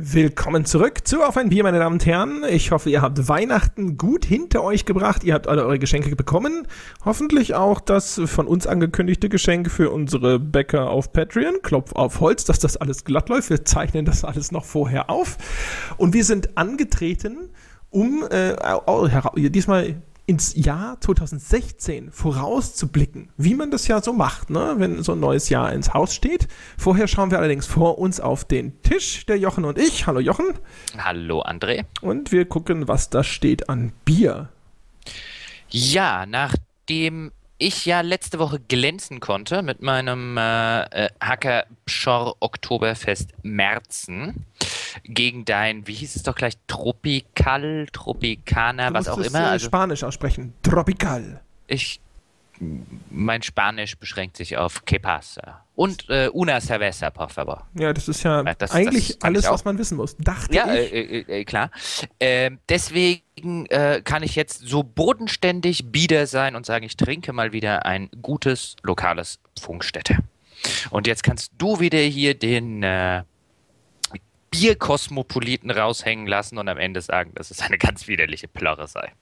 Willkommen zurück zu Auf ein Bier, meine Damen und Herren. Ich hoffe, ihr habt Weihnachten gut hinter euch gebracht. Ihr habt alle eure Geschenke bekommen. Hoffentlich auch das von uns angekündigte Geschenk für unsere Bäcker auf Patreon. Klopf auf Holz, dass das alles glatt läuft. Wir zeichnen das alles noch vorher auf. Und wir sind angetreten, um äh, diesmal ins Jahr 2016 vorauszublicken, wie man das ja so macht, ne? wenn so ein neues Jahr ins Haus steht. Vorher schauen wir allerdings vor uns auf den Tisch, der Jochen und ich. Hallo Jochen. Hallo André. Und wir gucken, was da steht an Bier. Ja, nachdem ich ja letzte Woche glänzen konnte mit meinem äh, äh Hacker Pschor Oktoberfest Merzen gegen dein, wie hieß es doch gleich, Tropical, Tropicana, was auch immer. Äh, also, Spanisch aussprechen. Tropical. Ich, mein Spanisch beschränkt sich auf Que pasa. Und äh, una cerveza, por favor. Ja, das ist ja das, eigentlich das alles, was man wissen muss. Dachte ja, ich. Ja, äh, äh, äh, klar. Ähm, deswegen äh, kann ich jetzt so bodenständig bieder sein und sagen, ich trinke mal wieder ein gutes lokales Funkstätte. Und jetzt kannst du wieder hier den äh, Bierkosmopoliten raushängen lassen und am Ende sagen, dass es eine ganz widerliche Plörre sei.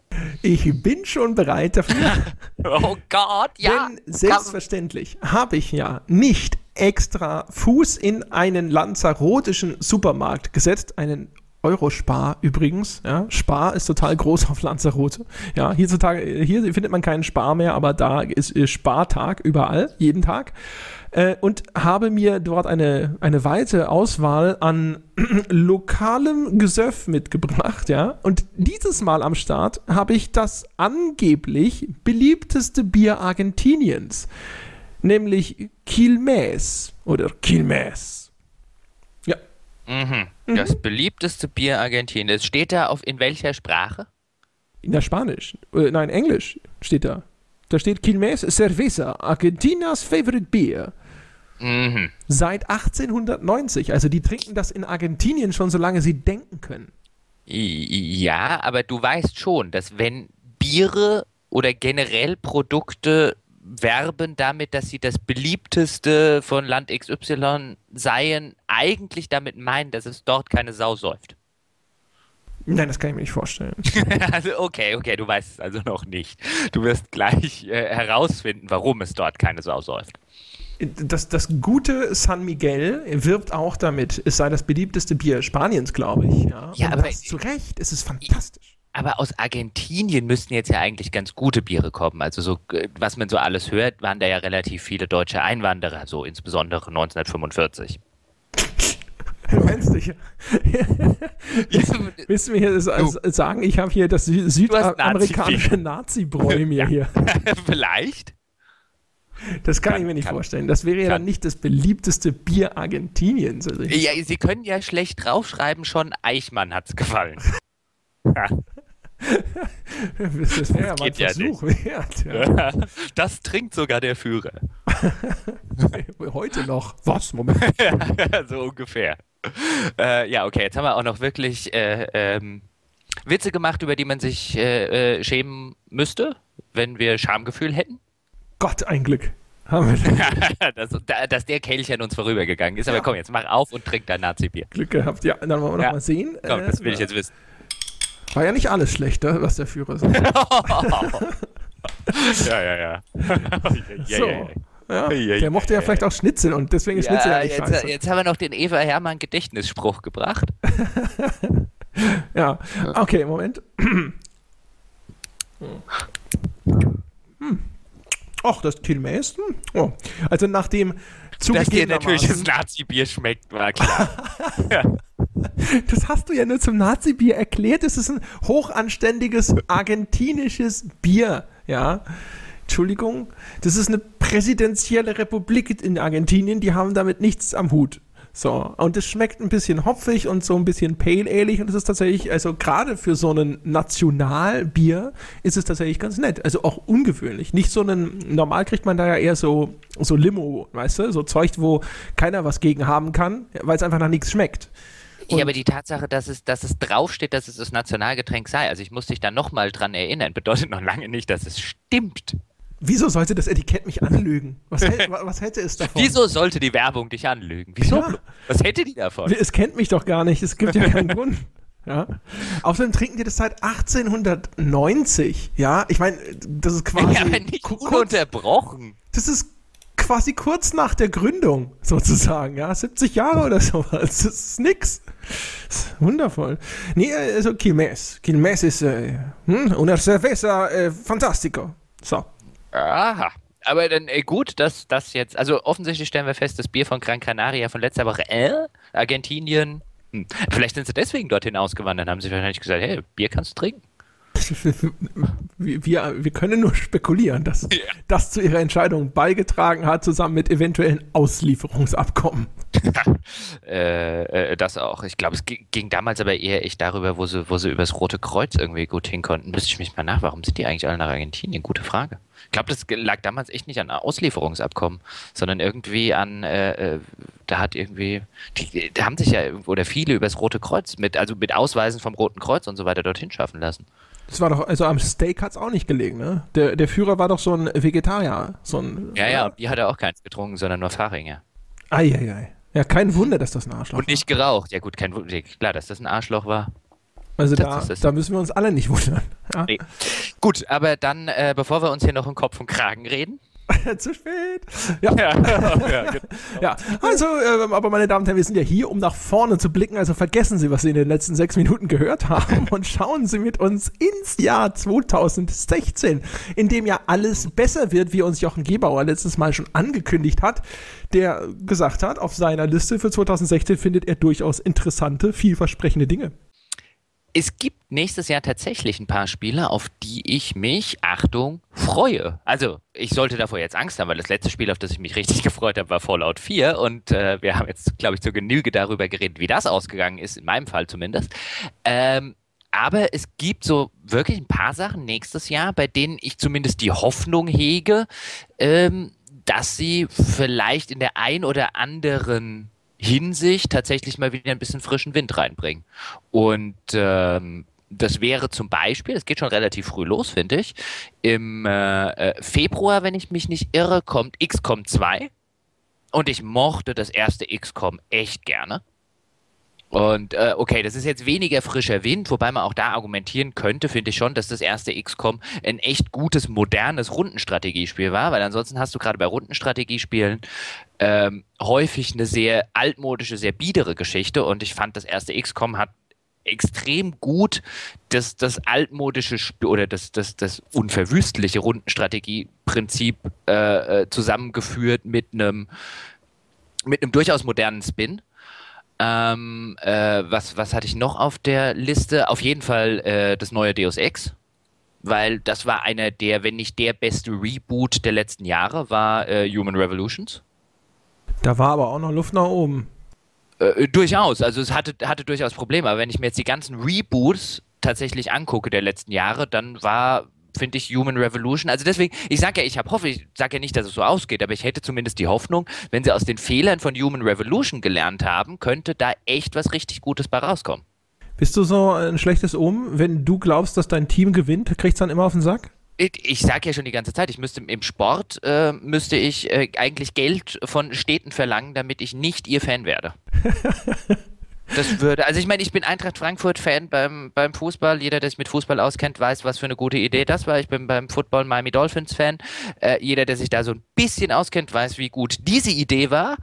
Ich bin schon bereit dafür. oh Gott, ja. Denn selbstverständlich habe ich ja nicht extra Fuß in einen lanzarotischen Supermarkt gesetzt, einen Eurospar übrigens. Ja. Spar ist total groß auf Lanzarote. Ja, hierzutage, hier findet man keinen Spar mehr, aber da ist Spartag überall, jeden Tag äh, und habe mir dort eine, eine weite Auswahl an lokalem Gesöff mitgebracht, ja. Und dieses Mal am Start habe ich das angeblich beliebteste Bier Argentiniens, nämlich Quilmes oder Quilmes. Ja. Mhm. Das mhm. beliebteste Bier Argentiniens. Steht da auf in welcher Sprache? In der Spanisch. Äh, nein, Englisch steht da. Da steht Quilmes Cerveza, Argentinas favorite beer. Mhm. Seit 1890. Also die trinken das in Argentinien schon, solange sie denken können. Ja, aber du weißt schon, dass wenn Biere oder generell Produkte werben damit, dass sie das beliebteste von Land XY seien, eigentlich damit meinen, dass es dort keine Sau säuft. Nein, das kann ich mir nicht vorstellen. also okay, okay, du weißt es also noch nicht. Du wirst gleich äh, herausfinden, warum es dort keine Sau säuft. Das, das gute San Miguel wirbt auch damit, es sei das beliebteste Bier Spaniens, glaube ich. Ja, ja aber zu Recht, es ist fantastisch. Aber aus Argentinien müssten jetzt ja eigentlich ganz gute Biere kommen. Also so, äh, was man so alles hört, waren da ja relativ viele deutsche Einwanderer, so insbesondere 1945. Du meinst dich. Willst du mir hier sagen, ich habe hier das südamerikanische Nazi-Bräu mir hier. Vielleicht. Das kann, kann ich mir nicht kann, vorstellen. Das wäre ja dann nicht das beliebteste Bier Argentiniens. Also ja, Sie können ja schlecht draufschreiben, schon Eichmann hat es gefallen. ja. das wäre ja mal ein Versuch ja wert. Ja. Das trinkt sogar der Führer. Heute noch. Was? Moment. so ungefähr. Äh, ja, okay, jetzt haben wir auch noch wirklich äh, ähm, Witze gemacht, über die man sich äh, äh schämen müsste, wenn wir Schamgefühl hätten. Gott, ein Glück. Haben wir dass, dass der Kelch an uns vorübergegangen ist. Aber ja. komm, jetzt mach auf und trink dein Nazi-Bier. Glück gehabt, ja. Dann wollen wir ja. noch mal sehen. Komm, das will ich jetzt wissen. War ja nicht alles schlecht, ne, was der Führer sagt. ja, ja, ja. so. Ja, der mochte ja vielleicht auch Schnitzel und deswegen ist Schnitzel ja nicht jetzt, jetzt haben wir noch den Eva Hermann Gedächtnisspruch gebracht. ja, okay, Moment. Ach, das? Hm. Oh. Also nachdem Dass dir natürlich das Nazi-Bier schmeckt, war klar. Das hast du ja nur zum Nazi-Bier erklärt. Es ist ein hochanständiges argentinisches Bier, ja. Entschuldigung, das ist eine präsidentielle Republik in Argentinien, die haben damit nichts am Hut. So, und es schmeckt ein bisschen hopfig und so ein bisschen pale ale und es ist tatsächlich, also gerade für so ein Nationalbier ist es tatsächlich ganz nett. Also auch ungewöhnlich. Nicht so ein, normal kriegt man da ja eher so, so Limo, weißt du, so Zeug, wo keiner was gegen haben kann, weil es einfach nach nichts schmeckt. Und ja, aber die Tatsache, dass es, dass es draufsteht, dass es das Nationalgetränk sei, also ich muss dich da nochmal dran erinnern, bedeutet noch lange nicht, dass es stimmt. Wieso sollte das Etikett mich anlügen? Was, hätte, was hätte es davon? Wieso sollte die Werbung dich anlügen? Wieso? Ja. Was hätte die davon? Es kennt mich doch gar nicht. Es gibt ja keinen Grund. Ja. Außerdem trinken die das seit 1890. Ja, ich meine, das ist quasi. Ja, aber nicht ununterbrochen. Das ist quasi kurz nach der Gründung, sozusagen. Ja, 70 Jahre oder sowas. Das ist nix. Das ist wundervoll. Nee, also Quilmes. Quilmes ist äh, hm, una cerveza äh, fantastico. So. Aha. Aber dann äh, gut, dass das jetzt, also offensichtlich stellen wir fest, das Bier von Gran Canaria von letzter Woche, äh, Argentinien, hm. vielleicht sind sie deswegen dorthin ausgewandert, haben sie wahrscheinlich gesagt, hey, Bier kannst du trinken. wir, wir können nur spekulieren, dass ja. das zu ihrer Entscheidung beigetragen hat, zusammen mit eventuellen Auslieferungsabkommen. äh, äh, das auch. Ich glaube, es ging damals aber eher echt darüber, wo sie, wo sie übers Rote Kreuz irgendwie gut hin konnten. Müsste ich mich mal nach, warum sind die eigentlich alle nach Argentinien? Gute Frage. Ich glaube, das lag damals echt nicht an Auslieferungsabkommen, sondern irgendwie an, äh, äh, da hat irgendwie, die, da haben sich ja, oder viele übers Rote Kreuz mit, also mit Ausweisen vom Roten Kreuz und so weiter dorthin schaffen lassen. Das war doch, also am Steak hat es auch nicht gelegen, ne? Der, der Führer war doch so ein Vegetarier. So ein, ja, ja, die hat er auch keins getrunken, sondern nur Fahringer. Eieiei. Ja, kein Wunder, dass das ein Arschloch war. Und nicht geraucht. Ja, gut, kein Wunder. Klar, dass das ein Arschloch war. Also da, da, müssen wir uns alle nicht wundern. Ja. Nee. Gut, aber dann, äh, bevor wir uns hier noch im Kopf und Kragen reden, Zu spät. Ja. Ja, genau. ja. also, äh, aber meine Damen und Herren, wir sind ja hier, um nach vorne zu blicken. Also vergessen Sie, was Sie in den letzten sechs Minuten gehört haben und schauen Sie mit uns ins Jahr 2016, in dem ja alles besser wird, wie uns Jochen Gebauer letztes Mal schon angekündigt hat, der gesagt hat, auf seiner Liste für 2016 findet er durchaus interessante, vielversprechende Dinge. Es gibt nächstes Jahr tatsächlich ein paar Spiele, auf die ich mich, Achtung, freue. Also, ich sollte davor jetzt Angst haben, weil das letzte Spiel, auf das ich mich richtig gefreut habe, war Fallout 4 und äh, wir haben jetzt, glaube ich, zur Genüge darüber geredet, wie das ausgegangen ist, in meinem Fall zumindest. Ähm, aber es gibt so wirklich ein paar Sachen nächstes Jahr, bei denen ich zumindest die Hoffnung hege, ähm, dass sie vielleicht in der ein oder anderen Hinsicht tatsächlich mal wieder ein bisschen frischen Wind reinbringen. Und ähm, das wäre zum Beispiel, es geht schon relativ früh los, finde ich, im äh, äh Februar, wenn ich mich nicht irre, kommt XCOM 2. Und ich mochte das erste XCOM echt gerne. Und äh, okay, das ist jetzt weniger frischer Wind, wobei man auch da argumentieren könnte, finde ich schon, dass das erste XCOM ein echt gutes, modernes Rundenstrategiespiel war, weil ansonsten hast du gerade bei Rundenstrategiespielen ähm, häufig eine sehr altmodische, sehr biedere Geschichte und ich fand, das erste XCOM hat extrem gut das, das altmodische Sp oder das, das, das unverwüstliche Rundenstrategieprinzip äh, äh, zusammengeführt mit einem mit einem durchaus modernen Spin. Ähm, äh, was, was hatte ich noch auf der Liste? Auf jeden Fall äh, das neue Deus Ex, weil das war einer der, wenn nicht der beste Reboot der letzten Jahre, war äh, Human Revolutions. Da war aber auch noch Luft nach oben. Äh, durchaus, also es hatte, hatte durchaus Probleme, aber wenn ich mir jetzt die ganzen Reboots tatsächlich angucke der letzten Jahre, dann war finde ich Human Revolution. Also deswegen, ich sage ja, ich habe hoffe, ich sage ja nicht, dass es so ausgeht, aber ich hätte zumindest die Hoffnung, wenn sie aus den Fehlern von Human Revolution gelernt haben, könnte da echt was richtig Gutes bei rauskommen. Bist du so ein schlechtes Um, wenn du glaubst, dass dein Team gewinnt, kriegst du dann immer auf den Sack? Ich, sage ja schon die ganze Zeit, ich müsste im Sport äh, müsste ich äh, eigentlich Geld von Städten verlangen, damit ich nicht ihr Fan werde. das würde, also ich meine, ich bin Eintracht Frankfurt-Fan beim, beim Fußball. Jeder, der sich mit Fußball auskennt, weiß, was für eine gute Idee das war. Ich bin beim Football Miami Dolphins-Fan. Äh, jeder, der sich da so ein bisschen auskennt, weiß, wie gut diese Idee war.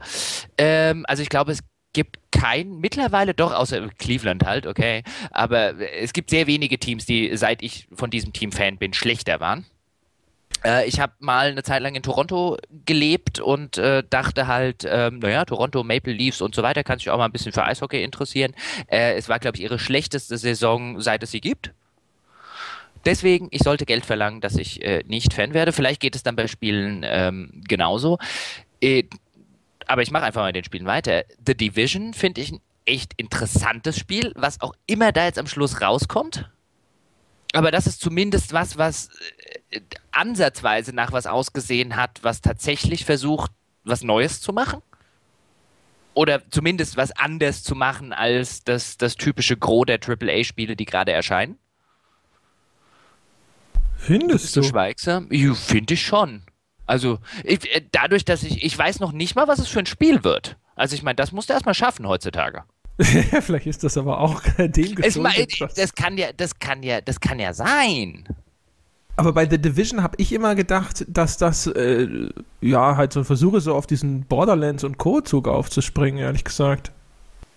Ähm, also ich glaube, es gibt kein, mittlerweile doch, außer Cleveland halt, okay, aber es gibt sehr wenige Teams, die, seit ich von diesem Team Fan bin, schlechter waren. Äh, ich habe mal eine Zeit lang in Toronto gelebt und äh, dachte halt, ähm, naja, Toronto, Maple Leafs und so weiter, kann sich auch mal ein bisschen für Eishockey interessieren. Äh, es war, glaube ich, ihre schlechteste Saison, seit es sie gibt. Deswegen, ich sollte Geld verlangen, dass ich äh, nicht Fan werde. Vielleicht geht es dann bei Spielen ähm, genauso. Äh, aber ich mache einfach mal den Spielen weiter. The Division finde ich ein echt interessantes Spiel, was auch immer da jetzt am Schluss rauskommt. Aber das ist zumindest was, was äh, ansatzweise nach was ausgesehen hat, was tatsächlich versucht, was Neues zu machen. Oder zumindest was anders zu machen als das, das typische Gros der AAA-Spiele, die gerade erscheinen. Findest du? du? schweigsam? Finde ich schon. Also, ich, äh, dadurch, dass ich, ich weiß noch nicht mal, was es für ein Spiel wird. Also, ich meine, das musst du erstmal schaffen heutzutage. Vielleicht ist das aber auch dem Es, geschuldet. was- das kann ja, das kann ja, das kann ja sein. Aber bei The Division habe ich immer gedacht, dass das äh, ja halt so ein Versuch ist, so auf diesen Borderlands und Co-Zug aufzuspringen, ehrlich gesagt.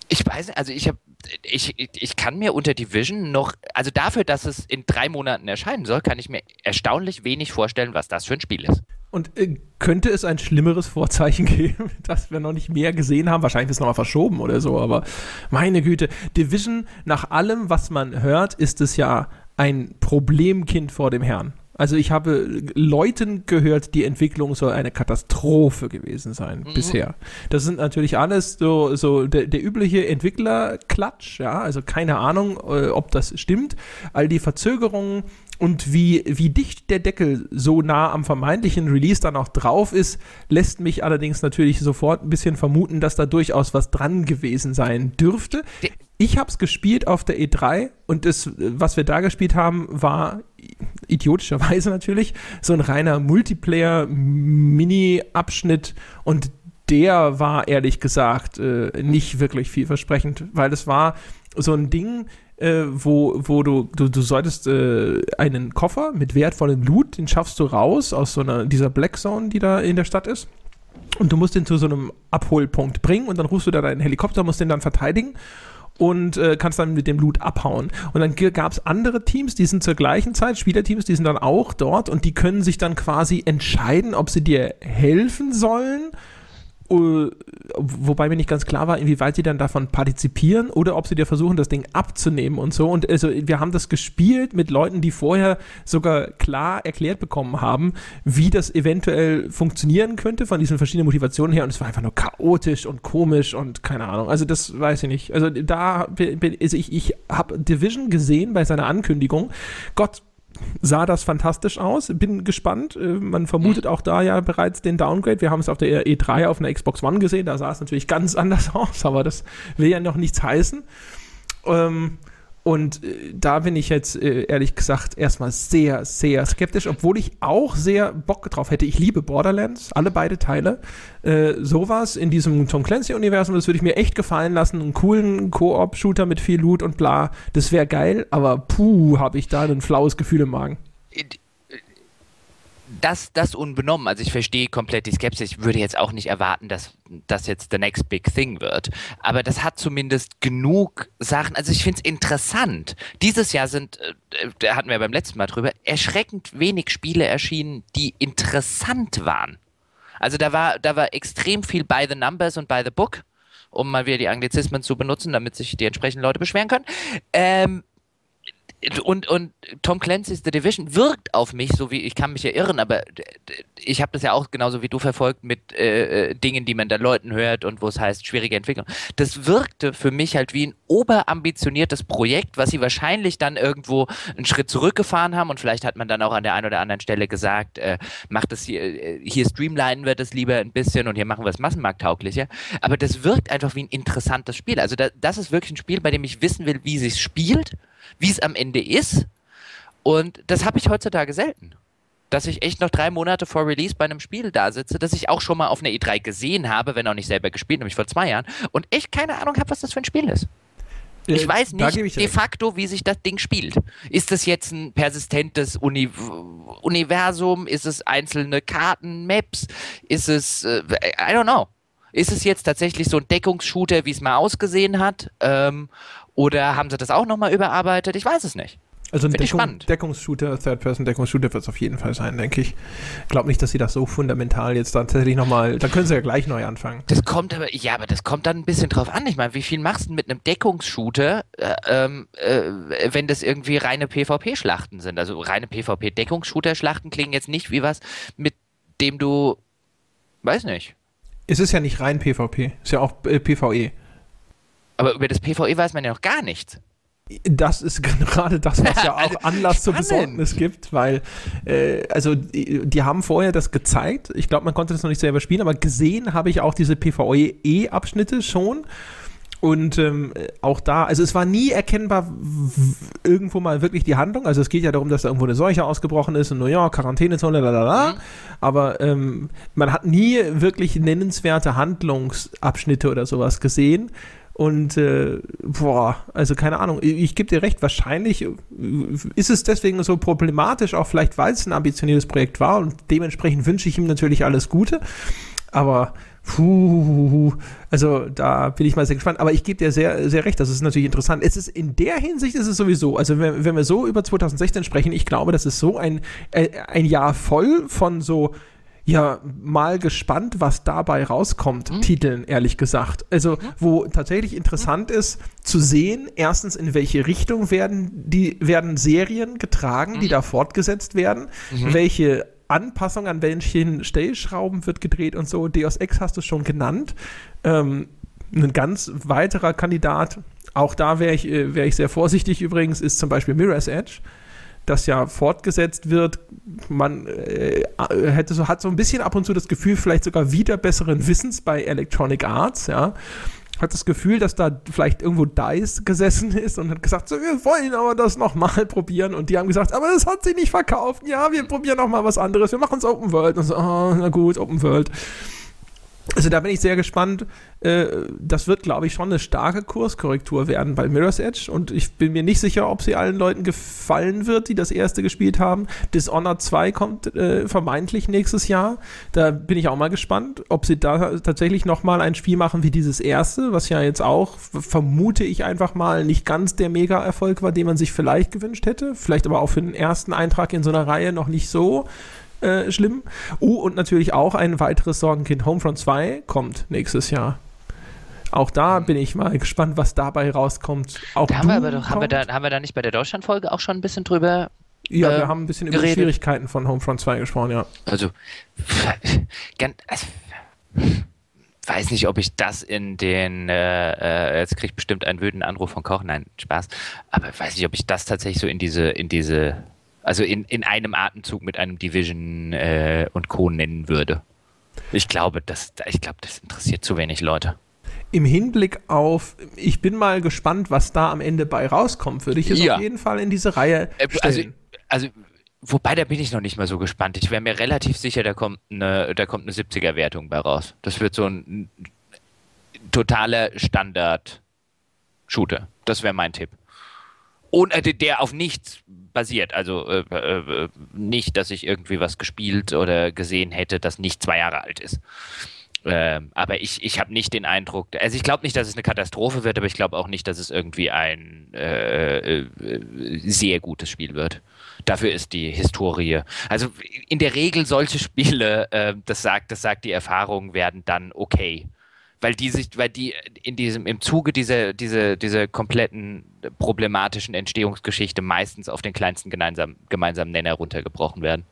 Ich weiß nicht, also ich habe, ich- ich kann mir unter Division noch, also dafür, dass es in drei Monaten erscheinen soll, kann ich mir erstaunlich wenig vorstellen, was das für ein Spiel ist. Und äh, könnte es ein schlimmeres Vorzeichen geben, dass wir noch nicht mehr gesehen haben? Wahrscheinlich ist es nochmal verschoben oder so, aber meine Güte. Division, nach allem, was man hört, ist es ja ein Problemkind vor dem Herrn. Also ich habe Leuten gehört, die Entwicklung soll eine Katastrophe gewesen sein Mhm. bisher. Das sind natürlich alles so, so der, der übliche Entwicklerklatsch, ja, also keine Ahnung, äh, ob das stimmt. All die Verzögerungen und wie, wie dicht der Deckel so nah am vermeintlichen Release dann auch drauf ist, lässt mich allerdings natürlich sofort ein bisschen vermuten, dass da durchaus was dran gewesen sein dürfte. Ich habe es gespielt auf der E3 und das, was wir da gespielt haben, war idiotischerweise natürlich so ein reiner Multiplayer-Mini-Abschnitt und der war ehrlich gesagt äh, nicht wirklich vielversprechend, weil es war so ein Ding, äh, wo, wo du, du, du solltest äh, einen Koffer mit wertvollem Loot, den schaffst du raus aus so einer, dieser Black Zone, die da in der Stadt ist. Und du musst den zu so einem Abholpunkt bringen und dann rufst du da deinen Helikopter, musst den dann verteidigen und äh, kannst dann mit dem Loot abhauen. Und dann gab es andere Teams, die sind zur gleichen Zeit, Spielerteams, die sind dann auch dort und die können sich dann quasi entscheiden, ob sie dir helfen sollen. Äh, Wobei mir nicht ganz klar war, inwieweit sie dann davon partizipieren oder ob sie dir versuchen, das Ding abzunehmen und so. Und also wir haben das gespielt mit Leuten, die vorher sogar klar erklärt bekommen haben, wie das eventuell funktionieren könnte von diesen verschiedenen Motivationen her. Und es war einfach nur chaotisch und komisch und keine Ahnung. Also das weiß ich nicht. Also da bin also ich, ich habe Division gesehen bei seiner Ankündigung. Gott sah das fantastisch aus. Bin gespannt. Äh, Man vermutet auch da ja bereits den Downgrade. Wir haben es auf der E3 auf einer Xbox One gesehen. Da sah es natürlich ganz anders aus, aber das will ja noch nichts heißen. Ähm, und äh, da bin ich jetzt äh, ehrlich gesagt erstmal sehr, sehr skeptisch, obwohl ich auch sehr Bock drauf hätte. Ich liebe Borderlands, alle beide Teile. Äh, sowas in diesem Tom Clancy-Universum, das würde ich mir echt gefallen lassen. Einen coolen Koop-Shooter mit viel Loot und bla. Das wäre geil, aber puh, habe ich da ein flaues Gefühl im Magen. Das, das unbenommen, also ich verstehe komplett die Skepsis. Ich würde jetzt auch nicht erwarten, dass das jetzt the next big thing wird. Aber das hat zumindest genug Sachen. Also ich finde es interessant. Dieses Jahr sind, äh, da hatten wir beim letzten Mal drüber, erschreckend wenig Spiele erschienen, die interessant waren. Also da war, da war extrem viel by the numbers und by the book, um mal wieder die Anglizismen zu benutzen, damit sich die entsprechenden Leute beschweren können. Ähm, und, und Tom Clancy's The Division wirkt auf mich, so wie ich kann mich ja irren, aber ich habe das ja auch genauso wie du verfolgt mit äh, äh, Dingen, die man da Leuten hört und wo es heißt, schwierige Entwicklung. Das wirkte für mich halt wie ein oberambitioniertes Projekt, was sie wahrscheinlich dann irgendwo einen Schritt zurückgefahren haben und vielleicht hat man dann auch an der einen oder anderen Stelle gesagt, äh, macht es hier, äh, hier streamlinen wir das lieber ein bisschen und hier machen wir es massenmarkttauglicher. Aber das wirkt einfach wie ein interessantes Spiel. Also da, das ist wirklich ein Spiel, bei dem ich wissen will, wie sich spielt, wie es am Ende ist. Und das habe ich heutzutage selten. Dass ich echt noch drei Monate vor Release bei einem Spiel da sitze, das ich auch schon mal auf einer E3 gesehen habe, wenn auch nicht selber gespielt, nämlich vor zwei Jahren, und echt keine Ahnung habe, was das für ein Spiel ist. Ich Äh, weiß nicht ich de facto, wie sich das Ding spielt. Ist das jetzt ein persistentes Uni Universum? Ist es einzelne Karten, Maps? Ist es, äh, I don't know. Ist es jetzt tatsächlich so ein Deckungsshooter, wie es mal ausgesehen hat? Ähm, oder haben sie das auch nochmal überarbeitet? Ich weiß es nicht. Also ein ich Deckung. Deckungsshooter, Third-Person-Deckungsshooter wird es auf jeden Fall sein, denke ich. Glaube nicht, dass sie das so fundamental jetzt dann tatsächlich nochmal, dann können sie ja gleich neu anfangen. Das kommt aber, ja, aber das kommt dann ein bisschen drauf an. Ich meine, wie viel machst du mit einem Deckungsshooter, äh, ähm, äh, wenn das irgendwie reine PvP-Schlachten sind? Also reine PvP-Deckungsshooter-Schlachten klingen jetzt nicht wie was, mit dem du, weiß nicht. Es ist ja nicht rein PvP, ist ja auch äh, PvE. Aber über das PvE weiß man ja noch gar nichts. Das ist gerade das, was ja auch Anlass zur. Besorgnis gibt, weil, äh, also, die, die haben vorher das gezeigt. Ich glaube, man konnte das noch nicht selber spielen, aber gesehen habe ich auch diese PvE-Abschnitte schon. Und ähm, auch da, also es war nie erkennbar irgendwo mal wirklich die Handlung. Also es geht ja darum, dass da irgendwo eine Seuche ausgebrochen ist in New York, Quarantänezone, lalala. Mhm. Aber ähm, man hat nie wirklich nennenswerte Handlungsabschnitte oder sowas gesehen. Und äh, boah, also keine Ahnung, ich, ich gebe dir recht, wahrscheinlich äh, ist es deswegen so problematisch, auch vielleicht weil es ein ambitioniertes Projekt war und dementsprechend wünsche ich ihm natürlich alles Gute. Aber puh, also da bin ich mal sehr gespannt. Aber ich gebe dir sehr, sehr recht, das ist natürlich interessant. Es ist in der Hinsicht ist es sowieso, also wenn, wenn wir so über 2016 sprechen, ich glaube, das ist so ein, äh, ein Jahr voll von so ja mal gespannt, was dabei rauskommt, mhm. Titeln, ehrlich gesagt. Also, mhm. wo tatsächlich interessant mhm. ist zu sehen, erstens, in welche Richtung werden die, werden Serien getragen, die mhm. da fortgesetzt werden, mhm. welche Anpassung an welchen Stellschrauben wird gedreht und so. Deus Ex hast du schon genannt. Ähm, ein ganz weiterer Kandidat, auch da wäre ich, äh, wär ich sehr vorsichtig übrigens, ist zum Beispiel Mirror's Edge das ja fortgesetzt wird. Man äh, hätte so, hat so ein bisschen ab und zu das Gefühl, vielleicht sogar wieder besseren Wissens bei Electronic Arts, ja. Hat das Gefühl, dass da vielleicht irgendwo DICE gesessen ist und hat gesagt, so, wir wollen aber das nochmal probieren. Und die haben gesagt, aber das hat sich nicht verkauft. Ja, wir probieren nochmal was anderes. Wir machen es Open World. Und so, oh, na gut, Open World. Also da bin ich sehr gespannt. Äh, das wird, glaube ich, schon eine starke Kurskorrektur werden bei Mirror's Edge und ich bin mir nicht sicher, ob sie allen Leuten gefallen wird, die das erste gespielt haben. Dishonored 2 kommt äh, vermeintlich nächstes Jahr. Da bin ich auch mal gespannt, ob sie da tatsächlich nochmal ein Spiel machen wie dieses erste, was ja jetzt auch, vermute ich einfach mal, nicht ganz der Mega-Erfolg war, den man sich vielleicht gewünscht hätte. Vielleicht aber auch für den ersten Eintrag in so einer Reihe noch nicht so. Äh, schlimm. Uh, und natürlich auch ein weiteres Sorgenkind Homefront 2 kommt nächstes Jahr. Auch da mhm. bin ich mal gespannt, was dabei rauskommt. Auch da haben wir aber doch, haben wir, da, haben wir da nicht bei der Deutschlandfolge auch schon ein bisschen drüber ja, äh, wir haben ein bisschen geredet. über die Schwierigkeiten von Homefront 2 gesprochen, ja. Also, ganz, also weiß nicht, ob ich das in den, äh, äh jetzt kriege ich bestimmt einen wütenden Anruf von Koch, nein, Spaß, aber weiß nicht, ob ich das tatsächlich so in diese, in diese also in, in einem Atemzug mit einem Division äh, und Co. nennen würde. Ich glaube, das, ich glaube, das interessiert zu wenig Leute. Im Hinblick auf, ich bin mal gespannt, was da am Ende bei rauskommt, würde ich es ja. auf jeden Fall in diese Reihe äh, also, stellen. Also, also Wobei, da bin ich noch nicht mal so gespannt. Ich wäre mir relativ sicher, da kommt eine, da kommt eine 70er-Wertung bei raus. Das wird so ein totaler Standard-Shooter. Das wäre mein Tipp. Und äh, der auf nichts basiert. Also äh, äh, nicht, dass ich irgendwie was gespielt oder gesehen hätte, das nicht zwei Jahre alt ist. Ähm, aber ich, ich habe nicht den Eindruck, also ich glaube nicht, dass es eine Katastrophe wird, aber ich glaube auch nicht, dass es irgendwie ein äh, äh, sehr gutes Spiel wird. Dafür ist die Historie. Also in der Regel solche Spiele, äh, das sagt, das sagt die Erfahrung, werden dann okay weil die sich, weil die in diesem, im Zuge dieser, dieser, dieser kompletten problematischen Entstehungsgeschichte meistens auf den kleinsten gemeinsamen, gemeinsamen Nenner runtergebrochen werden.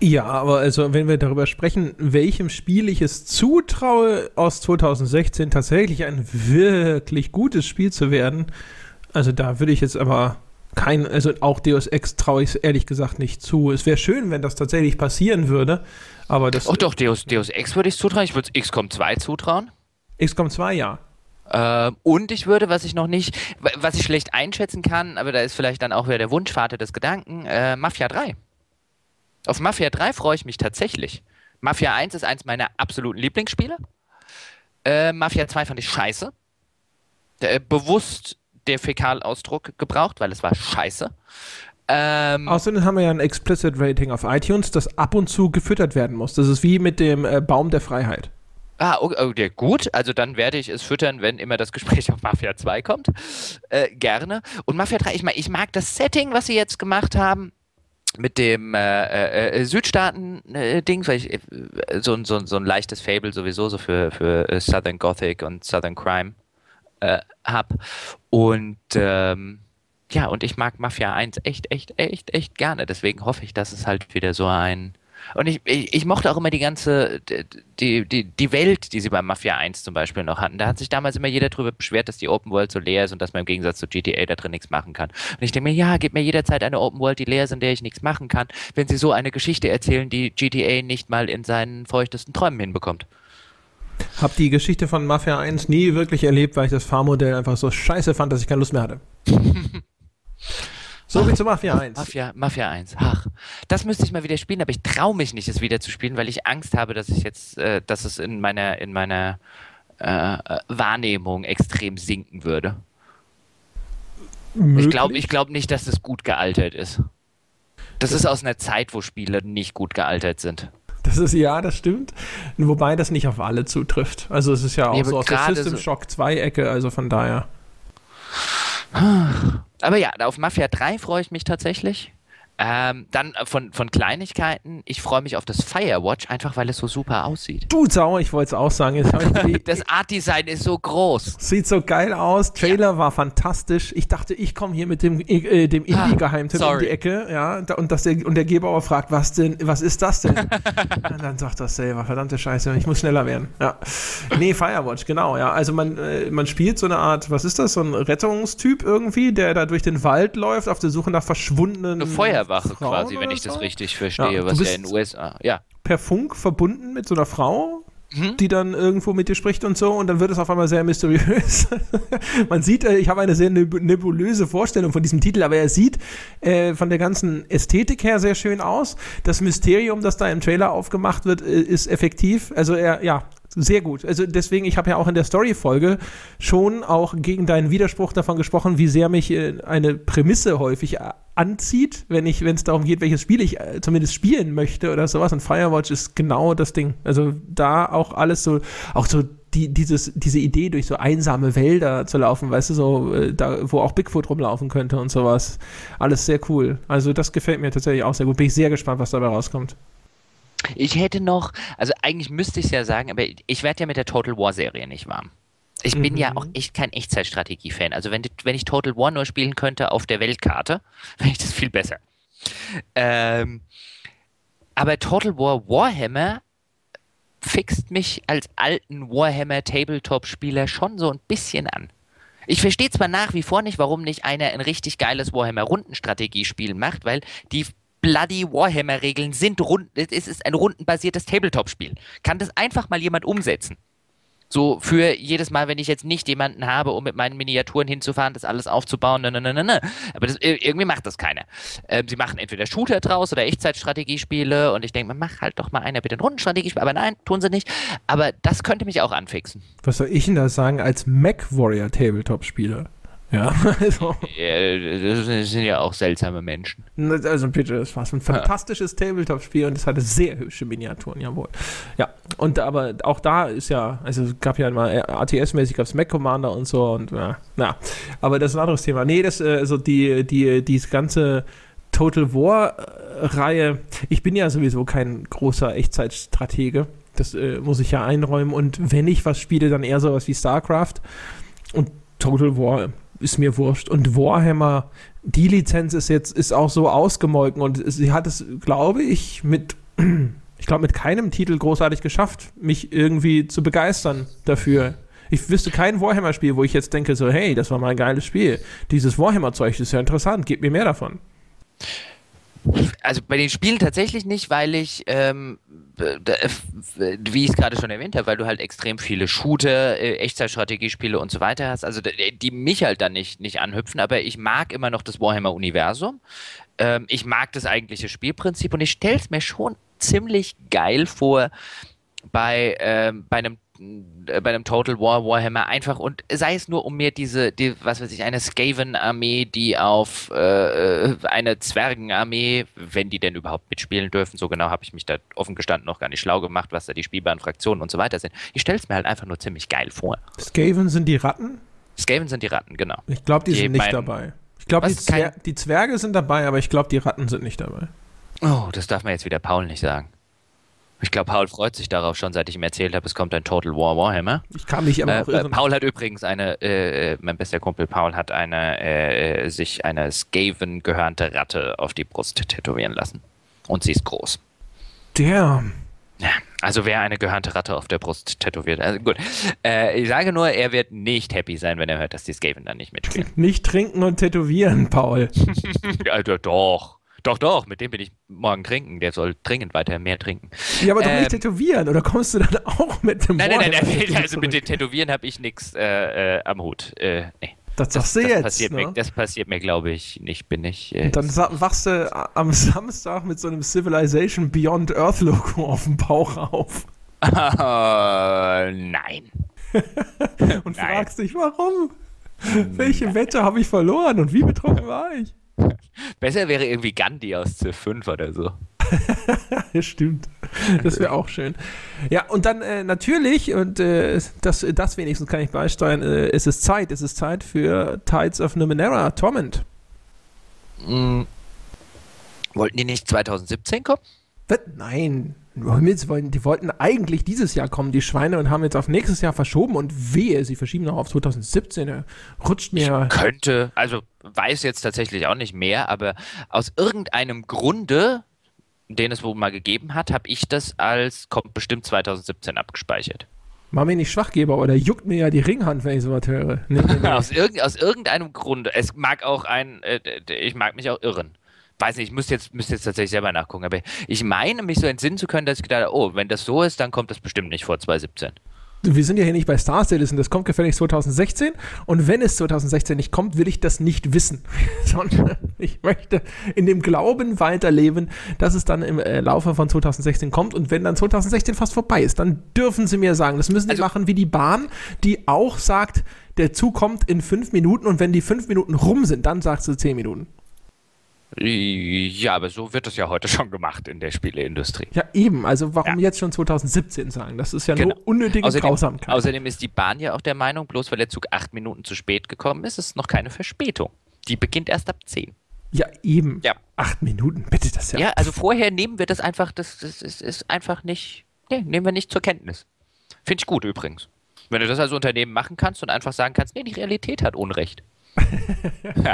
Ja, aber also wenn wir darüber sprechen, welchem Spiel ich es zutraue, aus 2016 tatsächlich ein wirklich gutes Spiel zu werden, also da würde ich jetzt aber kein, also auch Deus Ex traue ich es ehrlich gesagt nicht zu. Es wäre schön, wenn das tatsächlich passieren würde, aber das. Oh doch, Deus, Deus Ex würde ich zutrauen. Ich würde es XCOM 2 zutrauen. XCOM 2, ja. Äh, und ich würde, was ich noch nicht, was ich schlecht einschätzen kann, aber da ist vielleicht dann auch wieder der Wunschvater des Gedanken, äh, Mafia 3. Auf Mafia 3 freue ich mich tatsächlich. Mafia 1 ist eins meiner absoluten Lieblingsspiele. Äh, Mafia 2 fand ich scheiße. Äh, bewusst der Fäkalausdruck gebraucht, weil es war scheiße. Ähm, Außerdem haben wir ja ein Explicit Rating auf iTunes, das ab und zu gefüttert werden muss. Das ist wie mit dem äh, Baum der Freiheit. Ah, okay, gut. Also dann werde ich es füttern, wenn immer das Gespräch auf Mafia 2 kommt. Äh, gerne. Und Mafia 3, ich, mag, ich mag das Setting, was sie jetzt gemacht haben mit dem äh, äh, äh Südstaaten-Ding, weil ich äh, so, so, so ein leichtes Fable sowieso so für, für äh, Southern Gothic und Southern Crime äh, habe. Und ähm, ja, und ich mag Mafia 1 echt, echt, echt, echt gerne. Deswegen hoffe ich, dass es halt wieder so ein. Und ich, ich, ich mochte auch immer die ganze, die, die, die Welt, die sie bei Mafia 1 zum Beispiel noch hatten. Da hat sich damals immer jeder darüber beschwert, dass die Open World so leer ist und dass man im Gegensatz zu GTA da drin nichts machen kann. Und ich denke mir, ja, gib mir jederzeit eine Open World, die leer ist, in der ich nichts machen kann, wenn sie so eine Geschichte erzählen, die GTA nicht mal in seinen feuchtesten Träumen hinbekommt. Hab die Geschichte von Mafia 1 nie wirklich erlebt, weil ich das Fahrmodell einfach so scheiße fand, dass ich keine Lust mehr hatte. so wie zu Mafia 1. Mafia, Mafia 1. Ach, das müsste ich mal wieder spielen, aber ich traue mich nicht, es wieder zu spielen, weil ich Angst habe, dass ich jetzt, äh, dass es in meiner, in meiner äh, Wahrnehmung extrem sinken würde. Möglich? Ich glaube ich glaub nicht, dass das gut gealtert ist. Das ist aus einer Zeit, wo Spiele nicht gut gealtert sind. Das ist ja, das stimmt. Wobei das nicht auf alle zutrifft. Also es ist ja auch ja, so aus der System Shock 2 Ecke, also von daher. Aber ja, auf Mafia 3 freue ich mich tatsächlich. Ähm, dann äh, von, von Kleinigkeiten. Ich freue mich auf das Firewatch, einfach weil es so super aussieht. Du Sau, ich wollte es auch sagen. das Art-Design ist so groß. Sieht so geil aus. Trailer ja. war fantastisch. Ich dachte, ich komme hier mit dem, äh, dem ah, Indie-Geheimtipp um die Ecke. Ja, und, dass der, und der Gebauer fragt, was denn, was ist das denn? und dann sagt das selber, verdammte Scheiße, ich muss schneller werden. Ja. Nee, Firewatch, genau. Ja, also man, äh, man spielt so eine Art, was ist das, so ein Rettungstyp irgendwie, der da durch den Wald läuft auf der Suche nach verschwundenen. Eine Feuer Feuerwache Frauen quasi, wenn ich das richtig verstehe, ja, was ja in den USA, ja. Per Funk verbunden mit so einer Frau, mhm. die dann irgendwo mit dir spricht und so und dann wird es auf einmal sehr mysteriös. Man sieht, äh, ich habe eine sehr nebulöse Vorstellung von diesem Titel, aber er sieht äh, von der ganzen Ästhetik her sehr schön aus. Das Mysterium, das da im Trailer aufgemacht wird, äh, ist effektiv. Also er, ja, sehr gut. Also deswegen, ich habe ja auch in der Story-Folge schon auch gegen deinen Widerspruch davon gesprochen, wie sehr mich äh, eine Prämisse häufig äh, anzieht, wenn ich, wenn es darum geht, welches Spiel ich äh, zumindest spielen möchte oder sowas. Und Firewatch ist genau das Ding. Also da auch alles so, auch so die, dieses, diese Idee, durch so einsame Wälder zu laufen, weißt du, so, da, wo auch Bigfoot rumlaufen könnte und sowas. Alles sehr cool. Also das gefällt mir tatsächlich auch sehr gut. Bin ich sehr gespannt, was dabei rauskommt. Ich hätte noch, also eigentlich müsste ich es ja sagen, aber ich werde ja mit der Total War Serie nicht warm. Ich bin mhm. ja auch echt kein Echtzeitstrategie-Fan. Also wenn, wenn ich Total War nur spielen könnte auf der Weltkarte, wäre ich das viel besser. Ähm, aber Total War Warhammer fixt mich als alten Warhammer Tabletop-Spieler schon so ein bisschen an. Ich verstehe zwar nach wie vor nicht, warum nicht einer ein richtig geiles Warhammer Rundenstrategiespiel macht, weil die bloody Warhammer-Regeln sind rund, es ist ein rundenbasiertes Tabletop-Spiel. Kann das einfach mal jemand umsetzen? So für jedes Mal, wenn ich jetzt nicht jemanden habe, um mit meinen Miniaturen hinzufahren, das alles aufzubauen, ne, ne, ne, ne. ne. Aber das, irgendwie macht das keiner. Ähm, sie machen entweder Shooter draus oder Echtzeitstrategiespiele und ich denke, man mach halt doch mal einer bitte ein Rundenstrategiespiel. Aber nein, tun sie nicht. Aber das könnte mich auch anfixen. Was soll ich denn da sagen als Mac Warrior Tabletop-Spieler? Ja, also. das sind ja auch seltsame Menschen. Also bitte, es war ein fantastisches ja. Tabletop-Spiel und es hatte sehr hübsche Miniaturen, jawohl. Ja, und aber auch da ist ja, also es gab ja mal ATS-mäßig gab es Mac Commander und so und ja, na, aber das ist ein anderes Thema. Nee, das, also die, die, die ganze Total War-Reihe, ich bin ja sowieso kein großer Echtzeitstratege. Das äh, muss ich ja einräumen. Und wenn ich was spiele, dann eher sowas wie StarCraft. Und Total War ist mir wurscht. Und Warhammer, die Lizenz ist jetzt ist auch so ausgemolken und sie hat es, glaube ich, mit ich glaube mit keinem Titel großartig geschafft, mich irgendwie zu begeistern dafür. Ich wüsste kein Warhammer-Spiel, wo ich jetzt denke so, hey, das war mal ein geiles Spiel. Dieses Warhammer-Zeug ist ja interessant, gib mir mehr davon. Also bei den Spielen tatsächlich nicht, weil ich, ähm, wie ich es gerade schon erwähnt habe, weil du halt extrem viele Shooter, äh, Echtzeitstrategiespiele und so weiter hast, also die mich halt dann nicht, nicht anhüpfen, aber ich mag immer noch das Warhammer-Universum. Ähm, ich mag das eigentliche Spielprinzip und ich stelle es mir schon ziemlich geil vor, bei, ähm, bei einem äh, bei einem Total War Warhammer einfach und sei es nur um mir diese, die, was weiß ich, eine Skaven-Armee, die auf äh, äh, eine Zwergenarmee, wenn die denn überhaupt mitspielen dürfen, so genau habe ich mich da offen gestanden noch gar nicht schlau gemacht, was da die spielbaren Fraktionen und so weiter sind. Ich stelle es mir halt einfach nur ziemlich geil vor. Skaven sind die Ratten? Skaven sind die Ratten, genau. Ich glaube, die, die, sind nicht dabei. Ich glaube, die, Zwer die Zwerge sind dabei, aber ich glaube, die Ratten sind nicht dabei. Oh, das darf man jetzt wieder Paul nicht sagen. Ich glaube, Paul freut sich darauf schon, seit ich ihm erzählt habe, es kommt ein Total War Warhammer. Ich kann mich immer äh, äh, Paul hat übrigens eine, äh, äh, mein bester Kumpel Paul hat eine, äh, sich eine Skaven gehörnte Ratte auf die Brust tätowieren lassen. Und sie ist groß. Damn. Ja, also wer eine gehörnte Ratte auf der Brust tätowiert. Also gut. Äh, ich sage nur, er wird nicht happy sein, wenn er hört, dass die Skaven dann nicht mitspielen. Nicht trinken und tätowieren, Paul. also doch. Doch, doch, mit dem bin ich morgen trinken. Der soll dringend weiter mehr trinken. Ja, aber doch nicht ähm, tätowieren, oder kommst du dann auch mit dem Nein, nein, nein, nein also mit dem Tätowieren habe ich nichts äh, äh, am Hut. Äh, nee. Das sagst du das jetzt. Passiert ne? mir, das passiert mir, glaube ich, nicht. Bin ich. Äh, dann wachst du am Samstag mit so einem Civilization Beyond Earth Logo auf dem Bauch auf. Uh, nein. Und nein. fragst dich, warum? Welche Wette habe ich verloren und wie betroffen war ich? Besser wäre irgendwie Gandhi aus C5 oder so. stimmt. Das wäre auch schön. Ja, und dann äh, natürlich, und äh, das, das wenigstens kann ich beisteuern, äh, es ist Zeit. Es ist Zeit für Tides of Numenera, Torment. Mhm. Wollten die nicht 2017 kommen? Was? Nein. Die wollten eigentlich dieses Jahr kommen, die Schweine, und haben jetzt auf nächstes Jahr verschoben und wehe, sie verschieben noch auf 2017. Rutscht mir. Ich könnte, also weiß jetzt tatsächlich auch nicht mehr, aber aus irgendeinem Grunde, den es wohl mal gegeben hat, habe ich das als kommt bestimmt 2017 abgespeichert. Mach mich nicht Schwachgeber, oder juckt mir ja die Ringhand, wenn ich sowas höre. Nee, nee, nee. aus, irg aus, irgendeinem Grunde. Es mag auch ein, äh, ich mag mich auch irren weiß nicht, ich müsste jetzt, müsste jetzt tatsächlich selber nachgucken, aber ich meine, mich so entsinnen zu können, dass ich gedacht habe, oh, wenn das so ist, dann kommt das bestimmt nicht vor 2017. Wir sind ja hier nicht bei Star Citizen, das kommt gefälligst 2016 und wenn es 2016 nicht kommt, will ich das nicht wissen, sondern ich möchte in dem Glauben weiterleben, dass es dann im äh, Laufe von 2016 kommt und wenn dann 2016 fast vorbei ist, dann dürfen sie mir sagen, das müssen sie also, machen wie die Bahn, die auch sagt, der Zug kommt in fünf Minuten und wenn die fünf Minuten rum sind, dann sagt sie zehn Minuten. Ja, aber so wird es ja heute schon gemacht in der Spieleindustrie. Ja, eben. Also warum ja. jetzt schon 2017 sagen? Das ist ja genau. nur unnötige außerdem, Grausamkeit. Außerdem ist die Bahn ja auch der Meinung, bloß weil der Zug acht Minuten zu spät gekommen ist, ist es noch keine Verspätung. Die beginnt erst ab zehn. Ja, eben. Ja. Acht Minuten, bitte das ja. Ja, also vorher nehmen wir das einfach, das, das, das ist einfach nicht, nee, nehmen wir nicht zur Kenntnis. Finde ich gut übrigens. Wenn du das als Unternehmen machen kannst und einfach sagen kannst, nee, die Realität hat Unrecht.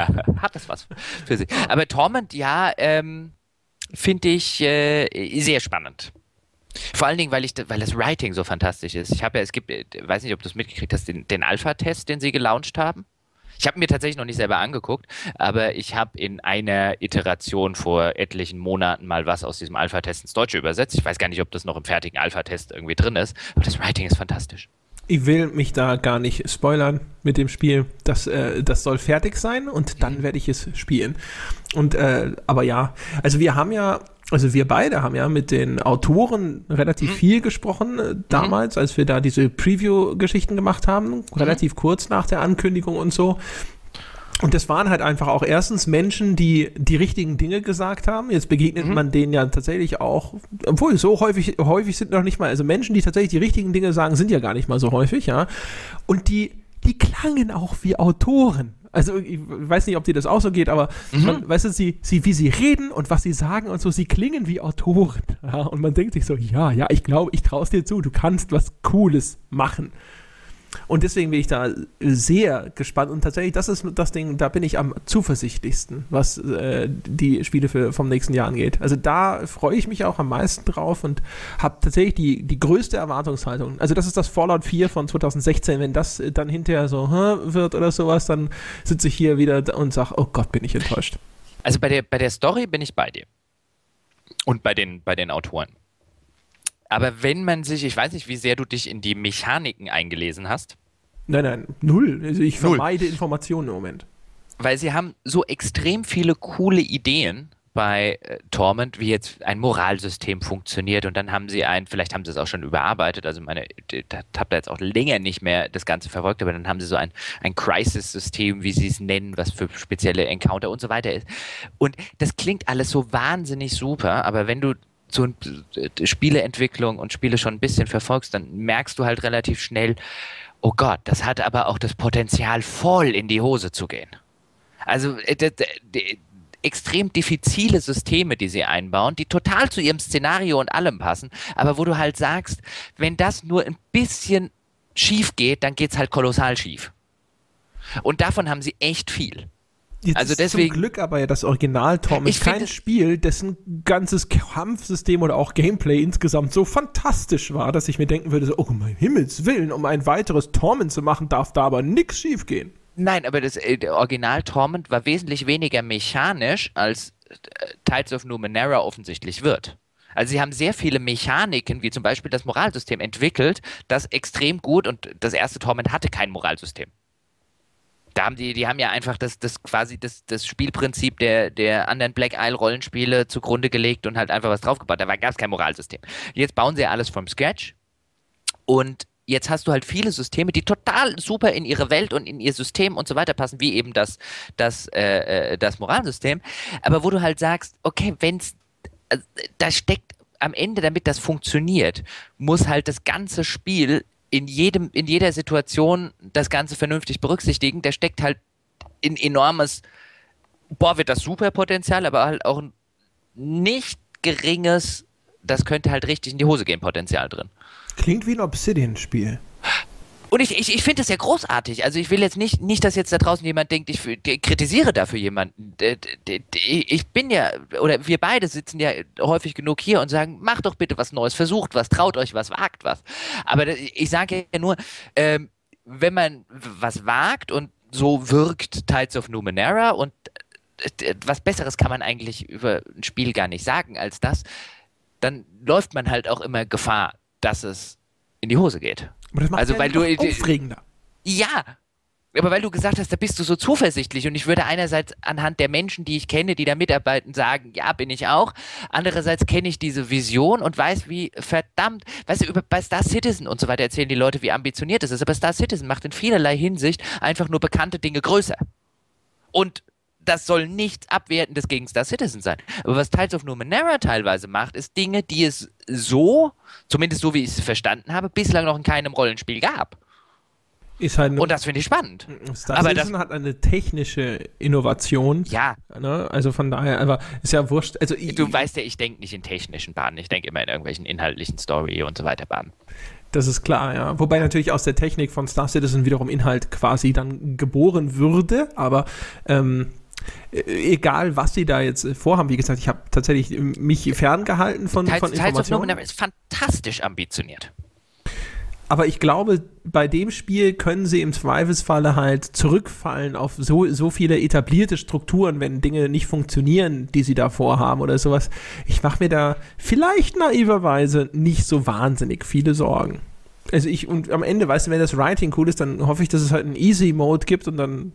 hat das was für sich. Aber Torment, ja, ähm, finde ich äh, sehr spannend. Vor allen Dingen, weil, ich, weil das Writing so fantastisch ist. Ich habe ja, es gibt, äh, weiß nicht, ob du es mitgekriegt hast, den, den Alpha-Test, den sie gelauncht haben. Ich habe mir tatsächlich noch nicht selber angeguckt, aber ich habe in einer Iteration vor etlichen Monaten mal was aus diesem Alpha-Test ins Deutsche übersetzt. Ich weiß gar nicht, ob das noch im fertigen Alpha-Test irgendwie drin ist, aber das Writing ist fantastisch ich will mich da gar nicht spoilern mit dem Spiel. Das, äh, das soll fertig sein und dann mhm. werde ich es spielen. Und äh, aber ja, also wir haben ja, also wir beide haben ja mit den Autoren relativ mhm. viel gesprochen äh, damals, mhm. als wir da diese Preview-Geschichten gemacht haben, mhm. relativ kurz nach der Ankündigung und so. Und das waren halt einfach auch erstens Menschen, die die richtigen Dinge gesagt haben. Jetzt begegnet mhm. man denen ja tatsächlich auch, obwohl so häufig, häufig sind noch nicht mal, also Menschen, die tatsächlich die richtigen Dinge sagen, sind ja gar nicht mal so häufig, ja. Und die, die klangen auch wie Autoren. Also ich weiß nicht, ob dir das auch so geht, aber mhm. man, weißt du, sie, sie, wie sie reden und was sie sagen und so, sie klingen wie Autoren. Ja? Und man denkt sich so, ja, ja, ich glaube, ich traue es dir zu, du kannst was Cooles machen. Und deswegen bin ich da sehr gespannt. Und tatsächlich, das ist das Ding, da bin ich am zuversichtlichsten, was äh, die Spiele für, vom nächsten Jahr angeht. Also da freue ich mich auch am meisten drauf und habe tatsächlich die, die größte Erwartungshaltung. Also das ist das Fallout 4 von 2016. Wenn das dann hinterher so wird oder sowas, dann sitze ich hier wieder und sage, oh Gott, bin ich enttäuscht. Also bei der, bei der Story bin ich bei dir. Und bei den, bei den Autoren. Aber wenn man sich, ich weiß nicht, wie sehr du dich in die Mechaniken eingelesen hast. Nein, nein, null. Also ich null. vermeide Informationen im Moment. Weil sie haben so extrem viele coole Ideen bei äh, Torment, wie jetzt ein Moralsystem funktioniert und dann haben sie ein, vielleicht haben sie es auch schon überarbeitet, also meine, ich habe da jetzt auch länger nicht mehr das Ganze verfolgt, aber dann haben sie so ein, ein Crisis-System, wie sie es nennen, was für spezielle Encounter und so weiter ist. Und das klingt alles so wahnsinnig super, aber wenn du äh, Spieleentwicklung und Spiele schon ein bisschen verfolgst, dann merkst du halt relativ schnell, oh Gott, das hat aber auch das Potenzial, voll in die Hose zu gehen. Also äh, extrem diffizile Systeme, die sie einbauen, die total zu ihrem Szenario und allem passen, aber wo du halt sagst, wenn das nur ein bisschen schief geht, dann geht es halt kolossal schief. Und davon haben sie echt viel. Jetzt also deswegen, zum Glück aber ja das Original Tom ist kein Spiel, dessen ganzes Kampfsystem oder auch Gameplay insgesamt so fantastisch war, dass ich mir denken würde, so, oh mein Himmels Willen, um ein weiteres Torment zu machen, darf da aber nichts schiefgehen. Nein, aber das äh, Original Torment war wesentlich weniger mechanisch als Tides of Numenera offensichtlich wird. Also sie haben sehr viele Mechaniken, wie zum Beispiel das Moralsystem, entwickelt, das extrem gut und das erste Torment hatte kein Moralsystem. Da haben die, die haben ja einfach das, das quasi das, das Spielprinzip der, der anderen Black Isle Rollenspiele zugrunde gelegt und halt einfach was draufgebaut. Da gab es kein Moralsystem. Jetzt bauen sie alles vom Scratch und jetzt hast du halt viele Systeme, die total super in ihre Welt und in ihr System und so weiter passen, wie eben das, das, äh, äh das Moralsystem. Aber wo du halt sagst, okay, wenn es also, da steckt am Ende, damit das funktioniert, muss halt das ganze Spiel in jedem, in jeder Situation das Ganze vernünftig berücksichtigen. Da steckt halt ein enormes, boah, wird das super Potenzial, aber halt auch ein nicht geringes, das könnte halt richtig in die Hose gehen, Potenzial drin. Klingt wie ein Obsidian-Spiel. Und ich, ich, ich finde das ja großartig. Also ich will jetzt nicht, nicht, dass jetzt da draußen jemand denkt, ich, kritisiere dafür jemanden. Ich bin ja, oder wir beide sitzen ja häufig genug hier und sagen, macht doch bitte was Neues, versucht was, traut euch was, wagt was. Aber ich sage ja nur, ähm, wenn man was wagt und so wirkt Tides of Numenera und äh, was Besseres kann man eigentlich über ein Spiel gar nicht sagen als das, dann läuft man halt auch immer Gefahr, dass es in die Hose geht. Aber das macht also, ja weil du, aufregender. Ja, aber weil du gesagt hast, da bist du so zuversichtlich und ich würde einerseits anhand der Menschen, die ich kenne, die da mitarbeiten, sagen, ja, bin ich auch. Andererseits kenne ich diese Vision und weiß, wie verdammt, weißt du, über, bei Star Citizen und so weiter erzählen die Leute, wie ambitioniert es ist, aber Star Citizen macht in vielerlei Hinsicht einfach nur bekannte Dinge größer. Und das soll nichts Abwertendes gegen Star Citizen sein. Aber was Tales of Numenera teilweise macht, ist Dinge, die es so, zumindest so wie ich es verstanden habe, bislang noch in keinem Rollenspiel gab. Ist halt und das finde ich spannend. Star aber Citizen hat eine technische Innovation. Ja. Ne? Also von daher, aber ist ja wurscht. Also du weißt ja, ich denke nicht in technischen Bahnen. Ich denke immer in irgendwelchen inhaltlichen Story und so weiter Bahnen. Das ist klar, ja. Wobei natürlich aus der Technik von Star Citizen wiederum Inhalt quasi dann geboren würde, aber ähm, äh, egal was sie da jetzt äh, vorhaben, wie gesagt, ich habe tatsächlich äh, mich ferngehalten von, Teils, von Informationen. Teils ist fantastisch ambitioniert. Aber ich glaube, bei dem Spiel können sie im Zweifelsfalle halt zurückfallen auf so, so viele etablierte Strukturen, wenn Dinge nicht funktionieren, die sie da vorhaben oder sowas. Ich mache mir da vielleicht naiverweise nicht so wahnsinnig viele Sorgen. Also ich, und am Ende, weißt du, wenn das Writing cool ist, dann hoffe ich, dass es halt einen Easy-Mode gibt und dann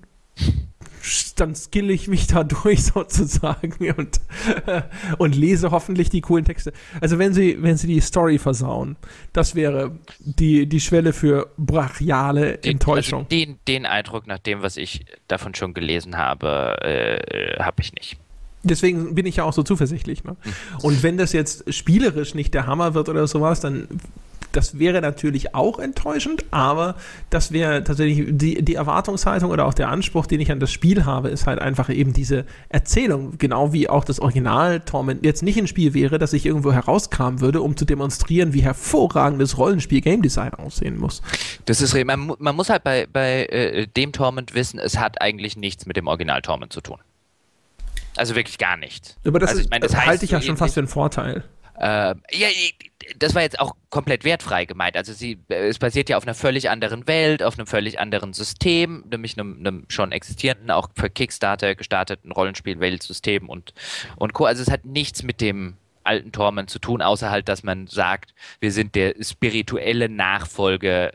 dann skill ich mich da durch sozusagen und, äh, und lese hoffentlich die coolen Texte. Also wenn sie, wenn sie die Story versauen, das wäre die, die Schwelle für brachiale den, Enttäuschung. Also den, den Eindruck, nach dem, was ich davon schon gelesen habe, äh, habe ich nicht. Deswegen bin ich ja auch so zuversichtlich. Ne? Hm. Und wenn das jetzt spielerisch nicht der Hammer wird oder sowas, dann das wäre natürlich auch enttäuschend, aber das wäre tatsächlich die, die Erwartungshaltung oder auch der Anspruch, den ich an das Spiel habe, ist halt einfach eben diese Erzählung, genau wie auch das Original Torment jetzt nicht ein Spiel wäre, das ich irgendwo herauskramen würde, um zu demonstrieren, wie hervorragendes Rollenspiel Game Design aussehen muss. Das ist man, man muss halt bei, bei äh, dem Torment wissen, es hat eigentlich nichts mit dem Original Torment zu tun. Also wirklich gar nichts. Aber das, also ich mein, das halte ich ja schon fast für einen Vorteil. Äh, ja, das war jetzt auch komplett wertfrei gemeint. Also sie, es basiert ja auf einer völlig anderen Welt, auf einem völlig anderen System, nämlich einem, einem schon existierenden, auch für Kickstarter gestarteten Rollenspiel-Weltsystem und, und Co. Also es hat nichts mit dem alten Torment zu tun, außer halt, dass man sagt, wir sind der spirituelle Nachfolger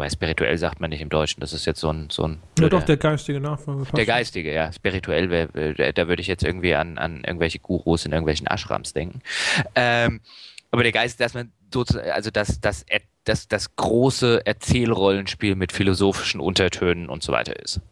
Wobei spirituell sagt man nicht im Deutschen, das ist jetzt so ein. So ein ja, doch, der geistige Nachfolger. Der geistige, ja. Spirituell, wär, da würde ich jetzt irgendwie an, an irgendwelche Gurus in irgendwelchen Ashrams denken. Ähm, aber der Geist, dass man sozusagen, also das, das, das, das große Erzählrollenspiel mit philosophischen Untertönen und so weiter ist.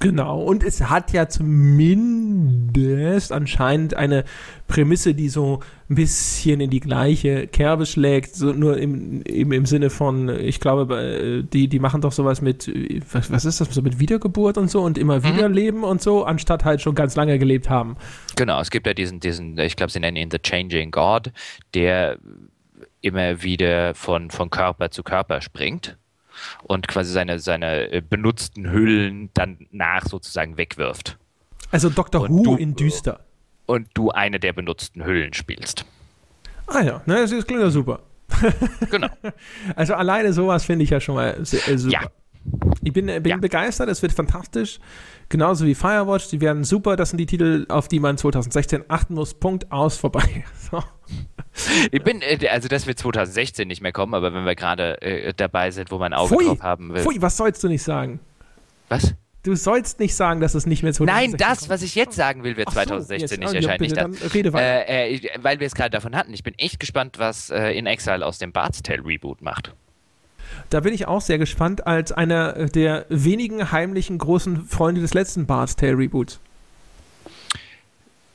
Genau, und es hat ja zumindest anscheinend eine Prämisse, die so ein bisschen in die gleiche Kerbe schlägt, so nur im, im, im Sinne von, ich glaube, die, die machen doch sowas mit, was, was ist das, so mit Wiedergeburt und so und immer mhm. wieder leben und so, anstatt halt schon ganz lange gelebt haben. Genau, es gibt ja diesen, diesen ich glaube, sie nennen ihn The Changing God, der immer wieder von, von Körper zu Körper springt und quasi seine, seine äh, benutzten Hüllen dann nach sozusagen wegwirft. Also Dr. Und Who du, in düster. Und du eine der benutzten Hüllen spielst. Ah ja, ne, das, klingt ja super. Genau. Also alleine sowas finde ich ja schon mal sehr, äh, super. Ja. Ich bin, bin ja. begeistert, es wird fantastisch. Genauso wie Firewatch, die werden super. Das sind die Titel, auf die man 2016 achten muss. Punkt aus, vorbei. So. Ich bin, äh, also dass wir 2016 nicht mehr kommen, aber wenn wir gerade äh, dabei sind, wo man Auge Pfui, drauf haben will. Pfui, was sollst du nicht sagen? Was? Du sollst nicht sagen, dass es nicht mehr 2016 Nein, das, was ich jetzt sagen will, wird 2016 so, nicht oh, erscheinen. Ja, nicht rede weiter. Äh, äh, weil wir es gerade davon hatten. Ich bin echt gespannt, was äh, In Exile aus dem Bard's Tale Reboot macht. Da bin ich auch sehr gespannt, als einer der wenigen heimlichen großen Freunde des letzten Bard's Tale Reboots.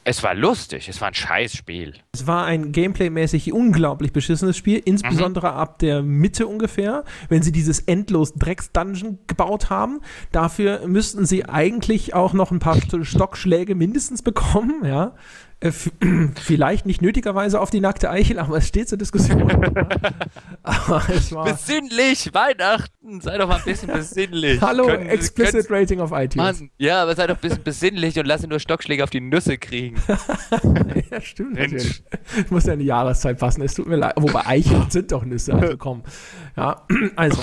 Es war lustig, es war ein Scheißspiel. Es war ein gameplaymäßig unglaublich beschissenes Spiel, insbesondere mhm. ab der Mitte ungefähr, wenn sie dieses endlos Drecks-Dungeon gebaut haben. Dafür müssten sie eigentlich auch noch ein paar Stockschläge mindestens bekommen, ja. Äh, vielleicht nicht nötigerweise auf die nackte Eichel, aber es steht zur Diskussion. besinnlich, Weihnachten, sei doch mal ein bisschen besinnlich. Hallo, können, Explicit können, Rating auf iTunes. Mann, ja, aber sei doch ein bisschen besinnlich und lass ihn nur Stockschläge auf die Nüsse kriegen. ja, stimmt Mensch. natürlich. Ich muss ja in die Jahreszeit passen, es tut mir leid. Wobei Eicheln sind doch Nüsse, also komm. Ja, also,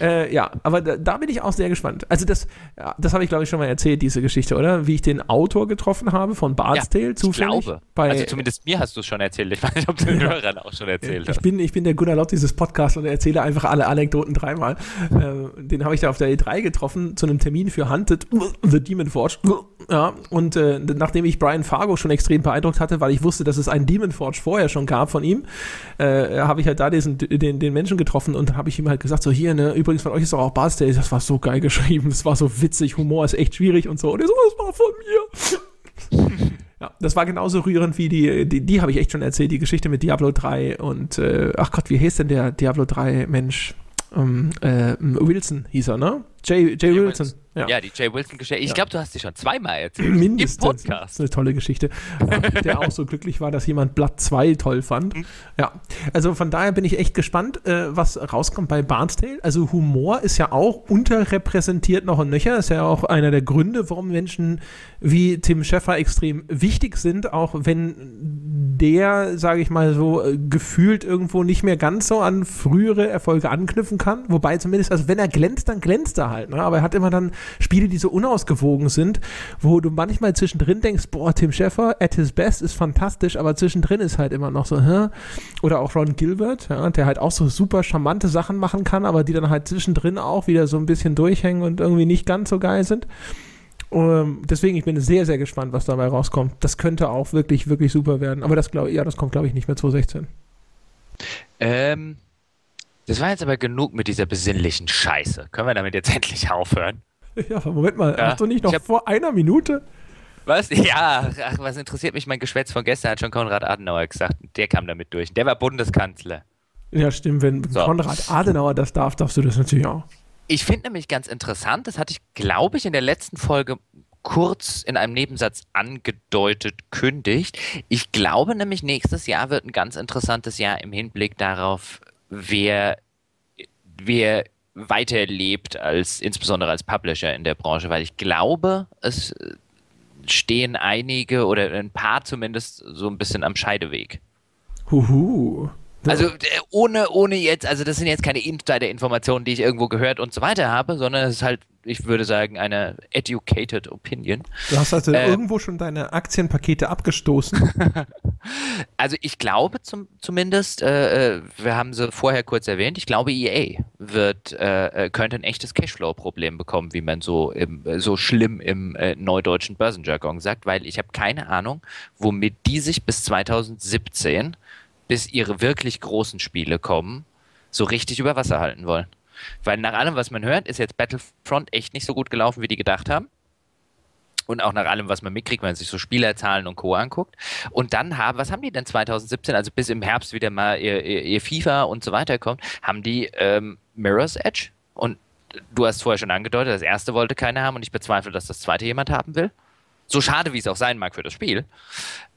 äh, ja, aber da, da, bin ich auch sehr gespannt. Also das, ja, das habe ich glaube ich schon mal erzählt, diese Geschichte, oder? Wie ich den Autor getroffen habe von Bard's ja, Tale, zufällig glaube. Bei, also zumindest mir hast du es schon erzählt. Ich weiß nicht, ob du den Hörern auch schon erzählt hast. Ich bin, ich bin der Gunnar Lott dieses Podcasts und erzähle einfach alle Anekdoten dreimal. Äh, den habe ich da auf der E3 getroffen zu einem Termin für Hunted The Demon Forge. Ja, und äh, nachdem ich Brian Fargo schon extrem beeindruckt hatte, weil ich wusste, dass es einen Demon Forge vorher schon gab von ihm, äh, habe ich halt da diesen, den, den Menschen getroffen und habe ich ihm halt gesagt, so hier, ne, übrigens von euch ist doch auch Bastel, das war so geil geschrieben, das war so witzig, Humor ist echt schwierig und so. Und er so, das war von mir. Ja, das war genauso rührend wie die, die, die habe ich echt schon erzählt, die Geschichte mit Diablo 3 und, äh, ach Gott, wie hieß denn der Diablo 3 Mensch? Ähm, äh, Wilson hieß er, ne? Jay, Jay, Jay Wilson. Wilson. Ja. ja, die Jay Wilson-Geschichte. Ich ja. glaube, du hast sie schon zweimal erzählt. Mindestens. Im Podcast. Das ist eine tolle Geschichte. Ja, der auch so glücklich war, dass jemand Blatt 2 toll fand. Mhm. Ja, also von daher bin ich echt gespannt, äh, was rauskommt bei Barnstale. Also Humor ist ja auch unterrepräsentiert noch und nöcher. Ist ja auch einer der Gründe, warum Menschen wie Tim Schäffer extrem wichtig sind, auch wenn der, sage ich mal so, äh, gefühlt irgendwo nicht mehr ganz so an frühere Erfolge anknüpfen kann. Wobei zumindest, also wenn er glänzt, dann glänzt er halt. Ne? Aber er hat immer dann Spiele, die so unausgewogen sind, wo du manchmal zwischendrin denkst, boah, Tim Schafer at his best ist fantastisch, aber zwischendrin ist halt immer noch so, hä? Oder auch Ron Gilbert, ja, der halt auch so super charmante Sachen machen kann, aber die dann halt zwischendrin auch wieder so ein bisschen durchhängen und irgendwie nicht ganz so geil sind. Um, ähm, deswegen, ich bin sehr, sehr gespannt, was dabei rauskommt. Das könnte auch wirklich, wirklich super werden. Aber das glaube ja, das kommt, glaube ich, nicht mehr 2016. Ähm, das war jetzt aber genug mit dieser besinnlichen Scheiße. Können wir damit jetzt endlich aufhören? Ja, Moment mal, ja. hast du nicht noch hab, vor einer Minute? Was? Ja, ach, was interessiert mich mein Geschwätz von gestern, hat schon Konrad Adenauer gesagt. Der kam damit durch. Der war Bundeskanzler. Ja, stimmt. Wenn so. Konrad Adenauer das darf, darfst du das natürlich auch. Ich finde nämlich ganz interessant, das hatte ich, glaube ich, in der letzten Folge kurz in einem Nebensatz angedeutet kündigt. Ich glaube nämlich, nächstes Jahr wird ein ganz interessantes Jahr im Hinblick darauf, wer, wer weiterlebt als insbesondere als Publisher in der Branche, weil ich glaube, es stehen einige oder ein paar zumindest so ein bisschen am Scheideweg. Huhu. Also äh, ohne, ohne jetzt, also das sind jetzt keine Insider-Informationen, die ich irgendwo gehört und so weiter habe, sondern es ist halt, ich würde sagen, eine educated opinion. Du hast also äh, irgendwo schon deine Aktienpakete abgestoßen. also ich glaube zum, zumindest, äh, äh wir haben sie vorher kurz erwähnt, ich glaube EA wird, äh, äh, könnte ein echtes Cashflow-Problem bekommen, wie man so, im, so schlimm im neudeutschen Börsenjargon sagt, weil ich habe keine Ahnung, womit die sich bis 2017 bis ihre wirklich großen Spiele kommen, so richtig über Wasser halten wollen. Weil nach allem, was man hört, ist jetzt Battlefront echt nicht so gut gelaufen, wie die gedacht haben. Und auch nach allem, was man mitkriegt, wenn man sich so Spielerzahlen und Co. anguckt. Und dann haben, was haben die denn 2017, also bis im Herbst wieder mal ihr, ihr, ihr FIFA und so weiter kommt, haben die ähm, Mirror's Edge. Und du hast vorher schon angedeutet, das erste wollte keiner haben und ich bezweifle, dass das zweite jemand haben will. So schade, wie es auch sein mag für das Spiel.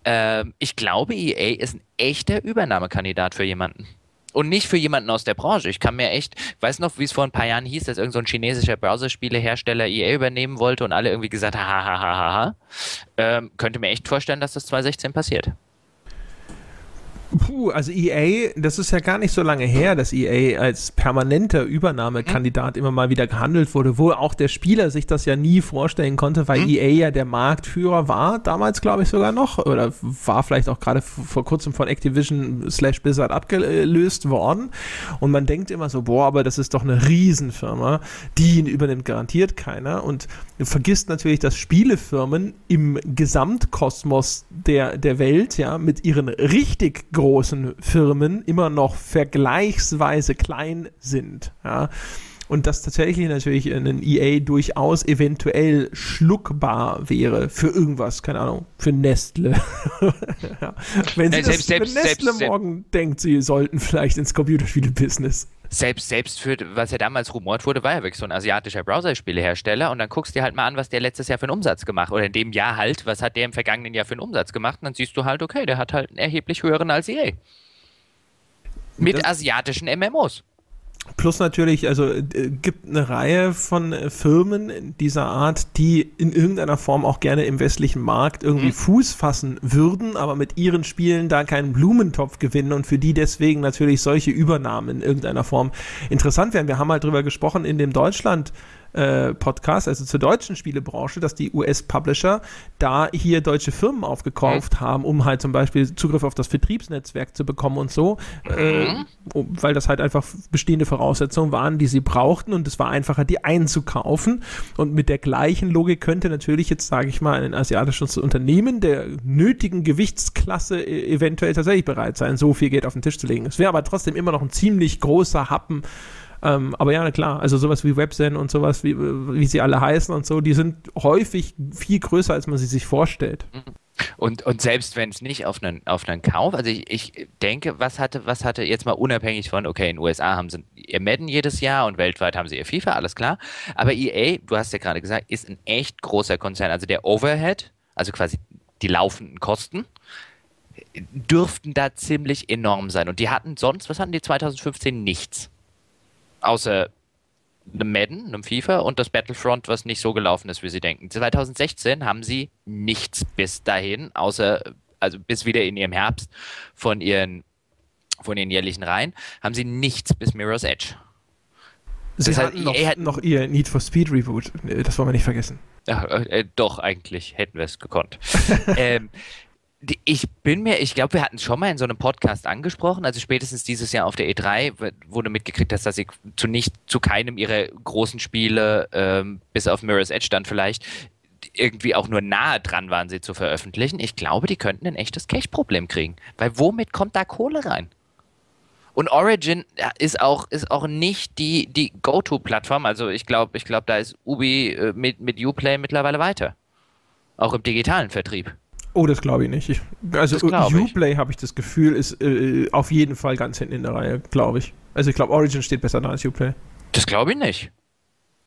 Ähm, ich glaube, EA ist ein echter Übernahmekandidat für jemanden. Und nicht für jemanden aus der Branche. Ich kann mir echt, weiß noch, wie es vor ein paar Jahren hieß, dass irgendein so ein chinesischer Browserspielehersteller EA übernehmen wollte und alle irgendwie gesagt haben, ha, ha, ha, ha. Ähm, könnte mir echt vorstellen, dass das 2016 passiert. Puh, also EA, das ist ja gar nicht so lange her, dass EA als permanenter Übernahmekandidat immer mal wieder gehandelt wurde, wo auch der Spieler sich das ja nie vorstellen konnte, weil mhm. EA ja der Marktführer war, damals glaube ich sogar noch, oder war vielleicht auch gerade vor kurzem von Activision slash Blizzard abgelöst worden. Und man denkt immer so, boah, aber das ist doch eine Riesenfirma, die übernimmt garantiert keiner. Und vergisst natürlich, dass Spielefirmen im Gesamtkosmos der, der Welt, ja, mit ihren richtig großen Firmen immer noch vergleichsweise klein sind. Ja. Und dass tatsächlich natürlich ein EA durchaus eventuell schluckbar wäre für irgendwas, keine Ahnung, für Nestle. ja. Wenn, sie selbst, das, selbst, wenn Nestle selbst, morgen denkt, sie sollten vielleicht ins Computerspiele-Business selbst, selbst für, was ja damals rumort wurde, war ja wirklich so ein asiatischer Browserspielehersteller und dann guckst du dir halt mal an, was der letztes Jahr für einen Umsatz gemacht oder in dem Jahr halt, was hat der im vergangenen Jahr für einen Umsatz gemacht und dann siehst du halt, okay, der hat halt einen erheblich höheren als EA. Mit das asiatischen MMOs. Plus natürlich, also äh, gibt eine Reihe von äh, Firmen dieser Art, die in irgendeiner Form auch gerne im westlichen Markt irgendwie mhm. Fuß fassen würden, aber mit ihren Spielen da keinen Blumentopf gewinnen und für die deswegen natürlich solche Übernahmen in irgendeiner Form interessant wären. Wir haben halt drüber gesprochen in dem Deutschland äh, Podcast, also zur deutschen Spielebranche, dass die US-Publisher da hier deutsche Firmen aufgekauft mhm. haben, um halt zum Beispiel Zugriff auf das Vertriebsnetzwerk zu bekommen und so, äh, mhm. weil das halt einfach bestehende Voraussetzungen waren, die sie brauchten und es war einfacher, die einzukaufen. Und mit der gleichen Logik könnte natürlich jetzt, sage ich mal, ein asiatisches Unternehmen der nötigen Gewichtsklasse e-, eventuell tatsächlich bereit sein, so viel Geld auf den Tisch zu legen. Es wäre aber trotzdem immer noch ein ziemlich großer Happen ähm, aber ja, klar, also sowas wie Webzen und sowas, wie, wie sie alle heißen und so, die sind häufig viel größer, als man sie sich vorstellt. Und, und selbst wenn es nicht auf einen, auf einen Kauf, also ich, ich denke, was hatte, was hatte jetzt mal unabhängig von, okay, in den USA haben sie ihr Madden jedes Jahr und weltweit haben sie ihr FIFA, alles klar. Aber EA, du hast ja gerade gesagt, ist ein echt großer Konzern. Also der Overhead, also quasi die laufenden Kosten, dürften da ziemlich enorm sein. Und die hatten sonst, was hatten die 2015? Nichts außer einem Madden, einem FIFA und das Battlefront, was nicht so gelaufen ist, wie sie denken. 2016 haben sie nichts bis dahin, außer, also bis wieder in ihrem Herbst von ihren, von ihren jährlichen Reihen, haben sie nichts bis Mirror's Edge. Sie das hatten noch, hat, noch ihr Need for Speed Reboot, das wollen wir nicht vergessen. Ja, äh, doch, eigentlich hätten wir es gekonnt. ähm, ich bin mir, ich glaube, wir hatten es schon mal in so einem Podcast angesprochen, also spätestens dieses Jahr auf der E3 wurde mitgekriegt, dass, dass sie zu nicht, zu keinem ihrer großen Spiele, ähm, bis auf Mirror's Edge dann vielleicht, irgendwie auch nur nahe dran waren, sie zu veröffentlichen. Ich glaube, die könnten ein echtes Cash-Problem kriegen. Weil womit kommt da Kohle rein? Und Origin ist auch, ist auch nicht die, die Go-To-Plattform. Also ich glaube, ich glaube, da ist Ubi äh, mit, mit Uplay mittlerweile weiter. Auch im digitalen Vertrieb. Oh, das glaube ich nicht. Ich, also Uplay habe ich das Gefühl, ist äh, auf jeden Fall ganz hinten in der Reihe, glaube ich. Also ich glaube, Origin steht besser da als Uplay. Das glaube ich nicht.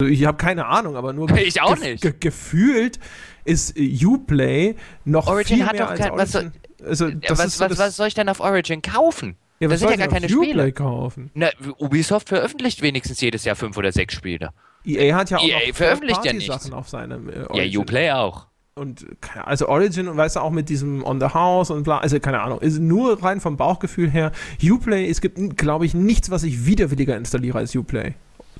Also ich habe keine Ahnung, aber nur ich auch nicht. Ge gefühlt ist äh, Uplay noch Origin viel hat mehr doch kein, was, soll, also, was, ist, was, was, soll ich denn auf Origin kaufen? Ja, das sind ja gar keine Spiele. Kaufen? Na, Ubisoft veröffentlicht wenigstens jedes Jahr fünf oder sechs Spiele. EA hat ja auch EA veröffentlicht ja nichts. Sachen auf seinem äh, Ja, Uplay auch und also Origin und weißt du auch mit diesem On the House und bla, also keine Ahnung, ist nur rein vom Bauchgefühl her. Uplay, es gibt, glaube ich, nichts, was ich widerwilliger installiere als Uplay.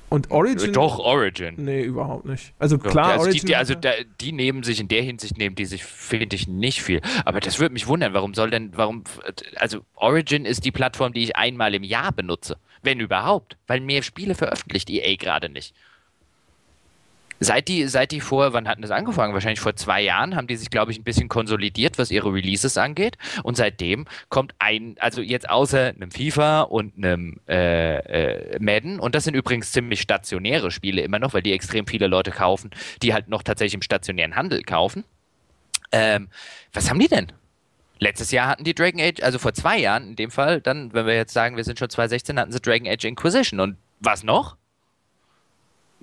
Und Origin. Doch, Origin. Nee, überhaupt nicht. Also klar, also Origin. Die, also da, die nehmen sich in der Hinsicht, nehmen die sich, finde ich, nicht viel. Aber das würde mich wundern, warum soll denn, warum, also Origin ist die Plattform, die ich einmal im Jahr benutze. Wenn überhaupt. Weil mehr Spiele veröffentlicht EA gerade nicht. Seit die, seit die vor, wann hatten das angefangen? Wahrscheinlich vor zwei Jahren haben die sich, glaube ich, ein bisschen konsolidiert, was ihre Releases angeht. Und seitdem kommt ein, also jetzt außer einem FIFA und einem äh, äh, Madden, und das sind übrigens ziemlich stationäre Spiele immer noch, weil die extrem viele Leute kaufen, die halt noch tatsächlich im stationären Handel kaufen. Ähm, was haben die denn? Letztes Jahr hatten die Dragon Age, also vor zwei Jahren in dem Fall, dann, wenn wir jetzt sagen, wir sind schon 2016, hatten sie Dragon Age Inquisition. Und was noch?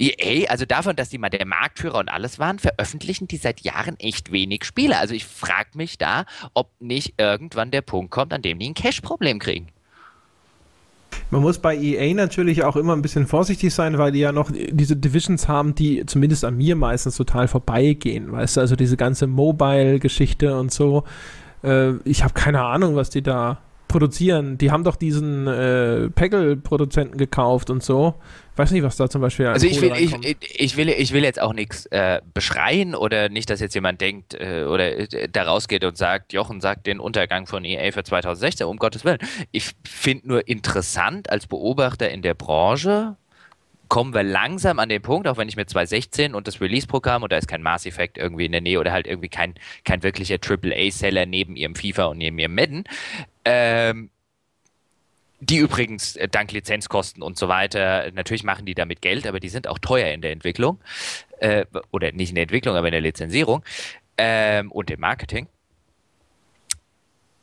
EA, also davon, dass die mal der Marktführer und alles waren, veröffentlichen die seit Jahren echt wenig Spiele. Also ich frage mich da, ob nicht irgendwann der Punkt kommt, an dem die ein Cash-Problem kriegen. Man muss bei EA natürlich auch immer ein bisschen vorsichtig sein, weil die ja noch diese Divisions haben, die zumindest an mir meistens total vorbeigehen. Weißt du, also diese ganze Mobile-Geschichte und so. Äh, ich habe keine Ahnung, was die da produzieren. Die haben doch diesen äh, Peggle-Produzenten gekauft und so. Weiß nicht, was da zum Beispiel. Also ich will, ich, ich, will, ich will jetzt auch nichts äh, beschreien oder nicht, dass jetzt jemand denkt äh, oder äh, da rausgeht und sagt, Jochen sagt den Untergang von EA für 2016, um Gottes Willen. Ich finde nur interessant als Beobachter in der Branche, kommen wir langsam an den Punkt, auch wenn ich mit 2016 und das Release-Programm, und da ist kein Mass Effect irgendwie in der Nähe oder halt irgendwie kein, kein wirklicher AAA-Seller neben ihrem FIFA und neben ihrem Madden, ähm, die übrigens äh, dank Lizenzkosten und so weiter, natürlich machen die damit Geld, aber die sind auch teuer in der Entwicklung. Äh, oder nicht in der Entwicklung, aber in der Lizenzierung ähm, und im Marketing.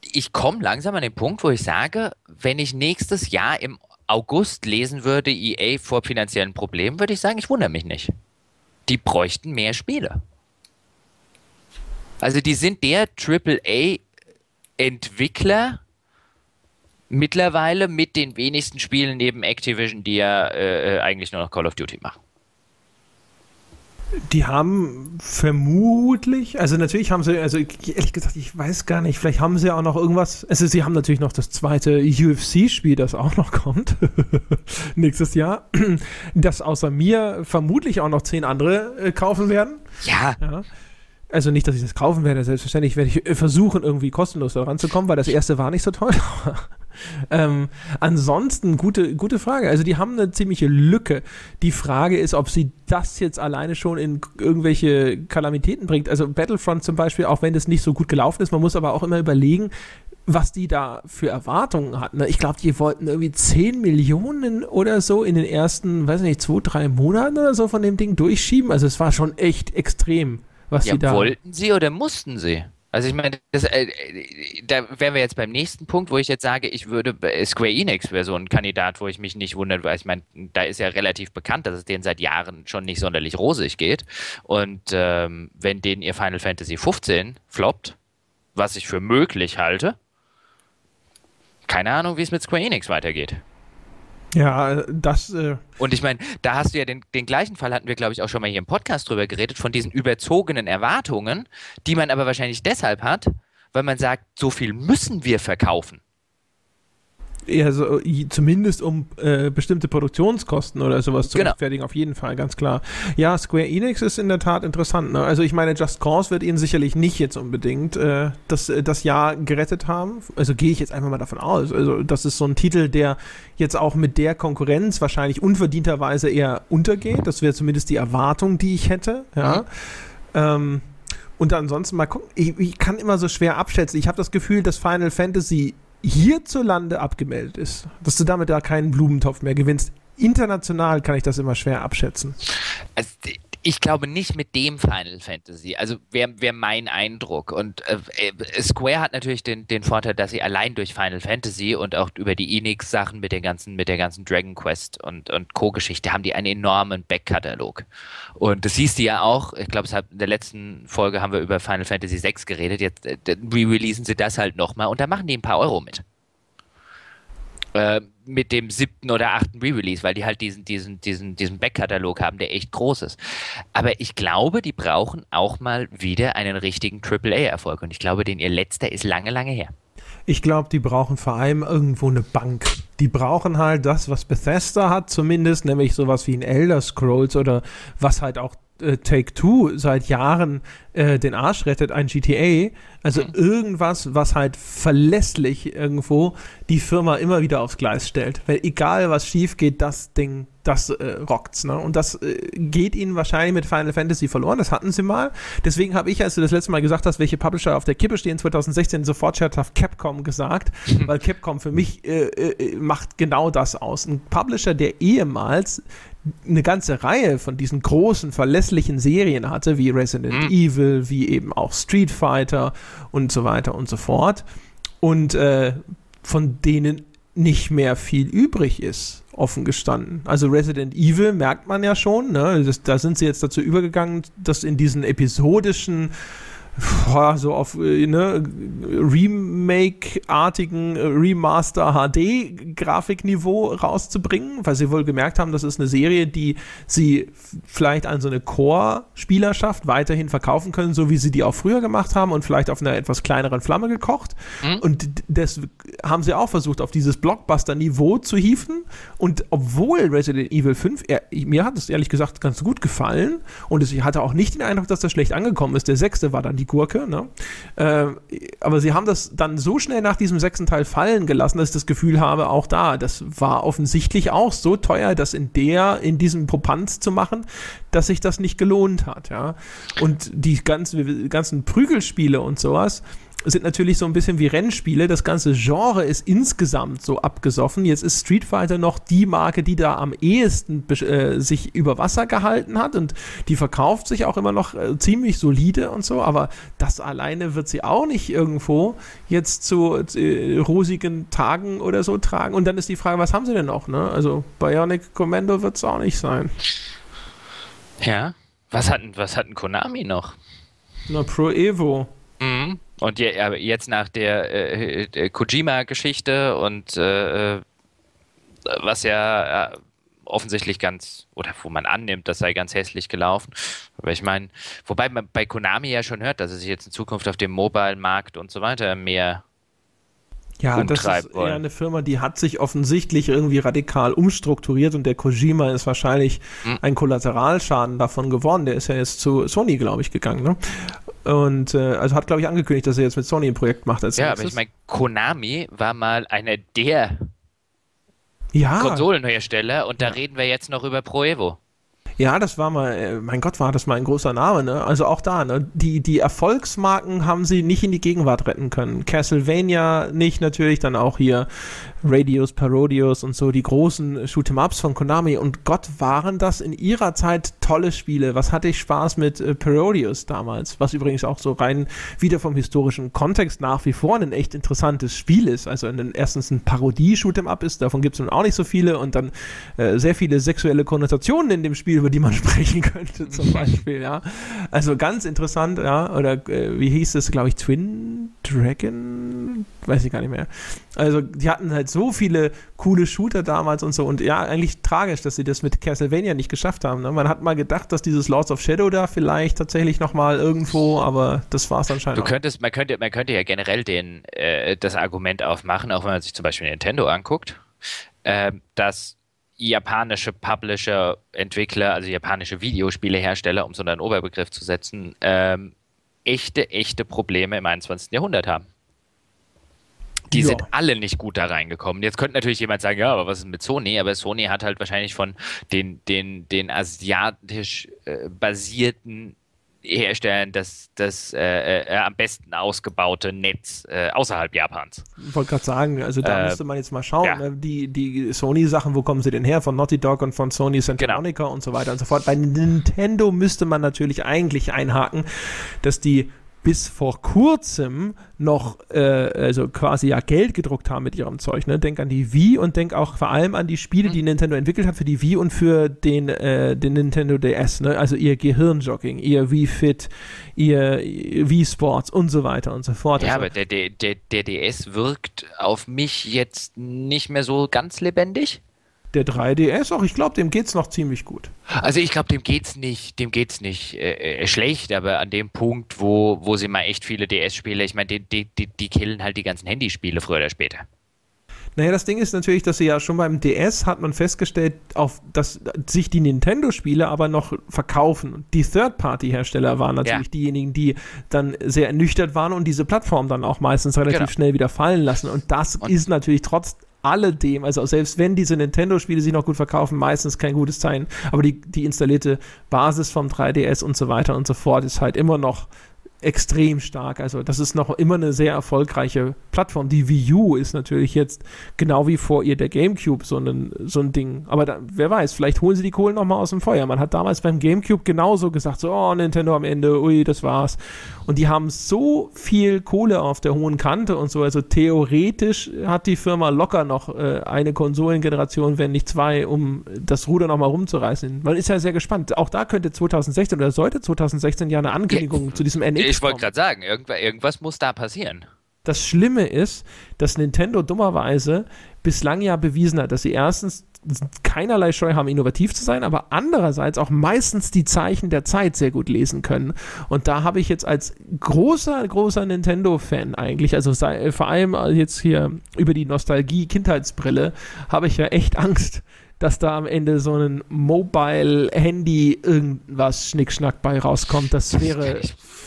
Ich komme langsam an den Punkt, wo ich sage, wenn ich nächstes Jahr im August lesen würde, EA vor finanziellen Problemen, würde ich sagen, ich wundere mich nicht. Die bräuchten mehr Spiele. Also die sind der AAA-Entwickler, mittlerweile mit den wenigsten Spielen neben Activision, die ja äh, äh, eigentlich nur noch Call of Duty machen. Die haben vermutlich, also natürlich haben sie, also ehrlich gesagt, ich weiß gar nicht, vielleicht haben sie auch noch irgendwas, also sie haben natürlich noch das zweite UFC-Spiel, das auch noch kommt, nächstes Jahr, das außer mir vermutlich auch noch zehn andere äh, kaufen werden. Ja. ja. Also nicht, dass ich das kaufen werde, selbstverständlich werde ich versuchen, irgendwie kostenlos da ranzukommen, weil das erste war nicht so toll. ähm, ansonsten, gute, gute Frage. Also die haben eine ziemliche Lücke. Die Frage ist, ob sie das jetzt alleine schon in irgendwelche Kalamitäten bringt. Also Battlefront zum Beispiel, auch wenn das nicht so gut gelaufen ist, man muss aber auch immer überlegen, was die da für Erwartungen hatten. Ich glaube, die wollten irgendwie 10 Millionen oder so in den ersten, weiß nicht, zwei, drei Monaten oder so von dem Ding durchschieben. Also es war schon echt extrem was ja, sie da. Wollten sie oder mussten sie? Also ich meine, das, äh, da wären wir jetzt beim nächsten Punkt, wo ich jetzt sage, ich würde Square Enix wäre so ein Kandidat, wo ich mich nicht wundern, weil ich meine, da ist ja relativ bekannt, dass es denen seit Jahren schon nicht sonderlich rosig geht. Und ähm, wenn denen ihr Final Fantasy 15 floppt, was ich für möglich halte, keine Ahnung, wie es mit Square Enix weitergeht. Ja, das. Äh und ich meine, da hast du ja den, den gleichen Fall, hatten wir, glaube ich, auch schon mal hier im Podcast drüber geredet, von diesen überzogenen Erwartungen, die man aber wahrscheinlich deshalb hat, weil man sagt, so viel müssen wir verkaufen eher so, zumindest um äh, bestimmte Produktionskosten oder sowas zu genau. rechtfertigen, auf jeden Fall, ganz klar. Ja, Square Enix ist in der Tat interessant. Ne? Also ich meine, Just Cause wird ihnen sicherlich nicht jetzt unbedingt äh, das, äh, das Jahr gerettet haben. Also gehe ich jetzt einfach mal davon aus. Also das ist so ein Titel, der jetzt auch mit der Konkurrenz wahrscheinlich unverdienterweise eher untergeht. Das wäre zumindest die Erwartung, die ich hätte. Ja. Mhm. Ähm, und ansonsten mal gucken, ich, ich, kann immer so schwer abschätzen. Ich habe das Gefühl, dass Final Fantasy hierzulande abgemeldet ist, dass du damit da keinen Blumentopf mehr gewinnst. International kann ich das immer schwer abschätzen. Also, ich glaube nicht mit dem Final Fantasy. Also wäre wär mein Eindruck. Und äh, äh, Square hat natürlich den, den Vorteil, dass sie allein durch Final Fantasy und auch über die Enix-Sachen mit, mit der ganzen Dragon Quest und, und Co-Geschichte haben die einen enormen Backkatalog. Und das siehst du ja auch, ich glaube, in der letzten Folge haben wir über Final Fantasy VI geredet, jetzt äh, re-releasen sie das halt nochmal und da machen die ein paar Euro mit. Äh, mit dem siebten oder achten Re-Release, weil die halt diesen, diesen, diesen, diesen Backkatalog haben, der echt groß ist. Aber ich glaube, die brauchen auch mal wieder einen richtigen AAA-Erfolg. Und ich glaube, den ihr letzter ist lange, lange her. Ich glaube, die brauchen vor allem irgendwo eine Bank. Die brauchen halt das, was Bethesda hat, zumindest, nämlich sowas wie ein Elder Scrolls oder was halt auch äh, Take Two seit Jahren äh, den Arsch rettet, ein GTA. Also mhm. irgendwas, was halt verlässlich irgendwo die Firma immer wieder aufs Gleis stellt. Weil egal was schief geht, das Ding, das äh, rockt's. Ne? Und das äh, geht ihnen wahrscheinlich mit Final Fantasy verloren. Das hatten sie mal. Deswegen habe ich, als du das letzte Mal gesagt hast, welche Publisher auf der Kippe stehen, 2016 sofort scherzhaft Capcom gesagt, mhm. weil Capcom für mich äh, äh, macht genau das aus. Ein Publisher, der ehemals eine ganze Reihe von diesen großen, verlässlichen Serien hatte, wie Resident mhm. Evil, wie eben auch Street Fighter und so weiter und so fort. Und äh, von denen nicht mehr viel übrig ist, offen gestanden. Also Resident Evil merkt man ja schon, ne? Das, da sind sie jetzt dazu übergegangen, das in diesen episodischen so auf äh, ne, Remake-artigen äh, Remaster HD-Grafikniveau rauszubringen, weil sie wohl gemerkt haben, das ist eine Serie, die sie vielleicht an so eine Core-Spielerschaft weiterhin verkaufen können, so wie sie die auch früher gemacht haben und vielleicht auf einer etwas kleineren Flamme gekocht. Mhm. Und das haben sie auch versucht, auf dieses Blockbuster-Niveau zu hieven. Und obwohl Resident Evil 5, er, mir hat es ehrlich gesagt ganz gut gefallen und ich hatte auch nicht den Eindruck, dass das schlecht angekommen ist. Der sechste war dann die Gurke. Ne? Äh, aber sie haben das dann so schnell nach diesem sechsten Teil fallen gelassen, dass ich das Gefühl habe, auch da, das war offensichtlich auch so teuer, das in der, in diesem Popanz zu machen, dass sich das nicht gelohnt hat. Ja? Und die ganzen, ganzen Prügelspiele und sowas, sind natürlich so ein bisschen wie Rennspiele. Das ganze Genre ist insgesamt so abgesoffen. Jetzt ist Street Fighter noch die Marke, die da am ehesten äh, sich über Wasser gehalten hat und die verkauft sich auch immer noch äh, ziemlich solide und so. Aber das alleine wird sie auch nicht irgendwo jetzt zu äh, rosigen Tagen oder so tragen. Und dann ist die Frage, was haben sie denn noch? Ne? Also Bionic Commando wird es auch nicht sein. Ja. Was hat, was hat ein Konami noch? Na, Pro Evo. Mhm. Und ja, jetzt nach der äh, äh, Kojima-Geschichte und äh, äh, was ja äh, offensichtlich ganz, oder wo man annimmt, das sei ganz hässlich gelaufen. Aber ich meine, wobei man bei Konami ja schon hört, dass es sich jetzt in Zukunft auf dem Mobile-Markt und so weiter mehr ja, das ist eher eine Firma, die hat sich offensichtlich irgendwie radikal umstrukturiert und der Kojima ist wahrscheinlich mhm. ein Kollateralschaden davon geworden. Der ist ja jetzt zu Sony, glaube ich, gegangen. Ne? Und äh, also hat, glaube ich, angekündigt, dass er jetzt mit Sony ein Projekt macht. Als ja, nächstes. aber ich meine, Konami war mal einer der ja. Konsolenhersteller und da reden wir jetzt noch über Pro Evo. Ja, das war mal, äh, mein Gott, war das mal ein großer Name, ne? Also auch da, ne? Die, die Erfolgsmarken haben sie nicht in die Gegenwart retten können. Castlevania nicht, natürlich, dann auch hier Radios, Parodios und so, die großen Shoot'em-Ups von Konami. Und Gott, waren das in ihrer Zeit tolle Spiele. Was hatte ich Spaß mit äh, Parodios damals? Was übrigens auch so rein wieder vom historischen Kontext nach wie vor ein echt interessantes Spiel ist. Also ein, erstens ein Parodie-Shoot'em-Up ist, davon gibt es nun auch nicht so viele und dann äh, sehr viele sexuelle Konnotationen in dem Spiel, über die man sprechen könnte, zum Beispiel, ja. Also ganz interessant, ja. Oder äh, wie hieß es, glaube ich, Twin Dragon? Weiß ich gar nicht mehr. Also, die hatten halt so viele coole Shooter damals und so. Und ja, eigentlich tragisch, dass sie das mit Castlevania nicht geschafft haben. Ne? Man hat mal gedacht, dass dieses Lords of Shadow da vielleicht tatsächlich nochmal irgendwo, aber das war es anscheinend. Du könntest, man könnte, man könnte ja generell den, äh, das Argument aufmachen, auch wenn man sich zum Beispiel Nintendo anguckt, äh, dass japanische Publisher, Entwickler, also japanische Videospielehersteller, um so einen Oberbegriff zu setzen, ähm, echte, echte Probleme im 21. Jahrhundert haben. Die ja. sind alle nicht gut da reingekommen. Jetzt könnte natürlich jemand sagen, ja, aber was ist mit Sony? Aber Sony hat halt wahrscheinlich von den, den, den asiatisch äh, basierten herstellen das, das äh, äh, am besten ausgebaute Netz äh, außerhalb Japans. Ich wollte gerade sagen, also da äh, müsste man jetzt mal schauen, ja. ne? die, die Sony-Sachen, wo kommen sie denn her? Von Naughty Dog und von Sony Santa genau. Monica und so weiter und so fort. Bei Nintendo müsste man natürlich eigentlich einhaken, dass die bis vor kurzem noch äh, also quasi ja Geld gedruckt haben mit ihrem Zeug. Ne? Denk an die Wii und denk auch vor allem an die Spiele, die mhm. Nintendo entwickelt hat für die Wii und für den, äh, den Nintendo DS. Ne? Also ihr Gehirnjogging, ihr Wii Fit, ihr Wii Sports und so weiter und so fort. Ja, also, aber der, der, der DS wirkt auf mich jetzt nicht mehr so ganz lebendig der 3DS, auch ich glaube, dem geht es noch ziemlich gut. Also ich glaube, dem geht's nicht, dem geht's nicht äh, äh, schlecht, aber an dem Punkt, wo, wo sie mal echt viele DS-Spiele, ich meine, die, die, die, die killen halt die ganzen Handyspiele früher oder später. Naja, das Ding ist natürlich, dass sie ja schon beim DS hat man festgestellt, auf, dass sich die Nintendo-Spiele aber noch verkaufen. Die Third-Party-Hersteller waren natürlich ja. diejenigen, die dann sehr ernüchtert waren und diese Plattform dann auch meistens relativ genau. schnell wieder fallen lassen. Und das und ist natürlich trotz alledem, also selbst wenn diese Nintendo-Spiele sich noch gut verkaufen, meistens kein gutes Zeichen. Aber die, die installierte Basis vom 3DS und so weiter und so fort ist halt immer noch extrem stark. Also das ist noch immer eine sehr erfolgreiche Plattform. Die Wii U ist natürlich jetzt genau wie vor ihr der GameCube so ein, so ein Ding. Aber da, wer weiß, vielleicht holen sie die Kohlen nochmal aus dem Feuer. Man hat damals beim GameCube genauso gesagt, so, oh, Nintendo am Ende, ui, das war's. Und die haben so viel Kohle auf der hohen Kante und so. Also theoretisch hat die Firma locker noch äh, eine Konsolengeneration, wenn nicht zwei, um das Ruder nochmal rumzureißen. Man ist ja sehr gespannt. Auch da könnte 2016 oder sollte 2016 ja eine Ankündigung ja. zu diesem NX Ich wollte gerade sagen, irgendwas, muss da passieren. Das Schlimme ist, dass Nintendo dummerweise bislang ja bewiesen hat, dass sie erstens keinerlei Scheu haben, innovativ zu sein, aber andererseits auch meistens die Zeichen der Zeit sehr gut lesen können. Und da habe ich jetzt als großer, großer Nintendo-Fan eigentlich, also sei, vor allem jetzt hier über die Nostalgie-Kindheitsbrille, habe ich ja echt Angst, dass da am Ende so ein Mobile-Handy irgendwas Schnickschnack bei rauskommt. Das wäre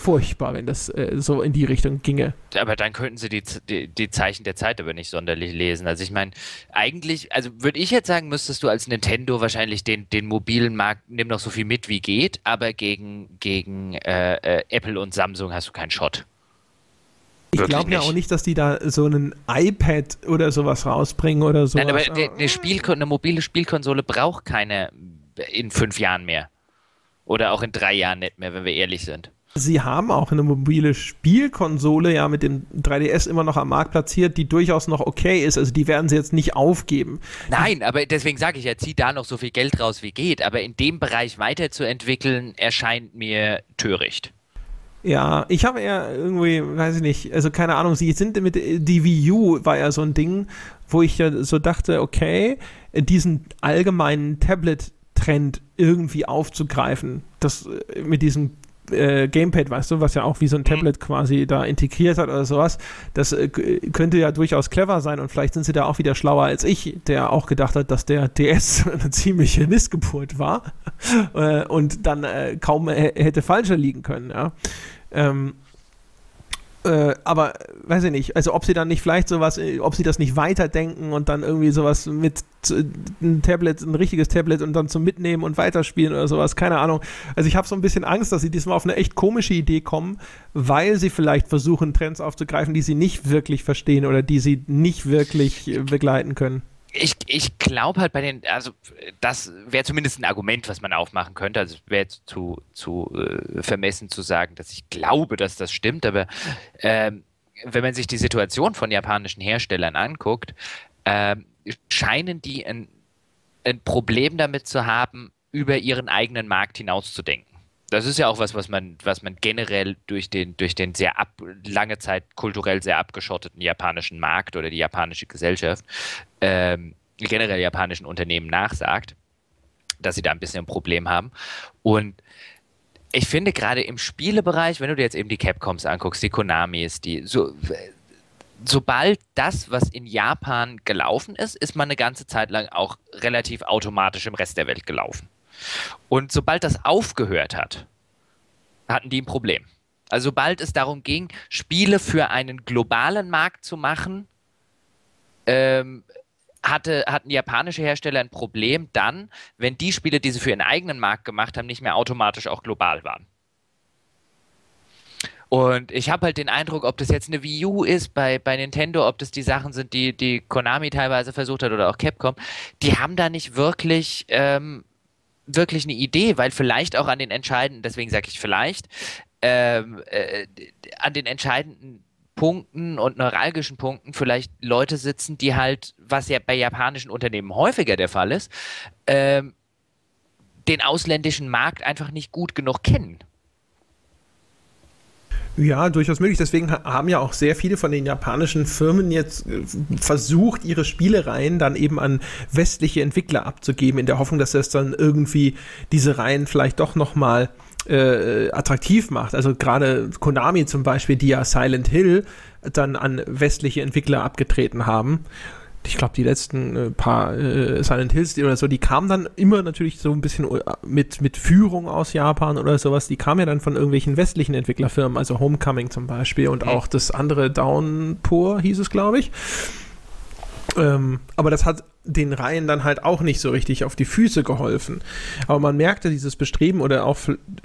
furchtbar, wenn das äh, so in die Richtung ginge. Aber dann könnten sie die, die, die Zeichen der Zeit aber nicht sonderlich lesen. Also ich meine, eigentlich, also würde ich jetzt sagen, müsstest du als Nintendo wahrscheinlich den, den mobilen Markt, nimm noch so viel mit wie geht, aber gegen, gegen äh, äh, Apple und Samsung hast du keinen Shot. Ich glaube ja auch nicht, dass die da so ein iPad oder sowas rausbringen oder so. Nein, aber eine, Spiel eine mobile Spielkonsole braucht keine in fünf Jahren mehr. Oder auch in drei Jahren nicht mehr, wenn wir ehrlich sind. Sie haben auch eine mobile Spielkonsole ja mit dem 3DS immer noch am Markt platziert, die durchaus noch okay ist. Also die werden sie jetzt nicht aufgeben. Nein, aber deswegen sage ich ja, zieh da noch so viel Geld raus wie geht. Aber in dem Bereich weiterzuentwickeln, erscheint mir töricht. Ja, ich habe eher irgendwie, weiß ich nicht, also keine Ahnung, sie sind mit, die Wii U war ja so ein Ding, wo ich ja so dachte, okay, diesen allgemeinen Tablet-Trend irgendwie aufzugreifen, das mit diesem äh, Gamepad, weißt du, was ja auch wie so ein mhm. Tablet quasi da integriert hat oder sowas. Das äh, könnte ja durchaus clever sein und vielleicht sind sie da auch wieder schlauer als ich, der auch gedacht hat, dass der DS eine ziemliche Missgeburt war äh, und dann äh, kaum hätte falscher liegen können, ja. Ähm, äh, aber weiß ich nicht, also ob sie dann nicht vielleicht sowas, äh, ob sie das nicht weiterdenken und dann irgendwie sowas mit äh, ein Tablet, ein richtiges Tablet und dann zum Mitnehmen und weiterspielen oder sowas, keine Ahnung. Also ich habe so ein bisschen Angst, dass sie diesmal auf eine echt komische Idee kommen, weil sie vielleicht versuchen, Trends aufzugreifen, die sie nicht wirklich verstehen oder die sie nicht wirklich begleiten können ich, ich glaube halt bei den, also das wäre zumindest ein Argument, was man aufmachen könnte. Also wäre zu, zu äh, vermessen zu sagen, dass ich glaube, dass das stimmt, aber ähm, wenn man sich die Situation von japanischen Herstellern anguckt, ähm, scheinen die ein, ein Problem damit zu haben, über ihren eigenen Markt hinauszudenken das ist ja auch was, was man, was man generell durch den, durch den sehr ab, lange Zeit kulturell sehr abgeschotteten japanischen Markt oder die japanische Gesellschaft, ähm, generell japanischen Unternehmen nachsagt, dass sie da ein bisschen ein Problem haben. Und ich finde gerade im Spielebereich, wenn du dir jetzt eben die Capcoms anguckst, die Konamis, die so, sobald das, was in Japan gelaufen ist, ist man eine ganze Zeit lang auch relativ automatisch im Rest der Welt gelaufen. Und sobald das aufgehört hat, hatten die ein Problem. Also sobald es darum ging, Spiele für einen globalen Markt zu machen, ähm, hatte, hatten japanische Hersteller ein Problem dann, wenn die Spiele, die sie für ihren eigenen Markt gemacht haben, nicht mehr automatisch auch global waren. Und ich habe halt den Eindruck, ob das jetzt eine Wii U ist bei, bei Nintendo, ob das die Sachen sind, die, die Konami teilweise versucht hat oder auch Capcom, die haben da nicht wirklich ähm, wirklich eine Idee, weil vielleicht auch an den entscheidenden, deswegen sage ich vielleicht, ähm, äh, an den entscheidenden Punkten und neuralgischen Punkten vielleicht Leute sitzen, die halt, was ja bei japanischen Unternehmen häufiger der Fall ist, ähm, den ausländischen Markt einfach nicht gut genug kennen. Ja, durchaus möglich. Deswegen haben ja auch sehr viele von den japanischen Firmen jetzt äh, versucht, ihre Spielereien dann eben an westliche Entwickler abzugeben, in der Hoffnung, dass das dann irgendwie diese Reihen vielleicht doch nochmal äh, attraktiv macht. Also gerade Konami zum Beispiel, die ja Silent Hill dann an westliche Entwickler abgetreten haben ich glaube, die letzten äh, paar äh, Silent Hills oder so, die kamen dann immer natürlich so ein bisschen äh, mit, mit Führung aus Japan oder sowas. Die kamen ja dann von irgendwelchen westlichen Entwicklerfirmen, also Homecoming zum Beispiel und mhm. auch das andere Downpour hieß es, glaube ich. Ähm, aber das hat den Reihen dann halt auch nicht so richtig auf die Füße geholfen. Aber man merkte dieses Bestreben oder auch,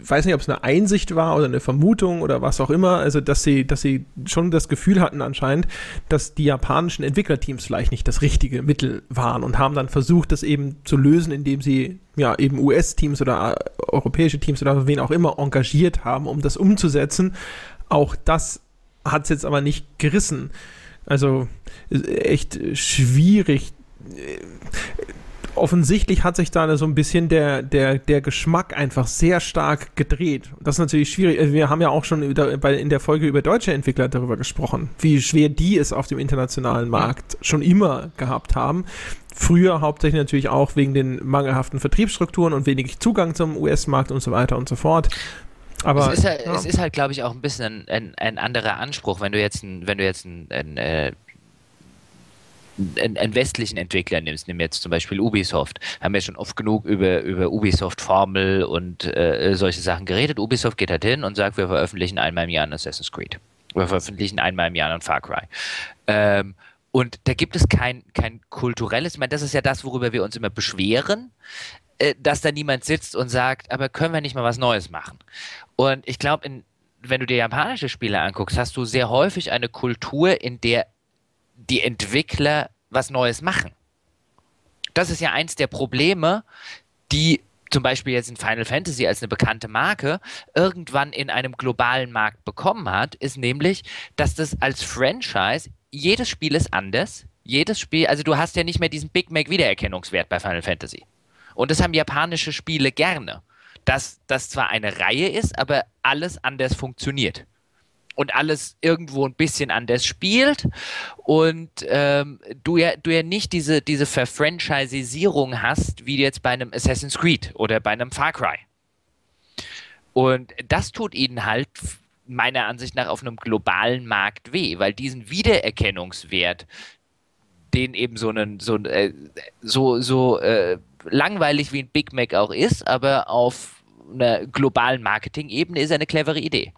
weiß nicht, ob es eine Einsicht war oder eine Vermutung oder was auch immer, also dass sie, dass sie schon das Gefühl hatten anscheinend, dass die japanischen Entwicklerteams vielleicht nicht das richtige Mittel waren und haben dann versucht, das eben zu lösen, indem sie ja eben US-Teams oder äh, europäische Teams oder wen auch immer engagiert haben, um das umzusetzen. Auch das hat es jetzt aber nicht gerissen. Also echt schwierig offensichtlich hat sich da so ein bisschen der, der, der Geschmack einfach sehr stark gedreht. Das ist natürlich schwierig. Also wir haben ja auch schon in der Folge über deutsche Entwickler darüber gesprochen, wie schwer die es auf dem internationalen Markt schon immer gehabt haben. Früher hauptsächlich natürlich auch wegen den mangelhaften Vertriebsstrukturen und wenig Zugang zum US-Markt und so weiter und so fort. Aber es ist halt, ja. es halt glaube ich, auch ein bisschen ein, ein, ein, anderer Anspruch, wenn du jetzt ein, wenn du jetzt ein, ein äh, einen, einen, westlichen Entwickler nimmst, nimm jetzt zum Beispiel Ubisoft, haben wir schon oft genug über, über Ubisoft-Formel und äh, solche Sachen geredet. Ubisoft geht halt hin und sagt, wir veröffentlichen einmal im Jahr ein Assassin's Creed. Wir veröffentlichen einmal im Jahr ein Far Cry. Ähm, und da gibt es kein, kein kulturelles, ich meine, das ist ja das, worüber wir uns immer beschweren, äh, dass da niemand sitzt und sagt, aber können wir nicht mal was Neues machen? Und ich glaube, wenn du dir japanische Spiele anguckst, hast du sehr häufig eine Kultur, in der die Entwickler was Neues machen. Das ist ja eins der Probleme, die zum Beispiel jetzt in Final Fantasy als eine bekannte Marke irgendwann in einem globalen Markt bekommen hat, ist nämlich, dass das als Franchise, jedes Spiel ist anders. Jedes Spiel, also du hast ja nicht mehr diesen Big Mac Wiedererkennungswert bei Final Fantasy. Und das haben japanische Spiele gerne. Dass das zwar eine Reihe ist, aber alles anders funktioniert und alles irgendwo ein bisschen anders spielt und ähm, du, ja, du ja nicht diese, diese Verfranchisierung hast, wie jetzt bei einem Assassin's Creed oder bei einem Far Cry. Und das tut ihnen halt meiner Ansicht nach auf einem globalen Markt weh, weil diesen Wiedererkennungswert, den eben so einen, so, äh, so, so äh, langweilig wie ein Big Mac auch ist, aber auf einer globalen Marketing-Ebene ist eine clevere Idee.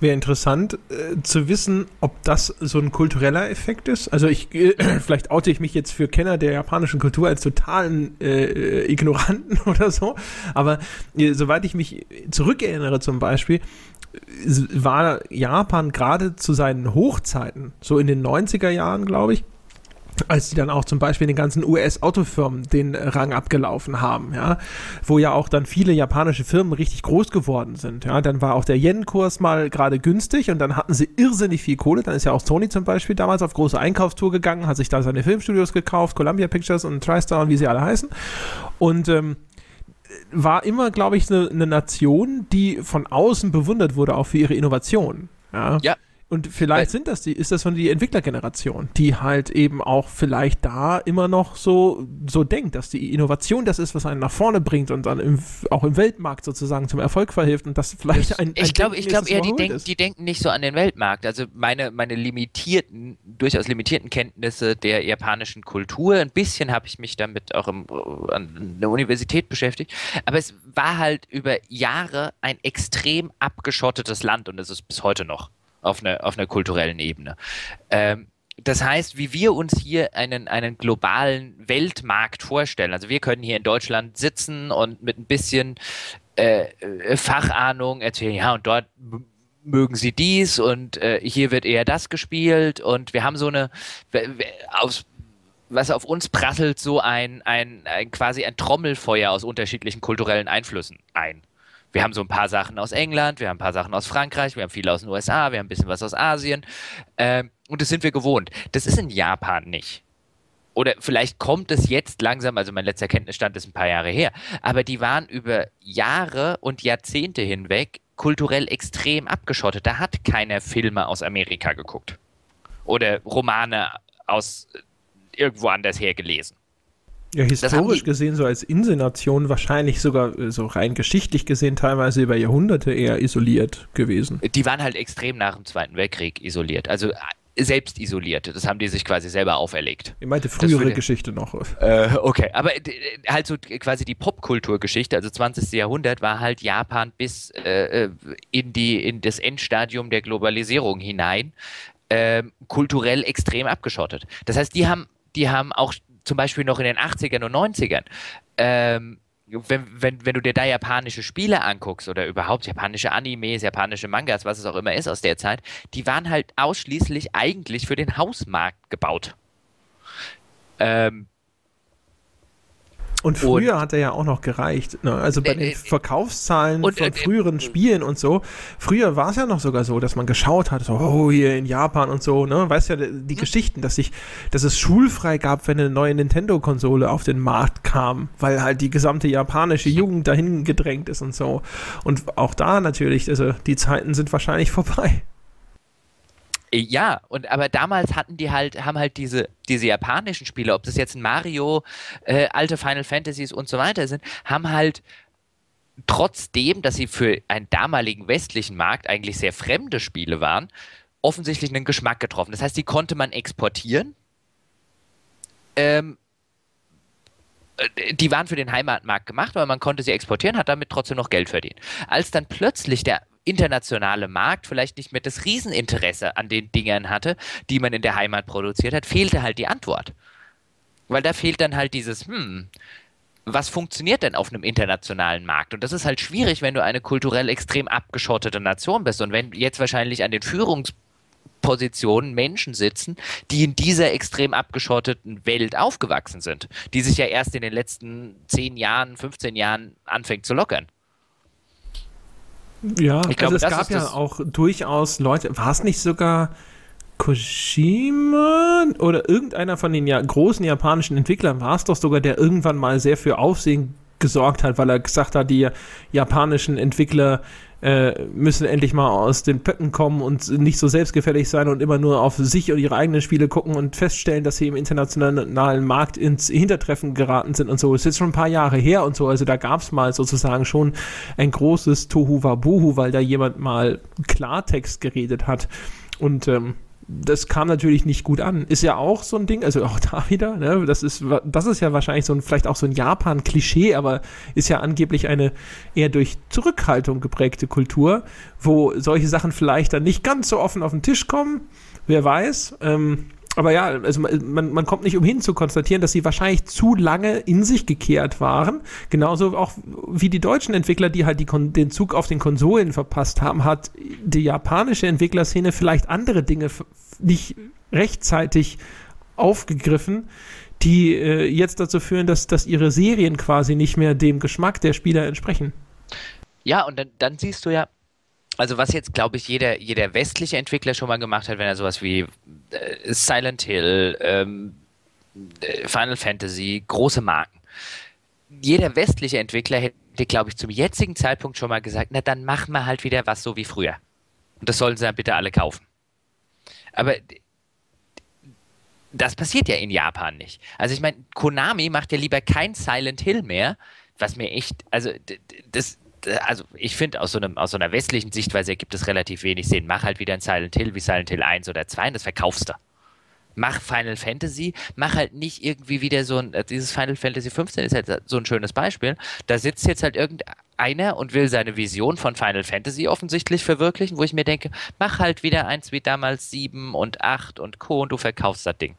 Wäre interessant äh, zu wissen, ob das so ein kultureller Effekt ist. Also ich, äh, vielleicht oute ich mich jetzt für Kenner der japanischen Kultur als totalen äh, Ignoranten oder so. Aber äh, soweit ich mich zurückerinnere zum Beispiel, war Japan gerade zu seinen Hochzeiten, so in den 90er Jahren, glaube ich, als die dann auch zum Beispiel den ganzen US-Autofirmen den Rang abgelaufen haben, ja, wo ja auch dann viele japanische Firmen richtig groß geworden sind, ja, dann war auch der Yen-Kurs mal gerade günstig und dann hatten sie irrsinnig viel Kohle, dann ist ja auch Sony zum Beispiel damals auf große Einkaufstour gegangen, hat sich da seine Filmstudios gekauft, Columbia Pictures und TriStar und wie sie alle heißen und ähm, war immer, glaube ich, eine ne Nation, die von außen bewundert wurde, auch für ihre Innovation. Ja. ja. Und vielleicht sind das die, ist das von die Entwicklergeneration, die halt eben auch vielleicht da immer noch so, so denkt, dass die Innovation das ist, was einen nach vorne bringt und dann im, auch im Weltmarkt sozusagen zum Erfolg verhilft und das vielleicht ein, ein Ich glaube, ich glaube eher, die, denk, die denken nicht so an den Weltmarkt. Also meine, meine limitierten, durchaus limitierten Kenntnisse der japanischen Kultur, ein bisschen habe ich mich damit auch im, an der Universität beschäftigt, aber es war halt über Jahre ein extrem abgeschottetes Land und es ist bis heute noch auf einer, auf einer kulturellen Ebene. Ähm, das heißt, wie wir uns hier einen, einen globalen Weltmarkt vorstellen. Also wir können hier in Deutschland sitzen und mit ein bisschen äh, Fachahnung erzählen, ja, und dort mögen sie dies und äh, hier wird eher das gespielt und wir haben so eine, aus, was auf uns prasselt, so ein, ein, ein quasi ein Trommelfeuer aus unterschiedlichen kulturellen Einflüssen ein. Wir haben so ein paar Sachen aus England, wir haben ein paar Sachen aus Frankreich, wir haben viele aus den USA, wir haben ein bisschen was aus Asien. Ähm, und das sind wir gewohnt. Das ist in Japan nicht. Oder vielleicht kommt es jetzt langsam, also mein letzter Kenntnisstand ist ein paar Jahre her, aber die waren über Jahre und Jahrzehnte hinweg kulturell extrem abgeschottet. Da hat keiner Filme aus Amerika geguckt. Oder Romane aus irgendwo anders her gelesen. Ja, historisch gesehen, so als Inselnation, wahrscheinlich sogar äh, so rein geschichtlich gesehen, teilweise über Jahrhunderte eher isoliert gewesen. Die waren halt extrem nach dem Zweiten Weltkrieg isoliert. Also äh, selbst isoliert. Das haben die sich quasi selber auferlegt. Ich meinte frühere würde, Geschichte noch. Äh, okay, aber halt so quasi die Popkulturgeschichte, also 20. Jahrhundert, war halt Japan bis äh, in, die, in das Endstadium der Globalisierung hinein äh, kulturell extrem abgeschottet. Das heißt, die haben, die haben auch zum Beispiel noch in den 80ern und 90ern, ähm, wenn, wenn, wenn du dir da japanische Spiele anguckst oder überhaupt japanische Animes, japanische Mangas, was es auch immer ist aus der Zeit, die waren halt ausschließlich eigentlich für den Hausmarkt gebaut. Ähm, Und früher und, hat er ja auch noch gereicht. Ne? Also bei äh, den Verkaufszahlen und, von äh, früheren äh, Spielen und so. Früher war es ja noch sogar so, dass man geschaut hat, so, oh, hier in Japan und so, ne? Weißt ja, die hm. Geschichten, dass sich, dass es schulfrei gab, wenn eine neue Nintendo-Konsole auf den Markt kam, weil halt die gesamte japanische Jugend dahin gedrängt ist und so. Und auch da natürlich, also die Zeiten sind wahrscheinlich vorbei. Äh, ja, und aber damals hatten die halt, haben halt diese, diese japanischen Spiele, ob das jetzt ein Mario, äh, alte Final Fantasies und so weiter sind, haben halt trotzdem, dass sie für einen damaligen westlichen Markt eigentlich sehr fremde Spiele waren, offensichtlich einen Geschmack getroffen. Das heißt, die konnte man exportieren. Ähm, äh, die waren für den Heimatmarkt gemacht, aber man konnte sie exportieren, hat damit trotzdem noch Geld verdient. Als dann plötzlich der internationale Markt vielleicht nicht mehr das Rieseninteresse an den Dingern hatte, die man in der Heimat produziert hat, fehlte halt die Antwort. Weil da fehlt dann halt dieses, hm, was funktioniert denn auf einem internationalen Markt? Und das ist halt schwierig, wenn du eine kulturell extrem abgeschottete Nation bist. Und wenn jetzt wahrscheinlich an den Führungspositionen Menschen sitzen, die in dieser extrem abgeschotteten Welt aufgewachsen sind, die sich ja erst in den letzten 10 Jahren, 15 Jahren anfängt zu lockern. Ja, ich glaube, also es gab ja auch durchaus Leute, war es nicht sogar Kojima oder irgendeiner von den ja, großen japanischen Entwicklern war es doch sogar, der irgendwann mal sehr für Aufsehen gesorgt hat, weil er gesagt hat, die japanischen Entwickler äh, müssen endlich mal aus den Pöcken kommen und nicht so selbstgefällig sein und immer nur auf sich und ihre eigenen Spiele gucken und feststellen, dass sie im internationalen Markt ins Hintertreffen geraten sind und so. Das ist jetzt schon ein paar Jahre her und so. Also da gab es mal sozusagen schon ein großes Tohu Wabuhu, weil da jemand mal Klartext geredet hat. Und ähm, das kam natürlich nicht gut an. Ist ja auch so ein Ding, also auch da wieder, ne? das, ist, das ist ja wahrscheinlich so ein, vielleicht auch so ein Japan-Klischee, aber ist ja angeblich eine eher durch Zurückhaltung geprägte Kultur, wo solche Sachen vielleicht dann nicht ganz so offen auf den Tisch kommen. Wer weiß. Ähm, aber ja, also man, man kommt nicht umhin zu konstatieren, dass sie wahrscheinlich zu lange in sich gekehrt waren. Genauso auch wie die deutschen Entwickler, die halt die, den Zug auf den Konsolen verpasst haben, hat die japanische Entwicklerszene vielleicht andere Dinge nicht rechtzeitig aufgegriffen, die äh, jetzt dazu führen, dass, dass ihre Serien quasi nicht mehr dem Geschmack der Spieler entsprechen. Ja, und dann, dann siehst du ja, also was jetzt, glaube ich, jeder, jeder westliche Entwickler schon mal gemacht hat, wenn er sowas wie Silent Hill, ähm, äh, Final Fantasy, große Marken. Jeder westliche Entwickler hätte, glaube ich, zum jetzigen Zeitpunkt schon mal gesagt, na dann machen wir halt wieder was so wie früher. Und das sollen sie dann bitte alle kaufen. Aber das passiert ja in Japan nicht. Also ich meine, Konami macht ja lieber kein Silent Hill mehr, was mir echt, also das, also ich finde, aus, so aus so einer westlichen Sichtweise gibt es relativ wenig Sinn. Mach halt wieder ein Silent Hill wie Silent Hill 1 oder 2 und das verkaufst du. Mach Final Fantasy, mach halt nicht irgendwie wieder so ein, äh, dieses Final Fantasy 15 ist halt so ein schönes Beispiel. Da sitzt jetzt halt irgendeiner und will seine Vision von Final Fantasy offensichtlich verwirklichen, wo ich mir denke, mach halt wieder eins wie damals 7 und 8 und Co. und du verkaufst das Ding.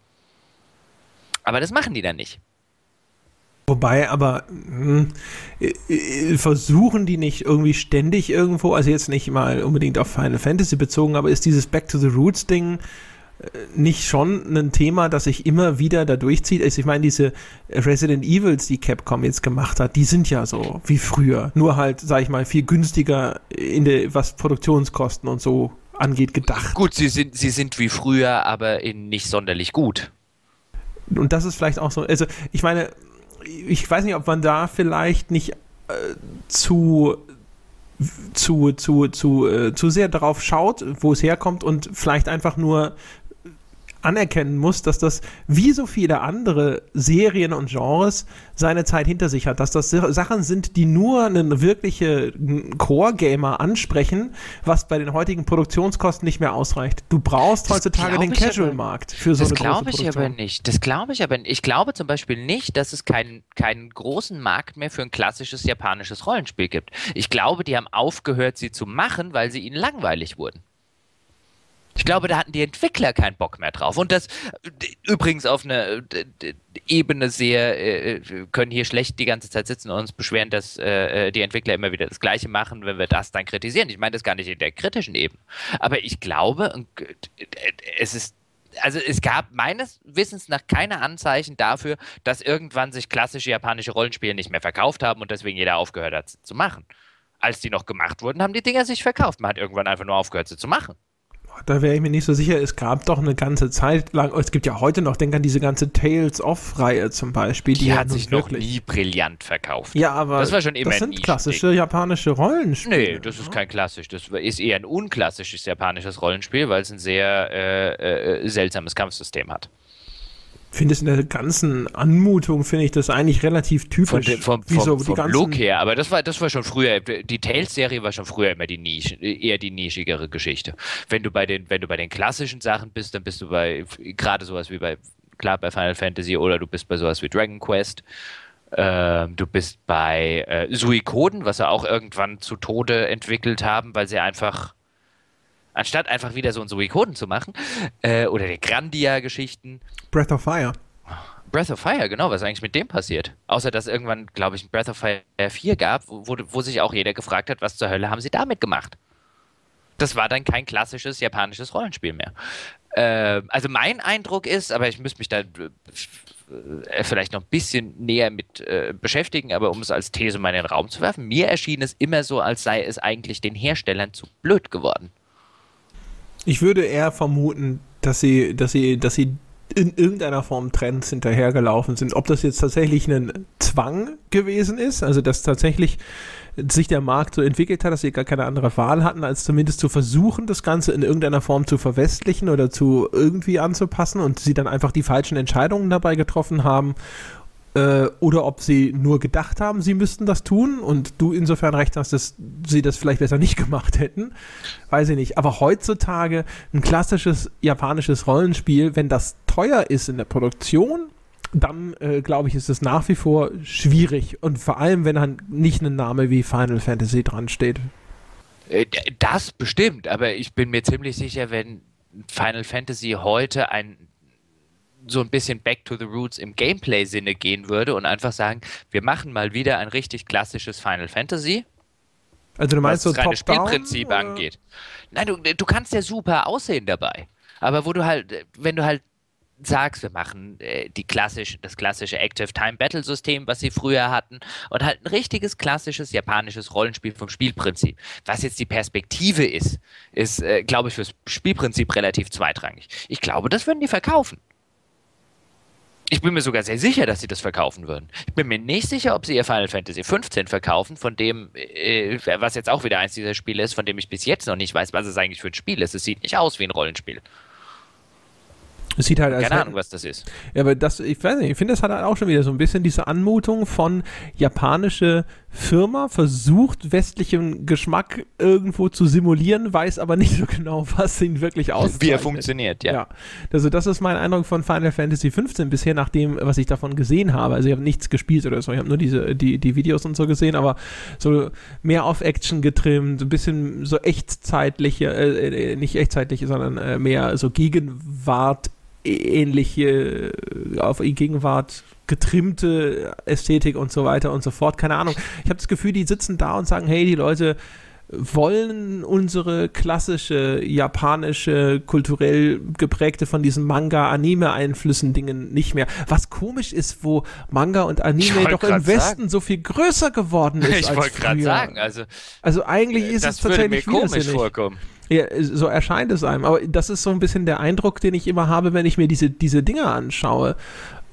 Aber das machen die dann nicht. Wobei, aber mh, hm, versuchen die nicht irgendwie ständig irgendwo, also jetzt nicht mal unbedingt auf Final Fantasy bezogen, aber ist dieses Back to the Roots Ding äh, nicht schon ein Thema, das sich immer wieder da durchzieht? Also ich meine, diese Resident Evils, die Capcom jetzt gemacht hat, die sind ja so wie früher, nur halt, sag ich mal, viel günstiger in der, was Produktionskosten und so angeht, gedacht. Gut, sie sind, sie sind wie früher, aber in nicht sonderlich gut. Und das ist vielleicht auch so, also ich meine, ich weiß nicht, ob man da vielleicht nicht äh, zu zu, zu, zu, äh, zu sehr darauf schaut, wo es herkommt und vielleicht einfach nur anerkennen muss, dass das wie so viele andere Serien und Genres seine Zeit hinter sich hat, dass das Sachen sind, die nur einen wirklichen Core-Gamer ansprechen, was bei den heutigen Produktionskosten nicht mehr ausreicht. Du brauchst das heutzutage den Casual-Markt für so eine große Produktion. Das glaube ich aber nicht. Das glaube ich aber nicht. Ich glaube zum Beispiel nicht, dass es keinen, keinen großen Markt mehr für ein klassisches japanisches Rollenspiel gibt. Ich glaube, die haben aufgehört, sie zu machen, weil sie ihnen langweilig wurden. Ich glaube, da hatten die Entwickler keinen Bock mehr drauf. Und das übrigens auf einer Ebene sehr, äh, können hier schlecht die ganze Zeit sitzen und uns beschweren, dass äh, die Entwickler immer wieder das Gleiche machen, wenn wir das dann kritisieren. Ich meine das gar nicht in der kritischen Ebene. Aber ich glaube, es ist also es gab meines Wissens nach keine Anzeichen dafür, dass irgendwann sich klassische japanische Rollenspiele nicht mehr verkauft haben und deswegen jeder aufgehört hat zu machen. Als die noch gemacht wurden, haben die Dinger sich verkauft. Man hat irgendwann einfach nur aufgehört, sie zu machen da wäre ich mir nicht so sicher. Es gab doch eine ganze Zeit lang, es gibt ja heute noch, denk an diese ganze Tales of-Reihe zum Beispiel. Die, die hat sich noch nie brillant verkauft. Ja, aber das, war schon immer das sind klassische japanische Rollenspiele. Nee, das ist kein klassisch. Das ist eher ein unklassisches japanisches Rollenspiel, weil es ein sehr äh, äh, seltsames Kampfsystem hat finde es in der ganzen Anmutung, finde ich das eigentlich relativ typisch. Von, dem, vom, vom, so vom Look her, aber das war, das war schon früher, die Tales-Serie war schon früher immer die Nische, eher die nischigere Geschichte. Wenn du bei den, wenn du bei den klassischen Sachen bist, dann bist du bei, gerade sowas wie bei, klar, bei Final Fantasy oder du bist bei sowas wie Dragon Quest. Ähm, du bist bei äh, Suikoden, was sie auch irgendwann zu Tode entwickelt haben, weil sie einfach anstatt einfach wieder so ein Suikoden zu machen, äh, oder die Grandia-Geschichten. Breath of Fire. Breath of Fire, genau, was ist eigentlich mit dem passiert? Außer, dass irgendwann, glaube ich, ein Breath of Fire 4 gab, wo, wo sich auch jeder gefragt hat, was zur Hölle haben sie damit gemacht? Das war dann kein klassisches japanisches Rollenspiel mehr. Äh, also mein Eindruck ist, aber ich müsste mich da äh, vielleicht noch ein bisschen näher mit äh, beschäftigen, aber um es als These mal in den Raum zu werfen, mir erschien es immer so, als sei es eigentlich den Herstellern zu blöd geworden. Ich würde eher vermuten, dass sie, dass sie, dass sie in irgendeiner Form Trends hinterhergelaufen sind. Ob das jetzt tatsächlich ein Zwang gewesen ist, also dass tatsächlich sich der Markt so entwickelt hat, dass sie gar keine andere Wahl hatten, als zumindest zu versuchen, das Ganze in irgendeiner Form zu verwestlichen oder zu irgendwie anzupassen und sie dann einfach die falschen Entscheidungen dabei getroffen haben äh, oder ob sie nur gedacht haben, sie müssten das tun und du insofern recht hast, dass sie das vielleicht besser nicht gemacht hätten. Weiß ich nicht. Aber heutzutage ein klassisches japanisches Rollenspiel, wenn das teuer ist in der Produktion, dann äh, glaube ich, ist es nach wie vor schwierig. Und vor allem, wenn dann nicht ein Name wie Final Fantasy dran steht. Äh, das bestimmt, aber ich bin mir ziemlich sicher, wenn Final Fantasy heute ein so ein bisschen back to the roots im Gameplay-Sinne gehen würde und einfach sagen, wir machen mal wieder ein richtig klassisches Final Fantasy. Also du meinst was so das Spielprinzip angeht. Nein, du, du kannst ja super aussehen dabei. Aber wo du halt, wenn du halt sagst, wir machen äh, die klassische, das klassische Active Time Battle System, was sie früher hatten, und halt ein richtiges klassisches japanisches Rollenspiel vom Spielprinzip. Was jetzt die Perspektive ist, ist, äh, glaube ich, fürs Spielprinzip relativ zweitrangig. Ich glaube, das würden die verkaufen. Ich bin mir sogar sehr sicher, dass sie das verkaufen würden. Ich bin mir nicht sicher, ob sie ihr Final Fantasy 15 verkaufen, von dem, äh, was jetzt auch wieder eins dieser Spiele ist, von dem ich bis jetzt noch nicht weiß, was es eigentlich für ein Spiel ist. Es sieht nicht aus wie ein Rollenspiel. Es sieht halt Keine Ahnung, was das ist. Ja, aber das, ich weiß nicht, ich finde, das hat halt auch schon wieder so ein bisschen diese Anmutung von japanische Firma versucht, westlichen Geschmack irgendwo zu simulieren, weiß aber nicht so genau, was ihn wirklich auszeichnet. Wie er funktioniert, ja. ja. Also das ist mein Eindruck von Final Fantasy 15 bisher, nach dem, was ich davon gesehen habe. Also ich habe nichts gespielt oder so, ich habe nur diese, die, die Videos und so gesehen, aber so mehr auf Action getrimmt, ein bisschen so echtzeitliche, äh, äh nicht echtzeitliche, sondern äh, mehr so Gegenwart ähnliche, äh, auf die Gegenwart getrimmte Ästhetik und so weiter und so fort. Keine Ahnung. Ich habe das Gefühl, die sitzen da und sagen, hey, die Leute wollen unsere klassische japanische, kulturell geprägte von diesen Manga-Anime-Einflüssen Dingen nicht mehr. Was komisch ist, wo Manga und Anime doch im Westen sagen. so viel größer geworden ist. Ich wollte gerade sagen, also, also eigentlich ist es tatsächlich mir komisch vorkommen. Ja, so erscheint es einem. Aber das ist so ein bisschen der Eindruck, den ich immer habe, wenn ich mir diese, diese Dinge anschaue.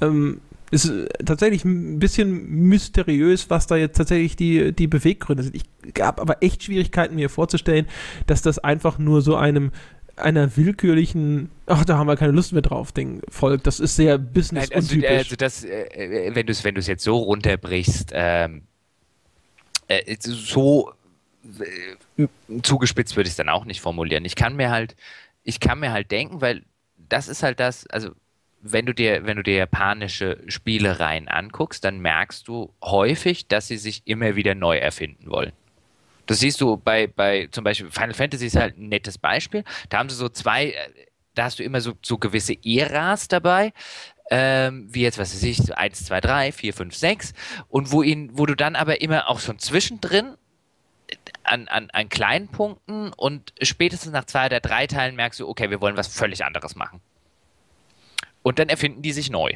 Ähm, ist tatsächlich ein bisschen mysteriös, was da jetzt tatsächlich die, die Beweggründe sind. Ich habe aber echt Schwierigkeiten, mir vorzustellen, dass das einfach nur so einem einer willkürlichen, ach, da haben wir keine Lust mehr drauf, Ding folgt. Das ist sehr business Nein, also, also das, äh, wenn du es wenn jetzt so runterbrichst, ähm, äh, so äh, zugespitzt würde ich es dann auch nicht formulieren. Ich kann mir halt, ich kann mir halt denken, weil das ist halt das, also wenn du dir, wenn du dir japanische Spielereien anguckst, dann merkst du häufig, dass sie sich immer wieder neu erfinden wollen. Das siehst du bei, bei zum Beispiel Final Fantasy ist halt ein nettes Beispiel. Da haben sie so zwei, äh, da hast du immer so, so gewisse Äras dabei. Ähm, wie jetzt, was weiß ich, 1, 2, 3, 4, 5, 6 und wo ihn, wo du dann aber immer auch schon zwischendrin an, an, an kleinen Punkten und spätestens nach zwei oder drei Teilen merkst du, okay, wir wollen was völlig anderes machen. Und dann erfinden die sich neu.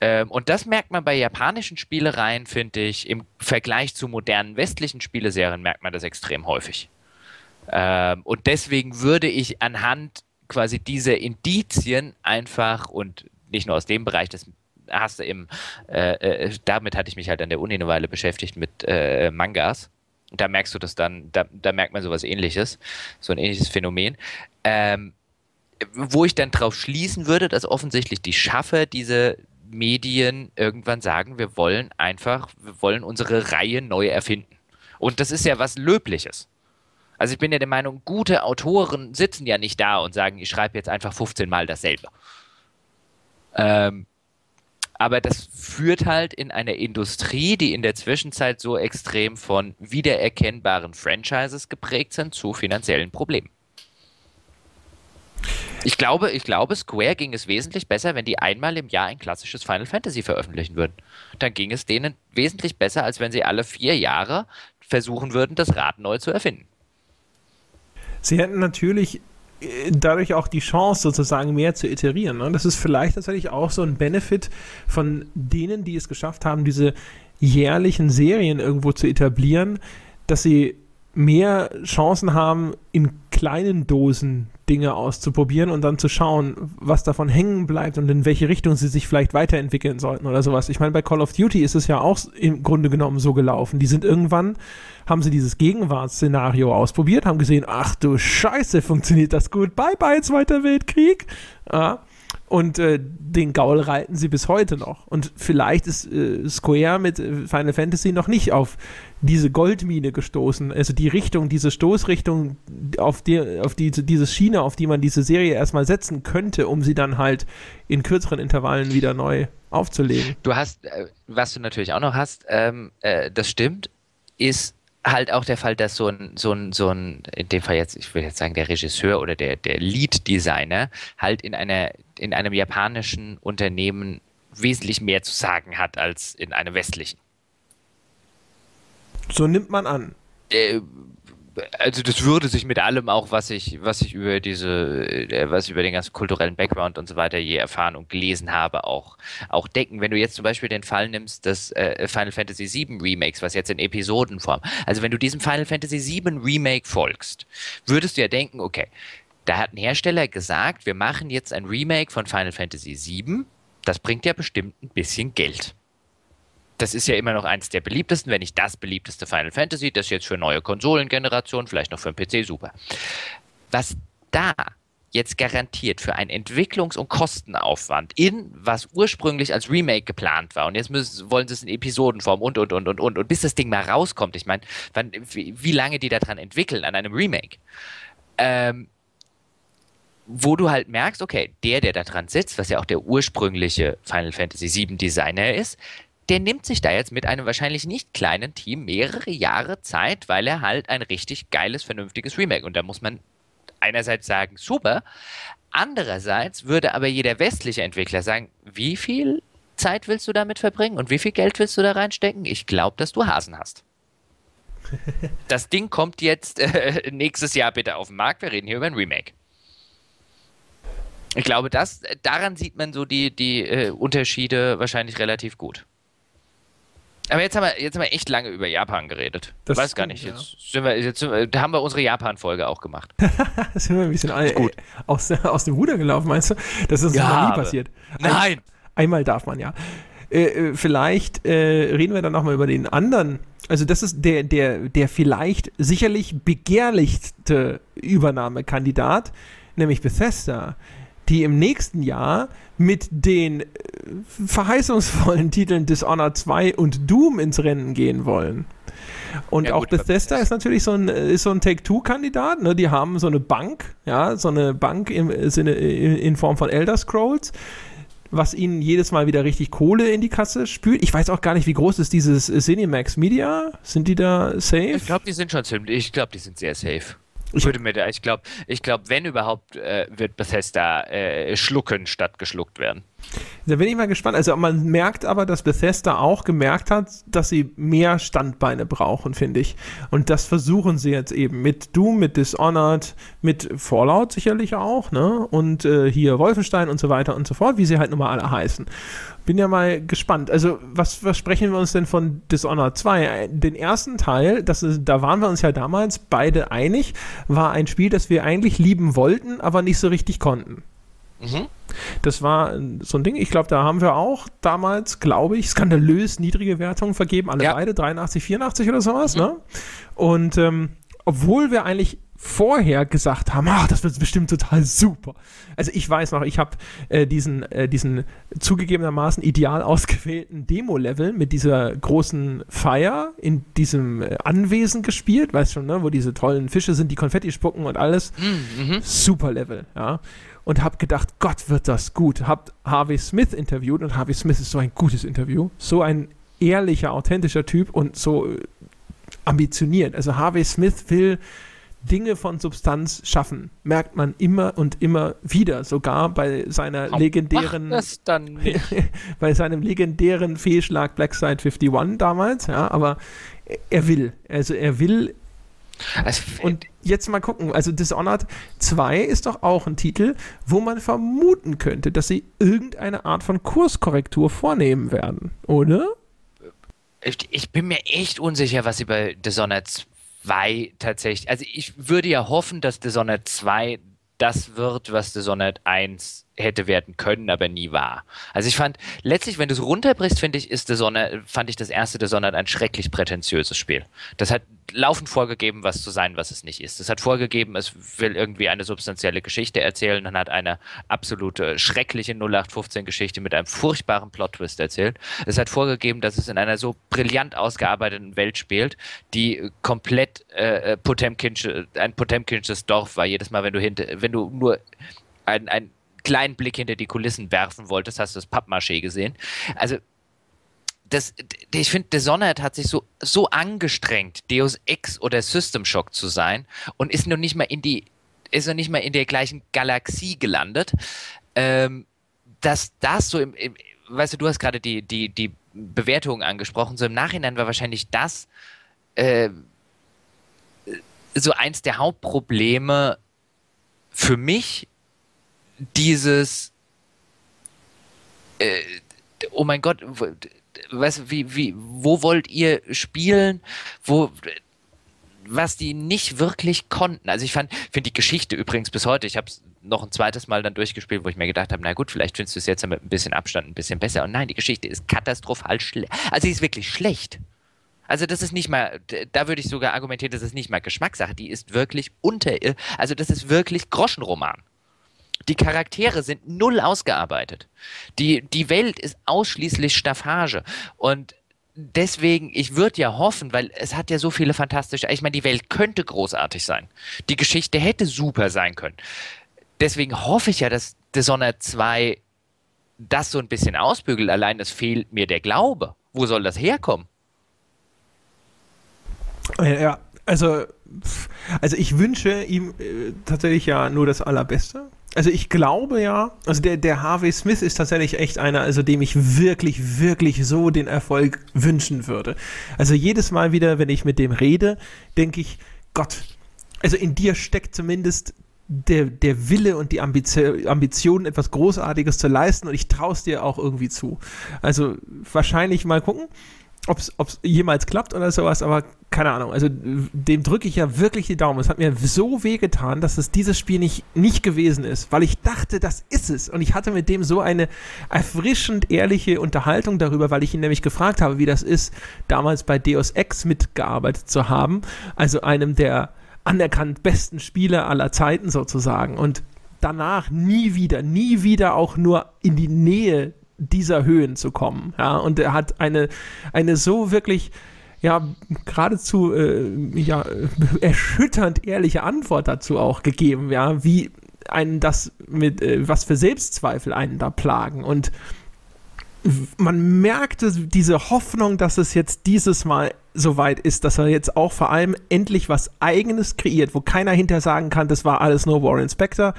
Ähm, und das merkt man bei japanischen Spielereien, finde ich, im Vergleich zu modernen westlichen Spieleserien merkt man das extrem häufig. Ähm, und deswegen würde ich anhand quasi dieser Indizien einfach und nicht nur aus dem Bereich, das hast du im, äh, äh, damit hatte ich mich halt an der Uni eine Weile beschäftigt mit äh, Mangas. Da merkst du das dann, da, da, merkt man sowas ähnliches, so ein ähnliches Phänomen. Ähm, wo ich dann drauf schließen würde, dass offensichtlich die Schaffer diese Medien irgendwann sagen, wir wollen einfach, wir wollen unsere Reihe neu erfinden. Und das ist ja was Löbliches. Also ich bin ja der Meinung, gute Autoren sitzen ja nicht da und sagen, ich schreibe jetzt einfach 15 Mal dasselbe. Ähm, aber das führt halt in einer Industrie, die in der Zwischenzeit so extrem von wiedererkennbaren Franchises geprägt sind, zu finanziellen Problemen. Ich glaube, ich glaube, Square ging es wesentlich besser, wenn die einmal im Jahr ein klassisches Final Fantasy veröffentlichen würden. Dann ging es denen wesentlich besser, als wenn sie alle vier Jahre versuchen würden, das Rad neu zu erfinden. Sie hätten natürlich äh, dadurch auch die Chance, sozusagen mehr zu iterieren. Ne? Das ist vielleicht tatsächlich auch so ein Benefit von denen, die es geschafft haben, diese jährlichen Serien irgendwo zu etablieren, dass sie mehr Chancen haben, in kleinen Dosen Dinge auszuprobieren und dann zu schauen, was davon hängen bleibt und in welche Richtung sie sich vielleicht weiterentwickeln sollten oder sowas. Ich meine, bei Call of Duty ist es ja auch im Grunde genommen so gelaufen. Die sind irgendwann, haben sie dieses Gegenwartsszenario ausprobiert, haben gesehen, ach du Scheiße, funktioniert das gut. Bye bye, Zweiter Weltkrieg. Ja. Und äh, den Gaul reiten sie bis heute noch. Und vielleicht ist äh, Square mit äh, Final Fantasy noch nicht auf diese Goldmine gestoßen. Also die Richtung, diese Stoßrichtung, auf, die, auf die, diese Schiene, auf die man diese Serie erstmal setzen könnte, um sie dann halt in kürzeren Intervallen wieder neu aufzulegen. Du hast, äh, was du natürlich auch noch hast, ähm, äh, das stimmt, ist halt auch der Fall, dass so ein, so ein, so ein, in dem Fall jetzt, ich würde jetzt sagen, der Regisseur oder der, der Lead-Designer halt in einer, in einem japanischen Unternehmen wesentlich mehr zu sagen hat als in einem westlichen. So nimmt man an. Äh, also das würde sich mit allem auch, was ich, was ich über diese, äh, was über den ganzen kulturellen Background und so weiter je erfahren und gelesen habe, auch, auch decken. Wenn du jetzt zum Beispiel den Fall nimmst des äh, Final Fantasy VII Remakes, was jetzt in Episodenform, also wenn du diesem Final Fantasy VII Remake folgst, würdest du ja denken, okay, da hat ein Hersteller gesagt, wir machen jetzt ein Remake von Final Fantasy VII, das bringt ja bestimmt ein bisschen Geld das ist ja immer noch eins der beliebtesten, wenn nicht das beliebteste Final Fantasy. Das jetzt für neue Konsolengenerationen, vielleicht noch für den PC, super. Was da jetzt garantiert für einen Entwicklungs- und Kostenaufwand in, was ursprünglich als Remake geplant war. Und jetzt müssen, wollen sie es in Episodenform und, und, und, und, und. Und bis das Ding mal rauskommt, ich meine, wie, wie, lange die daran entwickeln, an einem Remake. Ähm, wo du halt merkst, okay, der, der da dran sitzt, was ja auch der ursprüngliche Final Fantasy VII Designer ist, der nimmt sich da jetzt mit einem wahrscheinlich nicht kleinen Team mehrere Jahre Zeit, weil er halt ein richtig geiles, vernünftiges Remake. Und da muss man einerseits sagen, super. Andererseits würde aber jeder westliche Entwickler sagen, wie viel Zeit willst du damit verbringen und wie viel Geld willst du da reinstecken? Ich glaube, dass du Hasen hast. Das Ding kommt jetzt äh, nächstes Jahr bitte auf den Markt. Wir reden hier über ein Remake. Ich glaube, das, daran sieht man so die, die äh, Unterschiede wahrscheinlich relativ gut. Aber jetzt haben wir, jetzt haben wir echt lange über Japan geredet. Das weiß gar nicht. Ja. Jetzt, sind wir, jetzt sind wir, da haben wir unsere Japan-Folge auch gemacht. sind wir ein bisschen all, gut. Aus, aus dem Ruder gelaufen, meinst du? Das ist uns ja, noch nie passiert. Nein! Ein, einmal darf man ja. Äh, äh vielleicht äh, reden wir dann nochmal über den anderen. Also, das ist der, der, der vielleicht sicherlich begehrlichste Übernahmekandidat, nämlich Bethesda, die im nächsten Jahr mit den äh, verheißungsvollen Titeln Dishonored 2 und Doom ins Rennen gehen wollen. Und ja, auch gut, Bethesda ist natürlich so ein, ist so ein Take-Two-Kandidat. Ne? Die haben so eine Bank, ja, so eine Bank im Sinne, in Form von Elder Scrolls, was ihnen jedes Mal wieder richtig Kohle in die Kasse spült. Ich weiß auch gar nicht, wie groß ist dieses Cinemax Media? Sind die da safe? Ich glaube, die sind schon ziemlich, ich glaube, die sind sehr safe. Ich würde mir da, ich glaube, ich glaube, wenn überhaupt, äh, wird Bethesda äh, schlucken statt geschluckt werden. Da bin ich mal gespannt. Also man merkt aber, dass Bethesda auch gemerkt hat, dass sie mehr Standbeine brauchen, finde ich. Und das versuchen sie jetzt eben mit Doom, mit Dishonored, mit Fallout sicherlich auch, ne? Und äh, hier Wolfenstein und so weiter und so fort, wie sie halt nun mal alle heißen. Bin ja mal gespannt. Also, was, sprechen wir uns denn von Dishonored 2? Den ersten Teil, das ist, da waren wir uns ja damals beide einig, war ein Spiel, das wir eigentlich lieben wollten, aber nicht so richtig konnten. Mhm. Das war so ein Ding. Ich glaube, da haben wir auch damals, glaube ich, skandalös niedrige Wertungen vergeben. Alle ja. beide, 83, 84 oder sowas. Mhm. Ne? Und ähm, obwohl wir eigentlich vorher gesagt haben, ach, das wird bestimmt total super. Also ich weiß noch, ich habe äh, diesen, äh, diesen zugegebenermaßen ideal ausgewählten Demo-Level mit dieser großen Feier in diesem äh, Anwesen gespielt, weißt schon, ne, wo diese tollen Fische sind, die Konfetti spucken und alles. Mhm. Super Level, ja und habe gedacht, Gott wird das gut. Hab Harvey Smith interviewt und Harvey Smith ist so ein gutes Interview, so ein ehrlicher, authentischer Typ und so äh, ambitioniert. Also Harvey Smith will Dinge von Substanz schaffen, merkt man immer und immer wieder, sogar bei seiner Warum legendären bei seinem legendären Fehlschlag Blackside 51 damals, ja, aber er will, also er will also, und jetzt mal gucken, also Dishonored 2 ist doch auch ein Titel, wo man vermuten könnte, dass sie irgendeine Art von Kurskorrektur vornehmen werden, oder? Ich, ich bin mir echt unsicher, was sie bei Dishonored 2 tatsächlich. Also ich würde ja hoffen, dass Dishonored 2 das wird, was Dishonored 1 hätte werden können, aber nie war. Also ich fand, letztlich, wenn du es runterbrichst, finde ich, ist Dishonored, fand ich das erste Dishonored ein schrecklich prätentiöses Spiel. Das hat laufend vorgegeben, was zu sein, was es nicht ist. Es hat vorgegeben, es will irgendwie eine substanzielle Geschichte erzählen, dann hat eine absolute schreckliche 0815-Geschichte mit einem furchtbaren Plot-Twist erzählt. Es hat vorgegeben, dass es in einer so brillant ausgearbeiteten Welt spielt, die komplett äh, äh Potemkinsch, ein Potemkinsches Dorf war. Jedes Mal, wenn du hinter, wenn du nur ein, ein kleinen Blick hinter die Kulissen werfen wolltest, hast du das Pappmaché gesehen. Also das, ich finde, Dishonored hat sich so, so angestrengt, Deus Ex oder System Shock zu sein und ist noch nicht mal in die, ist noch nicht mal in der gleichen Galaxie gelandet, ähm, dass das so im, im, weißt du, du hast gerade die, die, die Bewertungen angesprochen, so im Nachhinein war wahrscheinlich das äh, so eins der Hauptprobleme für mich dieses, äh, oh mein Gott, was, wie, wie, wo wollt ihr spielen, wo, was die nicht wirklich konnten. Also ich fand, finde die Geschichte übrigens bis heute, ich habe es noch ein zweites Mal dann durchgespielt, wo ich mir gedacht habe, na gut, vielleicht findest du es jetzt mit ein bisschen Abstand ein bisschen besser. Und nein, die Geschichte ist katastrophal schlecht. Also sie ist wirklich schlecht. Also das ist nicht mal, da würde ich sogar argumentieren, das ist nicht mal Geschmackssache, die ist wirklich unter, also das ist wirklich Groschenroman. Die Charaktere sind null ausgearbeitet. Die, die Welt ist ausschließlich Staffage. Und deswegen, ich würde ja hoffen, weil es hat ja so viele fantastische, ich meine, die Welt könnte großartig sein. Die Geschichte hätte super sein können. Deswegen hoffe ich ja, dass Dishonored 2 das so ein bisschen ausbügelt. Allein es fehlt mir der Glaube. Wo soll das herkommen? Ja, also, also ich wünsche ihm äh, tatsächlich ja nur das Allerbeste. Also ich glaube ja, also der, der Harvey Smith ist tatsächlich echt einer, also dem ich wirklich, wirklich so den Erfolg wünschen würde. Also jedes Mal wieder, wenn ich mit dem rede, denke ich, Gott, also in dir steckt zumindest der, der Wille und die Ambition, Ambition, etwas Großartiges zu leisten und ich traue es dir auch irgendwie zu. Also wahrscheinlich mal gucken ob es jemals klappt oder sowas, aber keine Ahnung. Also dem drücke ich ja wirklich die Daumen. Es hat mir so weh getan, dass es dieses Spiel nicht, nicht gewesen ist, weil ich dachte, das ist es. Und ich hatte mit dem so eine erfrischend ehrliche Unterhaltung darüber, weil ich ihn nämlich gefragt habe, wie das ist, damals bei Deus Ex mitgearbeitet zu haben. Also einem der anerkannt besten Spieler aller Zeiten sozusagen. Und danach nie wieder, nie wieder auch nur in die Nähe dieser Höhen zu kommen. Ja, und er hat eine, eine so wirklich ja, geradezu äh, ja, erschütternd ehrliche Antwort dazu auch gegeben, ja, wie einen das mit, äh, was für Selbstzweifel einen da plagen. Und man merkte diese Hoffnung, dass es jetzt dieses Mal soweit ist, dass er jetzt auch vor allem endlich was Eigenes kreiert, wo keiner hinter sagen kann, das war alles nur Warren Spector,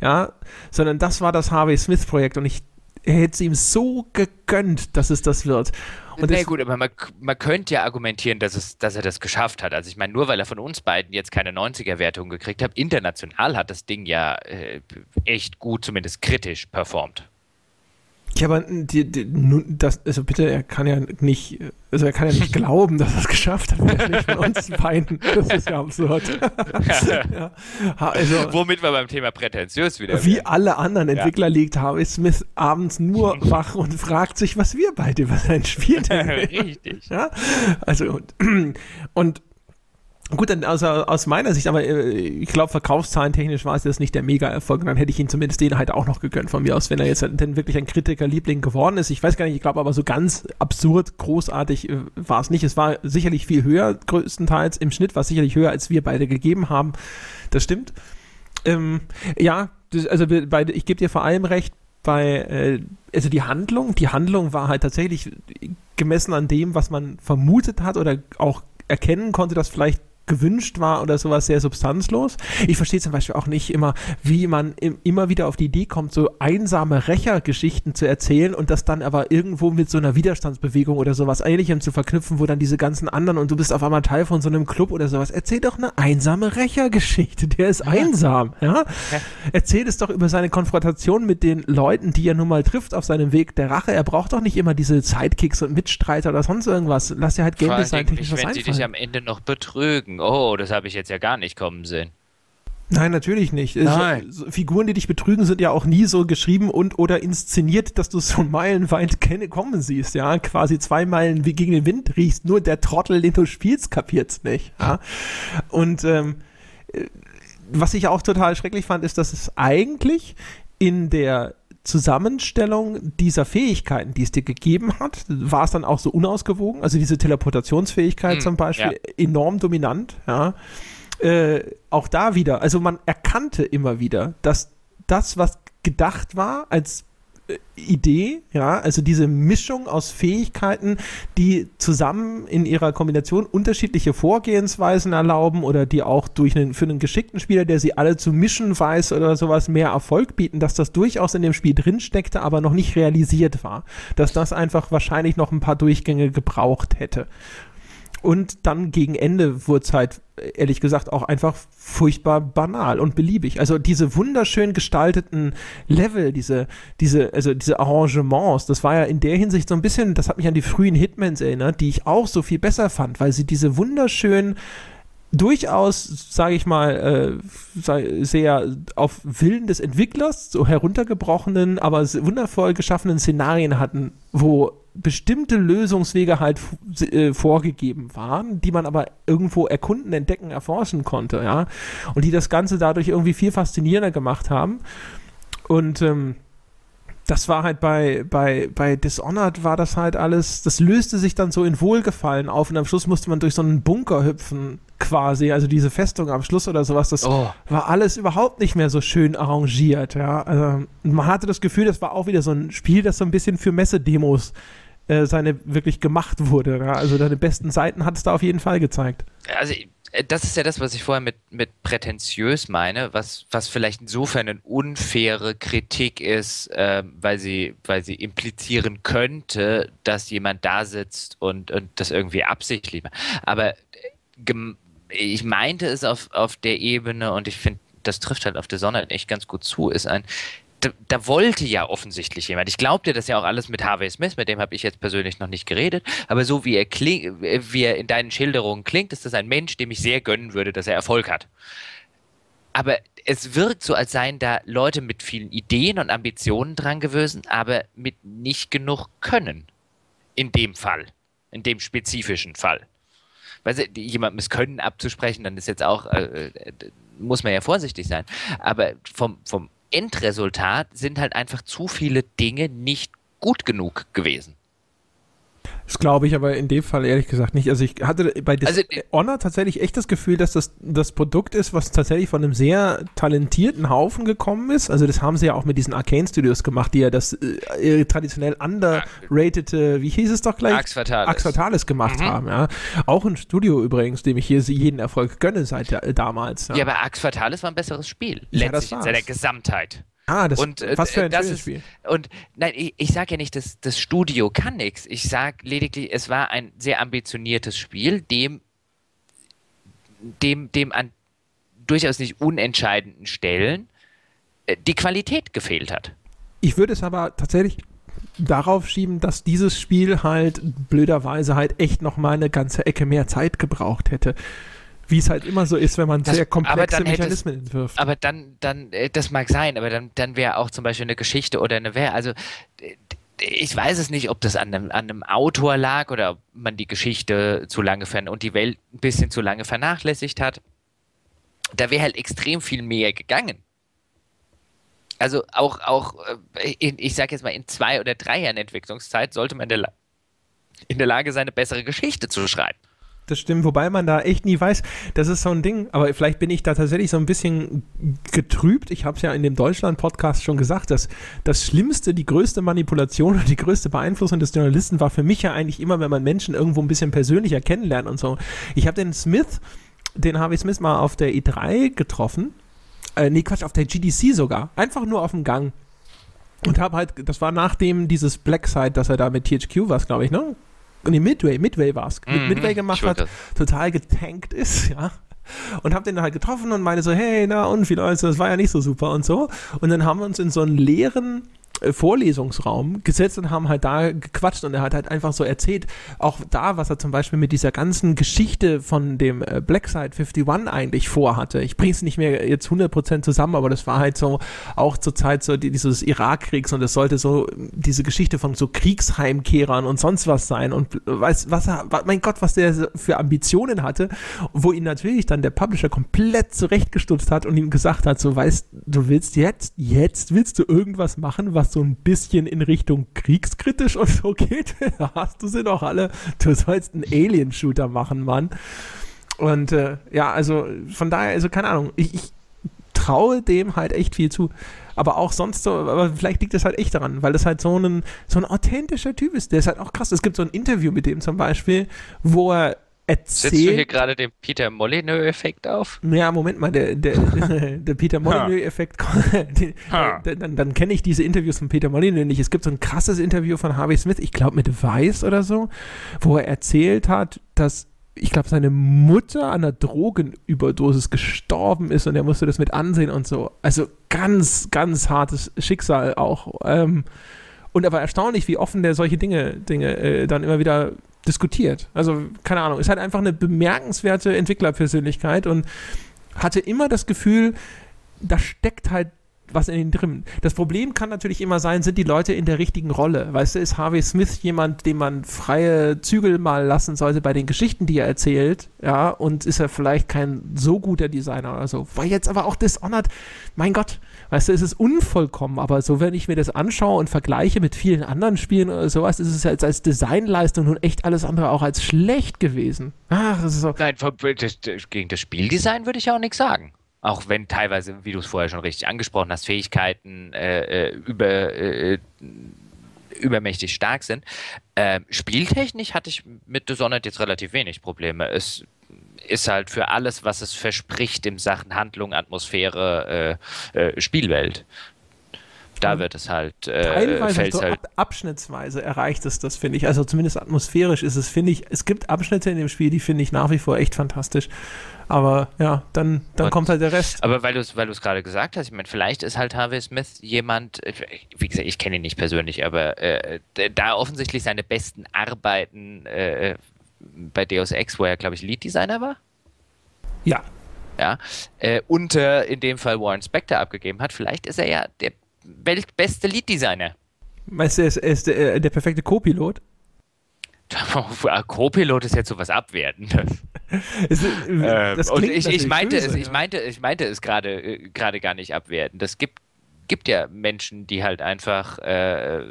ja, sondern das war das Harvey Smith Projekt und ich er hätte es ihm so gegönnt, dass es das wird. Und Na gut, aber man, man könnte ja argumentieren, dass, es, dass er das geschafft hat. Also ich meine, nur weil er von uns beiden jetzt keine 90er-Wertung gekriegt hat, international hat das Ding ja äh, echt gut, zumindest kritisch performt. Ja, aber die, die, das, also bitte, er kann ja nicht, also er kann ja nicht glauben, dass er es geschafft hat, von uns beiden. Das ist ja absurd. ja. Also, Womit wir beim Thema prätentiös wieder Wie werden. alle anderen Entwickler ja. liegt Harvey Smith abends nur wach und fragt sich, was wir beide über sein Spiel denken. Richtig. Ja? Also, und, und Gut, dann also aus meiner Sicht, aber äh, ich glaube, verkaufszahlen technisch war es jetzt nicht der Mega-Erfolg. Dann hätte ich ihn zumindest den halt auch noch gegönnt von mir aus, wenn er jetzt denn wirklich ein Kritikerliebling geworden ist. Ich weiß gar nicht, ich glaube aber so ganz absurd großartig äh, war es nicht. Es war sicherlich viel höher, größtenteils. Im Schnitt war es sicherlich höher, als wir beide gegeben haben. Das stimmt. Ähm, ja, das, also bei, ich gebe dir vor allem recht, bei, äh, also die Handlung, die Handlung war halt tatsächlich gemessen an dem, was man vermutet hat oder auch erkennen konnte, dass vielleicht gewünscht war oder sowas sehr substanzlos. Ich verstehe zum Beispiel auch nicht immer, wie man im, immer wieder auf die Idee kommt, so einsame Rächergeschichten zu erzählen und das dann aber irgendwo mit so einer Widerstandsbewegung oder sowas Ähnlichem zu verknüpfen, wo dann diese ganzen anderen und du bist auf einmal Teil von so einem Club oder sowas. Erzähl doch eine einsame Rächergeschichte. Der ist einsam, ja? ja? Erzähl es doch über seine Konfrontation mit den Leuten, die er nun mal trifft auf seinem Weg der Rache. Er braucht doch nicht immer diese Sidekicks und Mitstreiter oder sonst irgendwas. Lass dir halt Game Design technisch was. Wenn sie dich am Ende noch betrügen denken, oh, das habe ich jetzt ja gar nicht kommen sehen. Nein, natürlich nicht. Nein. So, Figuren, die dich betrügen, sind ja auch nie so geschrieben und oder inszeniert, dass du so meilenweit kommen siehst, ja. Quasi zwei Meilen wie gegen den Wind riechst, nur der Trottel, den du spielst, kapiert's nicht. Ja? Und ähm, äh, was ich auch total schrecklich fand, ist, dass es eigentlich in der Zusammenstellung dieser Fähigkeiten, die es dir gegeben hat, war es dann auch so unausgewogen. Also diese Teleportationsfähigkeit hm, zum Beispiel, ja. enorm dominant. Ja. Äh, auch da wieder, also man erkannte immer wieder, dass das, was gedacht war als Idee, ja, also diese Mischung aus Fähigkeiten, die zusammen in ihrer Kombination unterschiedliche Vorgehensweisen erlauben oder die auch durch einen, für einen geschickten Spieler, der sie alle zu mischen weiß oder sowas, mehr Erfolg bieten, dass das durchaus in dem Spiel drinsteckte, aber noch nicht realisiert war. Dass das einfach wahrscheinlich noch ein paar Durchgänge gebraucht hätte. Und dann gegen Ende wurde es halt, ehrlich gesagt, auch einfach furchtbar banal und beliebig. Also diese wunderschön gestalteten Level, diese, diese, also diese Arrangements, das war ja in der Hinsicht so ein bisschen, das hat mich an die frühen Hitmans erinnert, die ich auch so viel besser fand, weil sie diese wunderschönen durchaus, sage ich mal, äh, sehr auf Willen des Entwicklers, so heruntergebrochenen, aber wundervoll geschaffenen Szenarien hatten, wo bestimmte Lösungswege halt äh, vorgegeben waren, die man aber irgendwo erkunden, entdecken, erforschen konnte, ja. Und die das Ganze dadurch irgendwie viel faszinierender gemacht haben. Und ähm, das war halt bei, bei, bei Dishonored war das halt alles, das löste sich dann so in Wohlgefallen auf und am Schluss musste man durch so einen Bunker hüpfen, quasi, also diese Festung am Schluss oder sowas, das oh. war alles überhaupt nicht mehr so schön arrangiert, ja. Also, man hatte das Gefühl, das war auch wieder so ein Spiel, das so ein bisschen für Messedemos äh, seine wirklich gemacht wurde. Ja? Also deine besten Seiten hat es da auf jeden Fall gezeigt. Also äh, das ist ja das, was ich vorher mit, mit prätentiös meine, was, was vielleicht insofern eine unfaire Kritik ist, äh, weil, sie, weil sie implizieren könnte, dass jemand da sitzt und, und das irgendwie absichtlich macht. Aber äh, ich meinte es auf, auf der Ebene und ich finde, das trifft halt auf der Sonne echt ganz gut zu, ist ein, da, da, wollte ja offensichtlich jemand. Ich glaubte das ja auch alles mit Harvey Smith, mit dem habe ich jetzt persönlich noch nicht geredet, aber so wie er, kling, wie er in deinen Schilderungen klingt, ist das ein Mensch, dem ich sehr gönnen würde, dass er Erfolg hat. Aber es wirkt so, als seien da Leute mit vielen Ideen und Ambitionen dran gewesen, aber mit nicht genug Können. In dem Fall. In dem spezifischen Fall. Weil jemandem das Können abzusprechen, dann ist jetzt auch, äh, äh, muss man ja vorsichtig sein. Aber vom, vom Endresultat sind halt einfach zu viele Dinge nicht gut genug gewesen. Das glaube ich aber in dem Fall ehrlich gesagt nicht. Also ich hatte bei Dis also, äh, Honor tatsächlich echt das Gefühl, dass das das Produkt ist, was tatsächlich von einem sehr talentierten Haufen gekommen ist. Also das haben sie ja auch mit diesen Arcane Studios gemacht, die ja das äh, traditionell underrated, wie hieß es doch gleich? Ax Fatalis. Ax Fatalis gemacht mhm. haben. Ja. Auch ein Studio übrigens, dem ich hier jeden Erfolg gönne seit äh, damals. Ja. ja, aber Ax Fatalis war ein besseres Spiel. Letztlich ja, in seiner Gesamtheit. Ah, das, und, äh, was für ein das schönes ist, Spiel. Und nein, ich, ich sage ja nicht, dass das Studio kann nichts. Ich sage lediglich, es war ein sehr ambitioniertes Spiel, dem, dem, dem an durchaus nicht unentscheidenden Stellen äh, die Qualität gefehlt hat. Ich würde es aber tatsächlich darauf schieben, dass dieses Spiel halt blöderweise halt echt noch mal eine ganze Ecke mehr Zeit gebraucht hätte. Wie es halt immer so ist, wenn man Das- sehr komplexe Mechanismen entwirft. Aber dann, dann, äh, das mag sein, aber dann, dann wäre auch zum Beispiel eine Geschichte oder eine Wer. Also ich weiß es nicht, ob das an einem, an einem Autor lag oder ob man die Geschichte zu lange und die Welt ein bisschen zu lange vernachlässigt hat. Da wäre halt extrem viel mehr gegangen. Also auch, auch äh, in, ich sage jetzt mal, in zwei oder drei Jahren Entwicklungszeit sollte man in der, La in der Lage sein, eine bessere Geschichte zu schreiben. Das stimmt, wobei man da echt nie weiß, das ist so ein Ding, aber vielleicht bin ich da tatsächlich so ein bisschen getrübt. Ich habe es ja in dem Deutschland-Podcast schon gesagt, dass das Schlimmste, die größte Manipulation und die größte Beeinflussung des Journalisten war für mich ja eigentlich immer, wenn man Menschen irgendwo ein bisschen persönlicher kennenlernt und so. Ich habe den Smith, den Harvey Smith mal auf der E3 getroffen. Äh, nee, Quatsch, auf der GDC sogar. Einfach nur auf dem Gang. Und habe halt, das war nachdem dieses Blackside, das er da mit THQ war, glaube ich, ne? Nee, Midway, Midway war es. Mhm, Midway gemacht hat, total getankt ist, ja. Und hab den dann halt getroffen und meine so, hey, na und wie läuft's? Das war ja nicht so super und so. Und dann haben wir uns in so einen leeren Vorlesungsraum gesetzt und haben halt da gequatscht und er hat halt einfach so erzählt, auch da, was er zum Beispiel mit dieser ganzen Geschichte von dem äh, Blackside 51 eigentlich vorhatte. Ich bringe es nicht mehr jetzt 100% zusammen, aber das war halt so auch zur Zeit so die, dieses Irakkriegs und es sollte so diese Geschichte von so Kriegsheimkehrern und sonst was sein und weiß, was er, mein Gott, was der für Ambitionen hatte, wo ihn natürlich dann der Publisher komplett zurechtgestutzt hat und ihm gesagt hat, so weißt, du willst jetzt, jetzt willst du irgendwas machen, was so ein bisschen in Richtung kriegskritisch und so geht. Hast du sie doch alle. Du sollst einen Alien-Shooter machen, Mann. Und äh, ja, also von daher, also keine Ahnung, ich, ich traue dem halt echt viel zu. Aber auch sonst so, aber vielleicht liegt das halt echt daran, weil das halt so ein, so ein authentischer Typ ist. Der ist halt auch krass. Es gibt so ein Interview mit dem zum Beispiel, wo er Setzt du hier erzählt. gerade den Peter Molyneux-Effekt auf? Ja, Moment mal, der, der, der Peter Molyneux-Effekt, dann, dann kenne ich diese Interviews von Peter Molyneux nicht. Es gibt so ein krasses Interview von Harvey Smith, ich glaube mit Weiß oder so, wo er erzählt hat, dass, ich glaube, seine Mutter an einer Drogenüberdosis gestorben ist und er musste das mit ansehen und so. Also ganz, ganz hartes Schicksal auch. Ähm, und aber erstaunlich, wie offen der solche Dinge, Dinge äh, dann immer wieder diskutiert. Also, keine Ahnung, ist halt einfach eine bemerkenswerte Entwicklerpersönlichkeit und hatte immer das Gefühl, da steckt halt was in ihnen drin. Das Problem kann natürlich immer sein, sind die Leute in der richtigen Rolle. Weißt du, ist Harvey Smith jemand, dem man freie Zügel mal lassen sollte bei den Geschichten, die er erzählt, ja, und ist er vielleicht kein so guter Designer oder so. War jetzt aber auch Dishonored, mein Gott, weißt du, es ist unvollkommen, aber so, wenn ich mir das anschaue und vergleiche mit vielen anderen Spielen oder sowas, ist es jetzt als Designleistung nun echt alles andere auch als schlecht gewesen. Ach, das ist so. Nein, gegen das Spieldesign würde ich auch nichts sagen. Auch wenn teilweise, wie du es vorher schon richtig angesprochen hast, Fähigkeiten äh, äh, über, äh, übermächtig stark sind. Ähm, spieltechnisch hatte ich mit Dishonored jetzt relativ wenig Probleme. Es ist halt für alles, was es verspricht in Sachen Handlung, Atmosphäre, äh, äh, Spielwelt. Da wird es halt, äh, Teilweise, so halt ab, abschnittsweise erreicht es das, finde ich. Also zumindest atmosphärisch ist es, finde ich, es gibt Abschnitte in dem Spiel, die finde ich nach wie vor echt fantastisch. Aber ja, dann, dann Und- kommt halt der Rest. Aber weil du es weil du's gerade gesagt hast, ich meine, vielleicht ist halt Harvey Smith jemand, wie gesagt, ich kenne ihn nicht persönlich, aber äh, da offensichtlich seine besten Arbeiten äh, bei Deus Ex, wo er, glaube ich, Lead-Designer war, Ja. ja, äh, unter in dem Fall Warren Spector abgegeben hat, vielleicht ist er ja der weltbeste Lead-Designer. Weißt du, er ist, er ist der, der perfekte Co-Pilot. Co-Pilot ist jetzt so was Abwertendes. Es- Ähm, und ich, ich, meinte böse, es, ich ja. meinte, ich meinte es gerade äh, gerade gar nicht abwerten. Das gibt gibt ja Menschen, die halt einfach äh,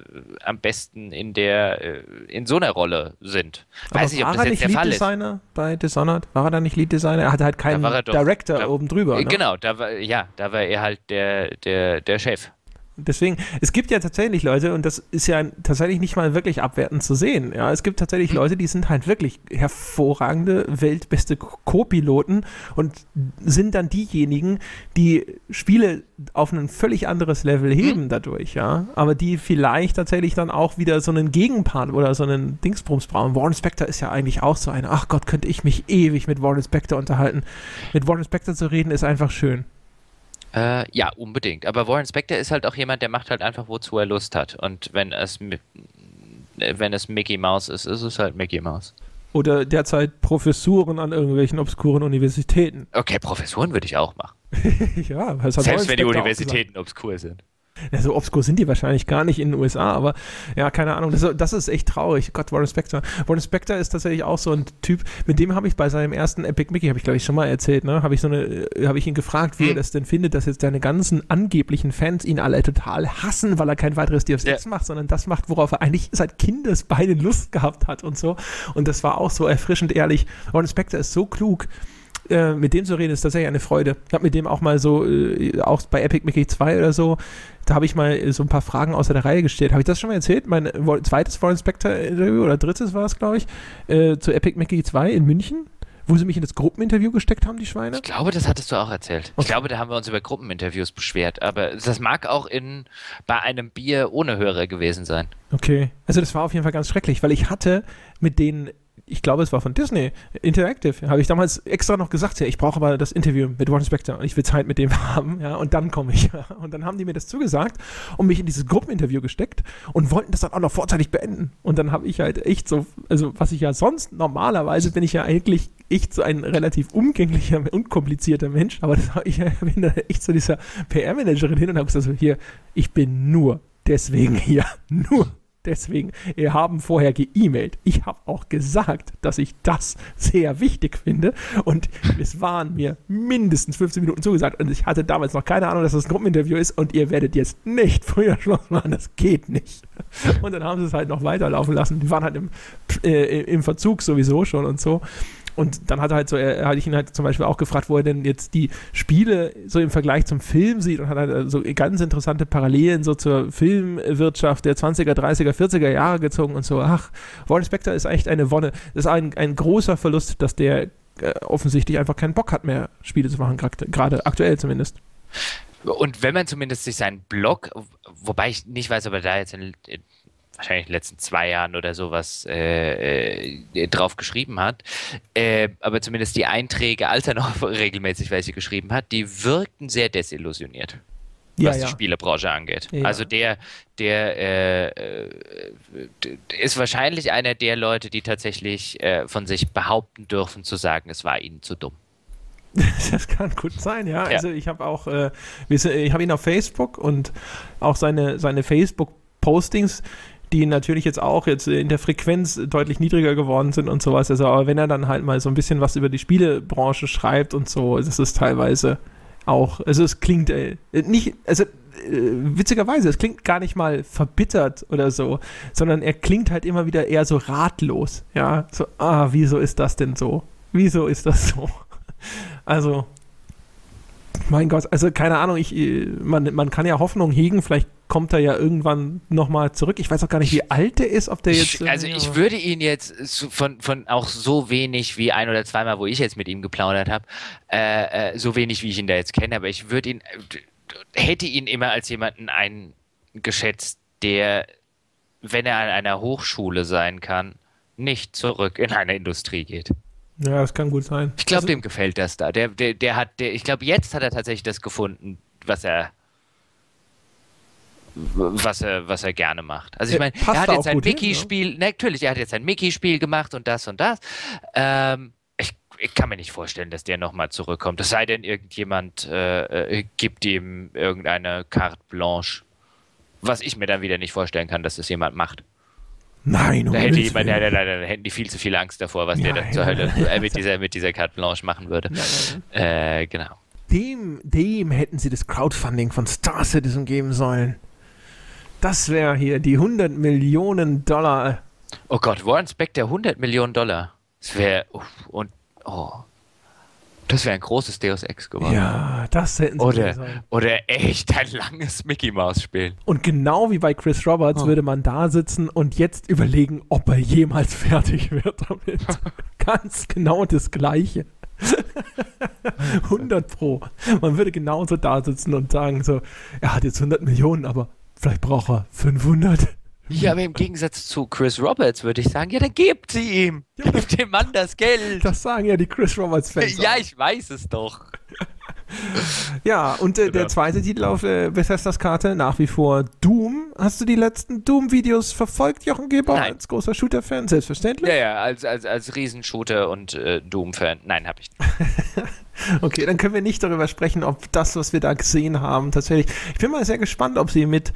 am besten in der äh, in so einer Rolle sind. Aber Weiß nicht, ob war das er jetzt nicht der Fall ist. Lead-Designer bei Dishonored? War er da nicht Lead-Designer? Er hatte halt keinen Director glaub- oben drüber. Äh, Ne? Genau, da war ja, da war er halt der der der Chef. Deswegen, es gibt ja tatsächlich Leute, und das ist ja tatsächlich nicht mal wirklich abwertend zu sehen. Ja, es gibt tatsächlich Leute, die sind halt wirklich hervorragende, weltbeste Co-Piloten und sind dann diejenigen, die Spiele auf ein völlig anderes Level heben mhm. dadurch, ja. Aber die vielleicht tatsächlich dann auch wieder so einen Gegenpart oder so einen Dingsbums brauchen. Warren Spector ist ja eigentlich auch so einer. Ach Gott, könnte ich mich ewig mit Warren Spector unterhalten. Mit Warren Spector zu reden ist einfach schön. Äh, ja, unbedingt. Aber Warren Spector ist halt auch jemand, der macht halt einfach, wozu er Lust hat. Und wenn es, wenn es Mickey Mouse ist, ist es halt Mickey Mouse. Oder derzeit Professuren an irgendwelchen obskuren Universitäten. Okay, Professuren würde ich auch machen. ja, Selbst wenn die Universitäten obskur sind. Ja, so obskur sind die wahrscheinlich gar nicht in den USA, aber ja, keine Ahnung. Das, das ist echt traurig. Gott, Warren Spector. Warren Spector ist tatsächlich auch so ein Typ, mit dem habe ich bei seinem ersten Epic Mickey, habe ich glaube ich schon mal erzählt, ne, habe ich so eine, äh, habe ich ihn gefragt, wie hm. er das denn findet, dass jetzt seine ganzen angeblichen Fans ihn alle total hassen, weil er kein weiteres DFS ja. macht, sondern das macht, worauf er eigentlich seit Kindesbeinen Lust gehabt hat und so. Und das war auch so erfrischend ehrlich. Warren Spector ist so klug äh, mit dem zu reden, ist tatsächlich eine Freude. Ich habe mit dem auch mal so, äh, auch bei Epic Mickey 2 oder so, da habe ich mal so ein paar Fragen außer der Reihe gestellt. Habe ich das schon mal erzählt? Mein zweites Warren Spector-Interview oder drittes war es, glaube ich, äh, zu Epic Mickey 2 in München wo sie mich in das Gruppeninterview gesteckt haben, die Schweine? Ich glaube, das hattest du auch erzählt. Okay. Ich glaube, da haben wir uns über Gruppeninterviews beschwert, aber das mag auch in, bei einem Bier ohne Hörer gewesen sein. Okay, also das war auf jeden Fall ganz schrecklich, weil ich hatte mit denen ich glaube, es war von Disney, Interactive, habe ich damals extra noch gesagt, ja, ich brauche aber das Interview mit Warren Spector und ich will Zeit mit dem haben, ja, und dann komme ich. Und dann haben die mir das zugesagt und mich in dieses Gruppeninterview gesteckt und wollten das dann auch noch vorzeitig beenden. Und dann habe ich halt echt so, also was ich ja sonst normalerweise bin ich ja eigentlich echt so ein relativ umgänglicher, unkomplizierter Mensch, aber das, ich bin da echt so dieser PR-Managerin hin und habe gesagt, so, hier, ich bin nur deswegen hier, nur Deswegen, wir haben vorher geemailt. Ich habe auch gesagt, dass ich das sehr wichtig finde. Und es waren mir mindestens 15 Minuten zugesagt. Und ich hatte damals noch keine Ahnung, dass das ein Gruppeninterview ist. Und ihr werdet jetzt nicht früher Schluss machen. Das geht nicht. Und dann haben sie es halt noch weiterlaufen lassen. Die waren halt im, äh, im Verzug sowieso schon und so. Und dann hat er halt so, er, hatte ich ihn halt zum Beispiel auch gefragt, wo er denn jetzt die Spiele so im Vergleich zum Film sieht und hat halt so ganz interessante Parallelen so zur Filmwirtschaft der 20er, 30er, 40er Jahre gezogen und so. Ach, Warren Spector ist echt eine Wonne. Das ist ein, ein großer Verlust, dass der äh, offensichtlich einfach keinen Bock hat mehr, Spiele zu machen, gerade aktuell zumindest. Und wenn man zumindest sich seinen Blog, wobei ich nicht weiß, ob er da jetzt in, in wahrscheinlich in den letzten zwei Jahren oder sowas äh, äh, drauf geschrieben hat. Äh, aber zumindest die Einträge, als er noch regelmäßig welche geschrieben hat, die wirkten sehr desillusioniert. Was ja, die Spielebranche angeht. Ja. Also der, der äh, äh, ist wahrscheinlich einer der Leute, die tatsächlich äh, von sich behaupten dürfen, zu sagen, es war ihnen zu dumm. Das kann gut sein, ja. ja. Also ich habe auch, ich habe ihn auf Facebook und auch seine, seine Facebook-Postings, die natürlich jetzt auch jetzt in der Frequenz deutlich niedriger geworden sind und sowas. Also, aber wenn er dann halt mal so ein bisschen was über die Spielebranche schreibt und so, ist es teilweise auch, also es klingt äh, nicht, also äh, witzigerweise, es klingt gar nicht mal verbittert oder so, sondern er klingt halt immer wieder eher so ratlos. Ja, so, ah, wieso ist das denn so? Wieso ist das so? Also, mein Gott, also keine Ahnung, ich, äh, man, man kann ja Hoffnung hegen, vielleicht kommt er ja irgendwann nochmal zurück. Ich weiß auch gar nicht, wie alt er ist, ob der jetzt. Ich, also ich würde ihn jetzt von, von auch so wenig wie ein oder zweimal, wo ich jetzt mit ihm geplaudert habe, äh, äh, so wenig wie ich ihn da jetzt kenne, aber ich würde ihn, hätte ihn immer als jemanden eingeschätzt, der, wenn er an einer Hochschule sein kann, nicht zurück in eine Industrie geht. Ja, das kann gut sein. Ich glaube, also, dem gefällt das da. Der, der, der hat, der, ich glaube, jetzt hat er tatsächlich das gefunden, was er, was er, was er gerne macht. Also ich meine, er hat jetzt ein Mickey-Spiel, ne? natürlich, er hat jetzt ein Mickey-Spiel gemacht und das und das. Ähm, ich, ich, kann mir nicht vorstellen, dass der nochmal zurückkommt. Es sei denn, irgendjemand äh, äh, gibt ihm irgendeine Carte Blanche. Was ich mir dann wieder nicht vorstellen kann, dass das jemand macht. Nein, da hätte jemand, da, da, da, da, hätten die viel zu viel Angst davor, was ja, der zur Hölle äh, mit, dieser, mit dieser Carte Blanche machen würde. Äh, genau. Dem, dem hätten sie das Crowdfunding von Star Citizen geben sollen. Das wäre hier die 100 Millionen Dollar. Oh Gott, Warren Spector 100 Millionen Dollar. Das wäre und oh. Das wäre ein großes Deus Ex geworden. Ja, das hätten sie Oder, sein. oder echt ein langes Mickey Mouse Spiel. Und genau wie bei Chris Roberts Oh. würde man da sitzen und jetzt überlegen, ob er jemals fertig wird damit. Ganz genau das Gleiche. 100 Pro. Man würde genauso da sitzen und sagen so, er hat jetzt 100 Millionen, aber vielleicht braucht er 500. Ja, aber im Gegensatz zu Chris Roberts würde ich sagen, ja, dann gebt sie ihm. Gebt dem Mann das Geld. Das sagen ja die Chris Roberts-Fans. Ja, auch. ich weiß es doch. Ja, und äh, der Genau. zweite Titel auf äh, Bethesdas Karte nach wie vor Doom. Hast du die letzten Doom-Videos verfolgt, Jochen Geber, Nein. als großer Shooter-Fan? Selbstverständlich. Ja, ja, als, als, als Riesenshooter und äh, Doom-Fan. Nein, hab ich nicht. Okay, dann können wir nicht darüber sprechen, ob das, was wir da gesehen haben, tatsächlich. Ich bin mal sehr gespannt, ob sie mit,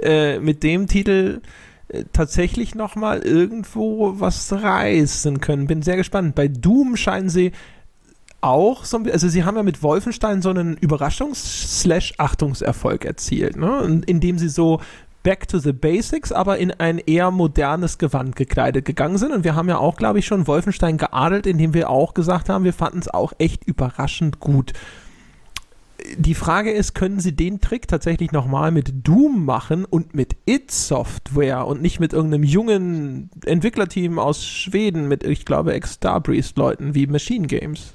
äh, mit dem Titel äh, tatsächlich nochmal irgendwo was reißen können. Bin sehr gespannt. Bei Doom scheinen sie auch so ein also sie haben ja mit Wolfenstein so einen Überraschungs-Achtungserfolg erzielt, ne? Indem sie so back to the basics, aber in ein eher modernes Gewand gekleidet gegangen sind. Und wir haben ja auch, glaube ich, schon Wolfenstein geadelt, indem wir auch gesagt haben, wir fanden es auch echt überraschend gut. Die Frage ist, können sie den Trick tatsächlich nochmal mit Doom machen und mit It Software und nicht mit irgendeinem jungen Entwicklerteam aus Schweden mit, ich glaube, Ex-Starbreeze-Leuten wie Machine Games?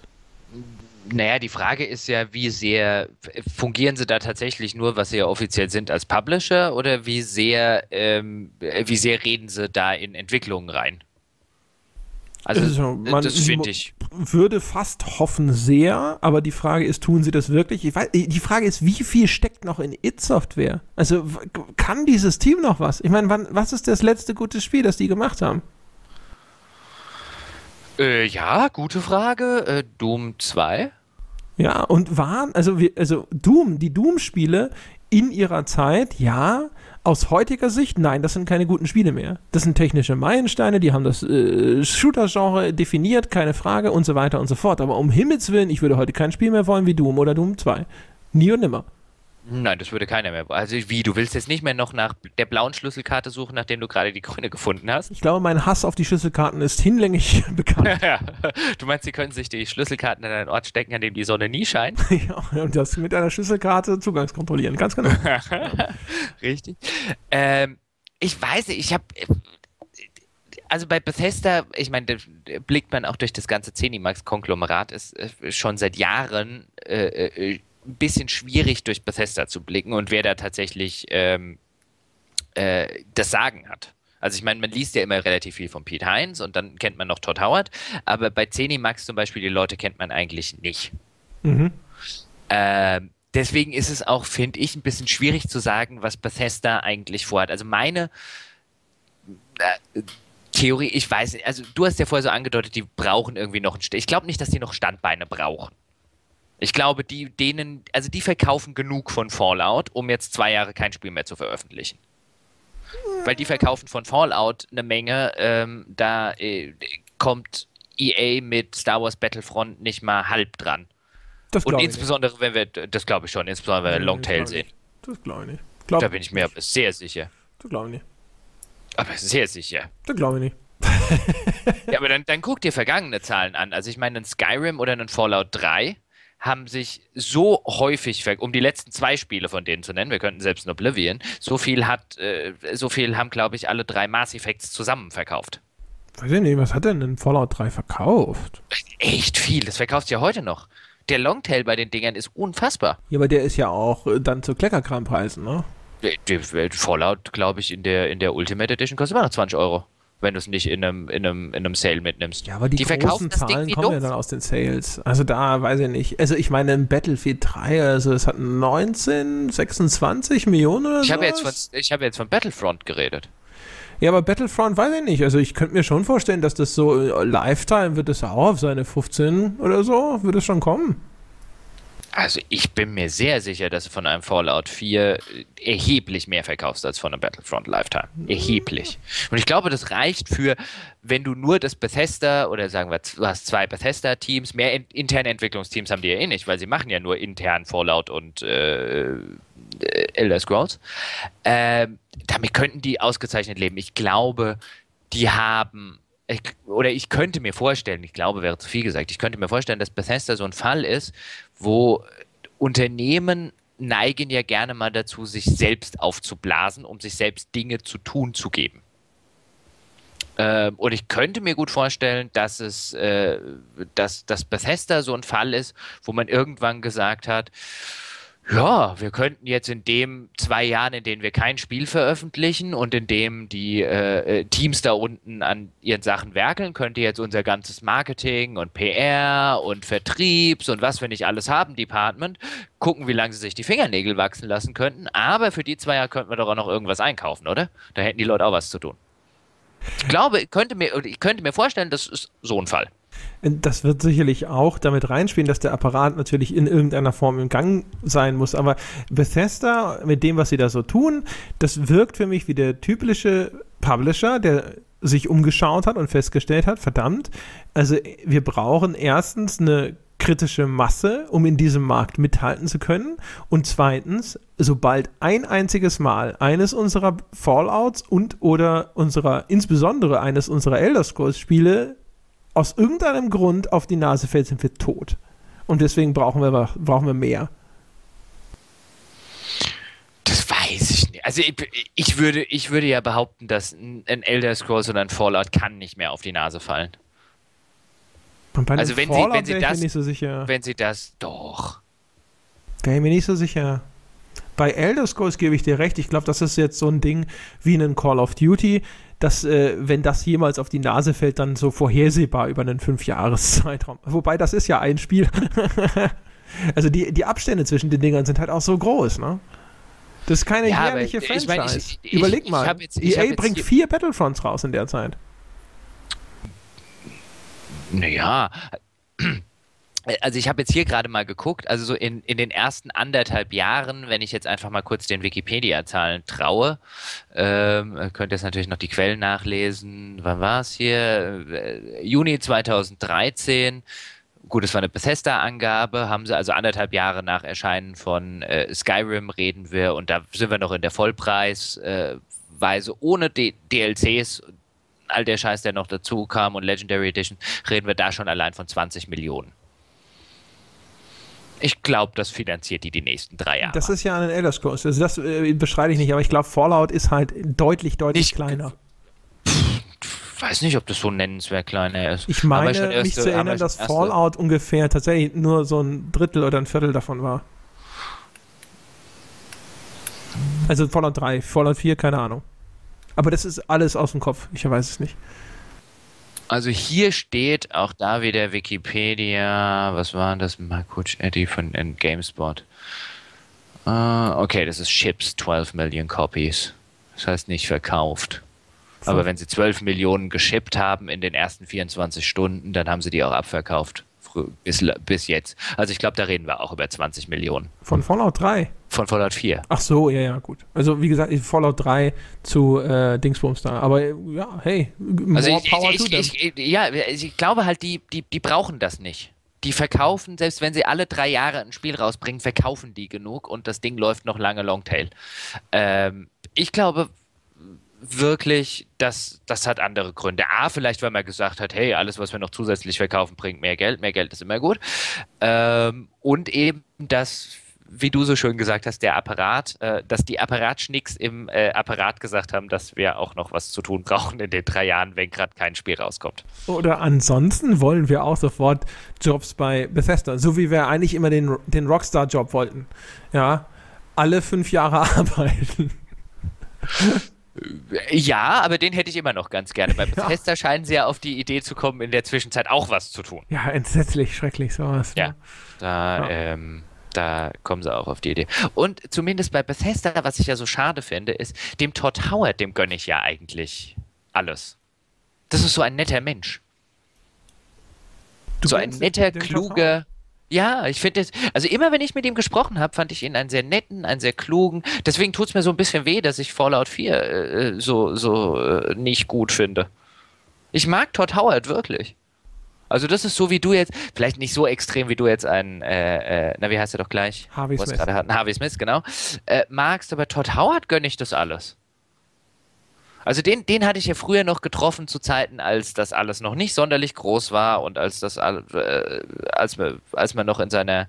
Naja, die Frage ist ja, wie sehr fungieren sie da tatsächlich nur, was sie ja offiziell sind, als Publisher oder wie sehr, ähm, äh, wie sehr reden sie da in Entwicklungen rein? Also, man- das finde ich. würde fast hoffen sehr, aber die Frage ist, tun sie das wirklich? Ich weiß, die Frage ist, wie viel steckt noch in It-Software? Also kann dieses Team noch was? Ich meine, was ist das letzte gute Spiel, das die gemacht haben? Äh, ja, gute Frage. Äh, Doom 2? Ja, und waren, also, wir, also Doom, die Doom-Spiele in ihrer Zeit, ja, aus heutiger Sicht, nein, das sind keine guten Spiele mehr. Das sind technische Meilensteine, die haben das äh, Shooter-Genre definiert, keine Frage und so weiter und so fort. Aber um Himmels Willen, ich würde heute kein Spiel mehr wollen wie Doom oder Doom 2. Nie und nimmer. Nein, das würde keiner mehr. Also wie, du willst jetzt nicht mehr noch nach der blauen Schlüsselkarte suchen, nachdem du gerade die grüne gefunden hast? Ich glaube, mein Hass auf die Schlüsselkarten ist hinlänglich bekannt. Ja. Du meinst, sie können sich die Schlüsselkarten an einen Ort stecken, an dem die Sonne nie scheint? ja, und das mit einer Schlüsselkarte zugangskontrollieren, ganz genau. Richtig. Ähm, ich weiß nicht, ich habe. Also bei Bethesda, ich meine, da blickt man auch durch das ganze Zenimax-Konglomerat, ist äh, schon seit Jahren äh, äh, ein bisschen schwierig durch Bethesda zu blicken und wer da tatsächlich ähm, äh, das Sagen hat. Also ich meine, man liest ja immer relativ viel von Pete Hines und dann kennt man noch Todd Howard, aber bei Zenimax zum Beispiel, die Leute kennt man eigentlich nicht. Mhm. Ähm, deswegen ist es auch, finde ich, ein bisschen schwierig zu sagen, was Bethesda eigentlich vorhat. Also meine äh, Theorie, ich weiß nicht, also du hast ja vorher so angedeutet, die brauchen irgendwie noch ein Ich glaube nicht, dass die noch Standbeine brauchen. Ich glaube, die denen, also die verkaufen genug von Fallout, um jetzt zwei Jahre kein Spiel mehr zu veröffentlichen. Weil die verkaufen von Fallout eine Menge, ähm, da äh, kommt EA mit Star Wars Battlefront nicht mal halb dran. Das Und glaube ich nicht. insbesondere, wenn wir, das glaube ich schon, insbesondere wenn wir Longtail sehen. Das glaube ich nicht. Glaub, Da bin ich mir aber sehr sicher. Das glaube ich nicht. Aber sehr sicher. Das glaube ich nicht. Ja, aber dann, dann guck dir vergangene Zahlen an. Also ich meine, ein Skyrim oder ein Fallout 3 haben sich so häufig, um die letzten zwei Spiele von denen zu nennen, wir könnten selbst ein Oblivion, so viel hat, äh, so viel haben, glaube ich, alle drei Mass Effects zusammen verkauft. Weiß ich nicht, was hat denn ein Fallout 3 verkauft? Echt viel, das verkaufst du ja heute noch. Der Longtail bei den Dingern ist unfassbar. Ja, aber der ist ja auch äh, dann zu Kleckerkrampreisen, ne? Der- der Fallout, glaube ich, in der, in der Ultimate Edition kostet immer noch 20 Euro, wenn du es nicht in einem, in, einem, in einem Sale mitnimmst. Ja, aber die, verkaufen großen Zahlen kommen ja doof. dann aus den Sales. Also da weiß ich nicht. Also ich meine, ein Battlefield 3, also es hat 19, 26 Millionen oder Ich so. habe jetzt, von, ich habe jetzt von Battlefront geredet. Ja, aber Battlefront weiß ich nicht. Also ich könnte mir schon vorstellen, dass das so äh, Lifetime wird es auch auf seine 15 oder so, wird es schon kommen. Also ich bin mir sehr sicher, dass von einem Fallout 4 erheblich mehr verkaufst als von einem Battlefront Lifetime. Erheblich. Und ich glaube, das reicht für, wenn du nur das Bethesda oder sagen wir, du hast zwei Bethesda-Teams, mehr in, interne Entwicklungsteams haben die ja eh nicht, weil sie machen ja nur intern Fallout und äh, äh, Elder Scrolls. Ähm, damit könnten die ausgezeichnet leben. Ich glaube, die haben ich, oder ich könnte mir vorstellen, ich glaube, wäre zu viel gesagt, ich könnte mir vorstellen, dass Bethesda so ein Fall ist, wo Unternehmen neigen ja gerne mal dazu, sich selbst aufzublasen, um sich selbst Dinge zu tun zu geben. Ähm, und ich könnte mir gut vorstellen, dass es, äh, dass, dass Bethesda so ein Fall ist, wo man irgendwann gesagt hat, ja, wir könnten jetzt in dem zwei Jahren, in denen wir kein Spiel veröffentlichen und in dem die äh, äh Teams da unten an ihren Sachen werkeln, könnte jetzt unser ganzes Marketing und PR und Vertriebs und was wir nicht alles haben, Department, gucken, wie lange sie sich die Fingernägel wachsen lassen könnten. Aber für die zwei Jahre könnten wir doch auch noch irgendwas einkaufen, oder? Da hätten die Leute auch was zu tun. Ich glaube, ich könnte mir, ich könnte mir vorstellen, das ist so ein Fall. Das wird sicherlich auch damit reinspielen, dass der Apparat natürlich in irgendeiner Form im Gang sein muss. Aber Bethesda, mit dem, was sie da so tun, das wirkt für mich wie der typische Publisher, der sich umgeschaut hat und festgestellt hat, verdammt, also wir brauchen erstens eine kritische Masse, um in diesem Markt mithalten zu können. Und zweitens, sobald ein einziges Mal eines unserer Fallouts und oder unserer, insbesondere eines unserer Elder Scrolls Spiele aus irgendeinem Grund auf die Nase fällt, sind wir tot. Und deswegen brauchen wir, brauchen wir mehr. Das weiß ich nicht. Also ich, ich, würde, ich würde ja behaupten, dass ein Elder Scrolls oder ein Fallout kann nicht mehr auf die Nase fallen. also wenn Fallout sie, wenn sie das, nicht so sicher. wenn sie das, doch. Wäre mir nicht so sicher. Bei Elder Scrolls gebe ich dir recht. Ich glaube, das ist jetzt so ein Ding wie ein Call of Duty dass, äh, wenn das jemals auf die Nase fällt, dann so vorhersehbar über einen Fünfjahreszeitraum. Wobei, das ist ja ein Spiel. also die, die Abstände zwischen den Dingern sind halt auch so groß, ne? Das ist keine ja, jährliche Franchise. Ich mein, ich, ich, Überleg mal, jetzt, EA bringt vier Battlefronts raus in der Zeit. Naja, also ich habe jetzt hier gerade mal geguckt, also so in, in den ersten anderthalb Jahren, wenn ich jetzt einfach mal kurz den Wikipedia-Zahlen traue, ähm, könnt ihr jetzt natürlich noch die Quellen nachlesen. Wann war es hier? Äh, Juni 2013. Gut, es war eine Bethesda-Angabe, haben sie also anderthalb Jahre nach Erscheinen von äh, Skyrim reden wir und da sind wir noch in der Vollpreisweise äh, ohne D DLCs all der Scheiß, der noch dazu kam und Legendary Edition, reden wir da schon allein von 20 Millionen. Ich glaube, das finanziert die die nächsten drei Jahre. Das ist ja ein Elder Scrolls. Also das äh, beschreibe ich nicht, aber ich glaube, Fallout ist halt deutlich, deutlich nicht, kleiner. Ich weiß nicht, ob das so nennenswert kleiner ist. Ich meine, erste, mich zu erinnern, dass Fallout ungefähr tatsächlich nur so ein Drittel oder ein Viertel davon war. Also Fallout 3, Fallout 4, keine Ahnung. Aber das ist alles aus dem Kopf. Ich weiß es nicht. Also hier steht auch da wieder Wikipedia, was war das? Mal kurz Eddie von GameSpot. Uh, okay, das ist Chips, 12 Millionen Copies. Das heißt nicht verkauft. Aber wenn sie 12 Millionen geschippt haben in den ersten 24 Stunden, dann haben sie die auch abverkauft bis, bis jetzt. Also ich glaube, da reden wir auch über 20 Millionen. Von Fallout 3? Von Fallout 4. Ach so, ja, ja, gut. Also wie gesagt, Fallout 3 zu äh, Dingsbums da. Aber ja, hey, more also ich, power ich, to ich, them. ja, ich glaube halt, die, die, die brauchen das nicht. Die verkaufen, selbst wenn sie alle drei Jahre ein Spiel rausbringen, verkaufen die genug und das Ding läuft noch lange Longtail. Ähm, ich glaube, wirklich, das, das hat andere Gründe. A, vielleicht, weil man gesagt hat, hey, alles, was wir noch zusätzlich verkaufen, bringt mehr Geld. Mehr Geld ist immer gut. Ähm, und eben, dass, wie du so schön gesagt hast, der Apparat, äh, dass die Apparatschnicks im äh, Apparat gesagt haben, dass wir auch noch was zu tun brauchen in den drei Jahren, wenn gerade kein Spiel rauskommt. Oder ansonsten wollen wir auch sofort Jobs bei Bethesda, so wie wir eigentlich immer den, den Rockstar-Job wollten. Ja, alle fünf Jahre arbeiten. Ja, aber den hätte ich immer noch ganz gerne. Bei Bethesda ja. scheinen sie ja auf die Idee zu kommen, in der Zwischenzeit auch was zu tun. Ja, entsetzlich, schrecklich sowas. Ne? Ja, da, ja. Ähm, da kommen sie auch auf die Idee. Und zumindest bei Bethesda, was ich ja so schade finde, ist, dem Todd Howard, dem gönne ich ja eigentlich alles. Das ist so ein netter Mensch. Du so ein netter, kluger, ja, ich finde es, also immer wenn ich mit ihm gesprochen habe, fand ich ihn einen sehr netten, einen sehr klugen. Deswegen tut es mir so ein bisschen weh, dass ich Fallout 4 äh, so, so äh, nicht gut finde. Ich mag Todd Howard wirklich. Also das ist so wie du jetzt, vielleicht nicht so extrem wie du jetzt einen, äh, äh na wie heißt er doch gleich? Harvey Smith. Hatten, Harvey Smith, genau. Äh, magst, aber Todd Howard gönne ich das alles. Also den, den hatte ich ja früher noch getroffen zu Zeiten, als das alles noch nicht sonderlich groß war und als das äh, als, als man noch in seiner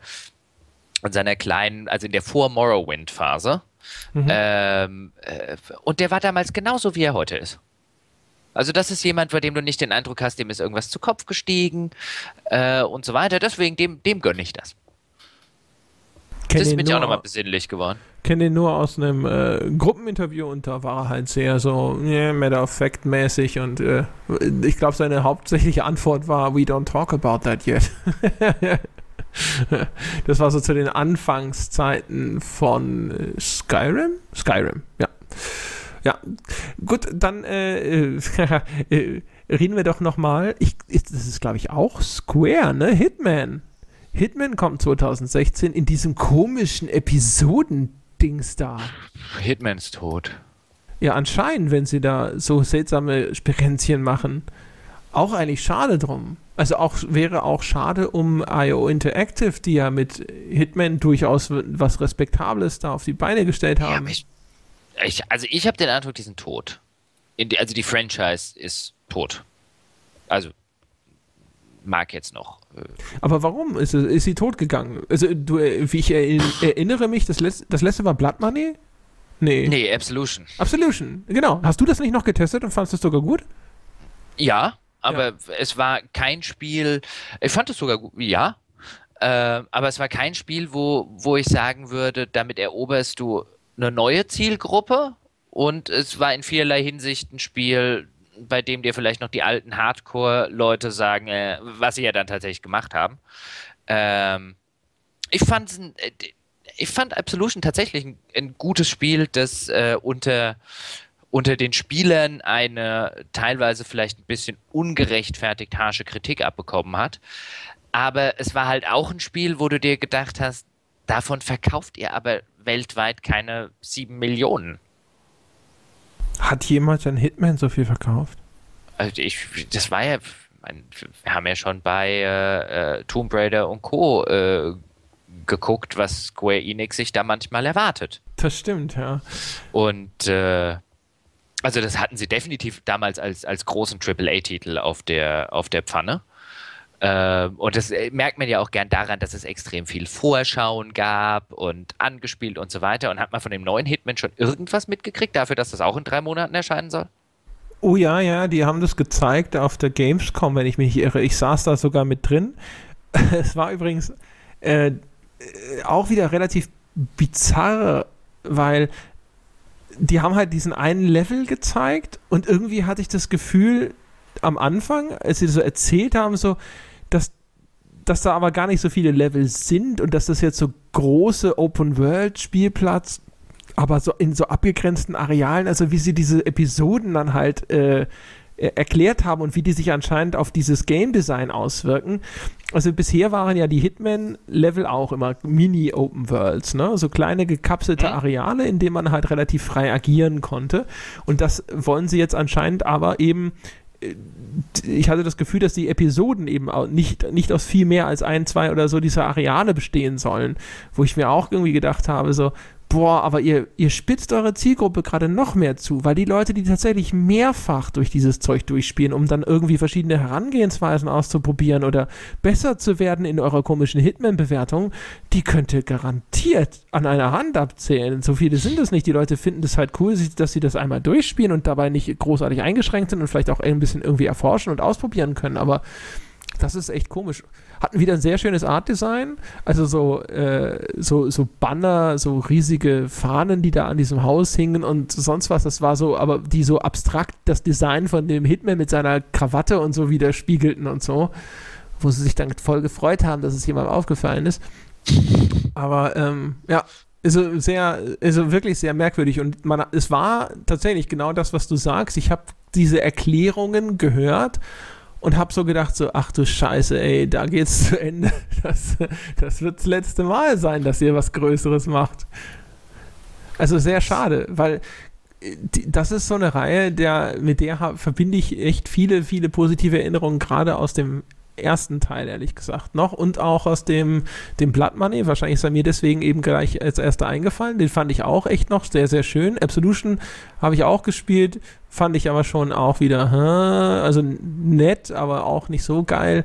in seiner kleinen, also in der Vor-Morrowind-Phase. Mhm. Ähm, äh, und der war damals genauso, wie er heute ist. Also das ist jemand, bei dem du nicht den Eindruck hast, dem ist irgendwas zu Kopf gestiegen äh, und so weiter. Deswegen, dem, dem gönne ich das. Kenn das bin ich auch nochmal besinnlich geworden. Kenne ihn nur aus einem äh, Gruppeninterview und da war er halt sehr so yeah, matter of fact mäßig und äh, ich glaube seine hauptsächliche Antwort war we don't talk about that yet. das war so zu den Anfangszeiten von äh, Skyrim? Skyrim, ja. Ja, gut, dann äh, äh, reden wir doch nochmal. Das ist, glaube ich, auch Square, ne? Hitman. Hitman kommt 2016 in diesem komischen Episodendings da. Hitman ist tot. Ja, anscheinend, wenn sie da so seltsame Sperenzchen machen. Auch eigentlich schade drum. Also auch wäre auch schade um IO Interactive, die ja mit Hitman durchaus was Respektables da auf die Beine gestellt haben. Ja, ich, ich, also ich habe den Eindruck, die sind tot. Die, also die Franchise ist tot. Also mag jetzt noch. Äh, Aber warum ist, ist sie tot gegangen? Also du, wie ich erinnere mich, das, letzte, das letzte war Blood Money? Nee. Nee, Absolution. Absolution, genau. Hast du das nicht noch getestet und fandest es sogar gut? Ja, aber ja. es war kein Spiel, ich fand es sogar gut, ja, äh, aber es war kein Spiel, wo, wo ich sagen würde, damit eroberst du eine neue Zielgruppe und es war in vielerlei Hinsicht ein Spiel, bei dem dir vielleicht noch die alten Hardcore-Leute sagen, äh, was sie ja dann tatsächlich gemacht haben. Ähm, ich fand äh, ich fand Absolution tatsächlich ein, ein gutes Spiel, das äh, unter unter den Spielern eine teilweise vielleicht ein bisschen ungerechtfertigt harsche Kritik abbekommen hat. Aber es war halt auch ein Spiel, wo du dir gedacht hast, davon verkauft ihr aber weltweit keine sieben Millionen. Hat jemand ein Hitman so viel verkauft? Also ich, das war ja, wir haben ja schon bei äh, äh, Tomb Raider und Co. Äh, geguckt, was Square Enix sich da manchmal erwartet. Das stimmt, ja. Und äh, also das hatten sie definitiv damals als, als großen AAA-Titel auf der, auf der Pfanne. Ähm, und das äh, merkt man ja auch gern daran, dass es extrem viel Vorschauen gab und angespielt und so weiter. Und hat man von dem neuen Hitman schon irgendwas mitgekriegt, dafür, dass das auch in drei Monaten erscheinen soll? Oh ja, ja, die haben das gezeigt auf der Gamescom, wenn ich mich irre. Ich saß da sogar mit drin. es war übrigens äh, auch wieder relativ bizarr, weil die haben halt diesen einen Level gezeigt und irgendwie hatte ich das Gefühl am Anfang, als sie so erzählt haben, so, dass, dass da aber gar nicht so viele Level sind und dass das jetzt so große Open-World-Spielplatz, aber so in so abgegrenzten Arealen, also wie sie diese Episoden dann halt äh, erklärt haben und wie die sich anscheinend auf dieses Game Design auswirken. Also bisher waren ja die Hitman-Level auch immer Mini-Open Worlds, ne? So kleine gekapselte mhm. Areale, in denen man halt relativ frei agieren konnte. Und das wollen sie jetzt anscheinend aber eben ich hatte das Gefühl, dass die Episoden eben nicht, nicht aus viel mehr als ein, zwei oder so dieser Areale bestehen sollen, wo ich mir auch irgendwie gedacht habe, so, boah, aber ihr, ihr spitzt eure Zielgruppe gerade noch mehr zu, weil die Leute, die tatsächlich mehrfach durch dieses Zeug durchspielen, um dann irgendwie verschiedene Herangehensweisen auszuprobieren oder besser zu werden in eurer komischen Hitman-Bewertung, die könnt ihr garantiert an einer Hand abzählen. So viele sind es nicht. Die Leute finden das halt cool, dass sie das einmal durchspielen und dabei nicht großartig eingeschränkt sind und vielleicht auch ein bisschen irgendwie erforschen und ausprobieren können, aber das ist echt komisch. Hatten wieder ein sehr schönes Art-Design. Also so, äh, so, so Banner, so riesige Fahnen, die da an diesem Haus hingen und sonst was. Das war so, aber die so abstrakt das Design von dem Hitman mit seiner Krawatte und so widerspiegelten und so. Wo sie sich dann voll gefreut haben, dass es jemandem aufgefallen ist. Aber ähm, ja, also sehr, also wirklich sehr merkwürdig. Und man, es war tatsächlich genau das, was du sagst. Ich habe diese Erklärungen gehört und habe so gedacht, so, ach du Scheiße, ey, da geht's zu Ende. Das, das wird das letzte Mal sein, dass ihr was Größeres macht. Also sehr schade, weil äh, das ist so eine Reihe, der, mit der verbinde ich echt viele, viele positive Erinnerungen, gerade aus dem ersten Teil, ehrlich gesagt, noch und auch aus dem, dem Blood Money. Wahrscheinlich ist er mir deswegen eben gleich als erster eingefallen. Den fand ich auch echt noch sehr, sehr schön. Absolution habe ich auch gespielt, fand ich aber schon auch wieder, also nett, aber auch nicht so geil.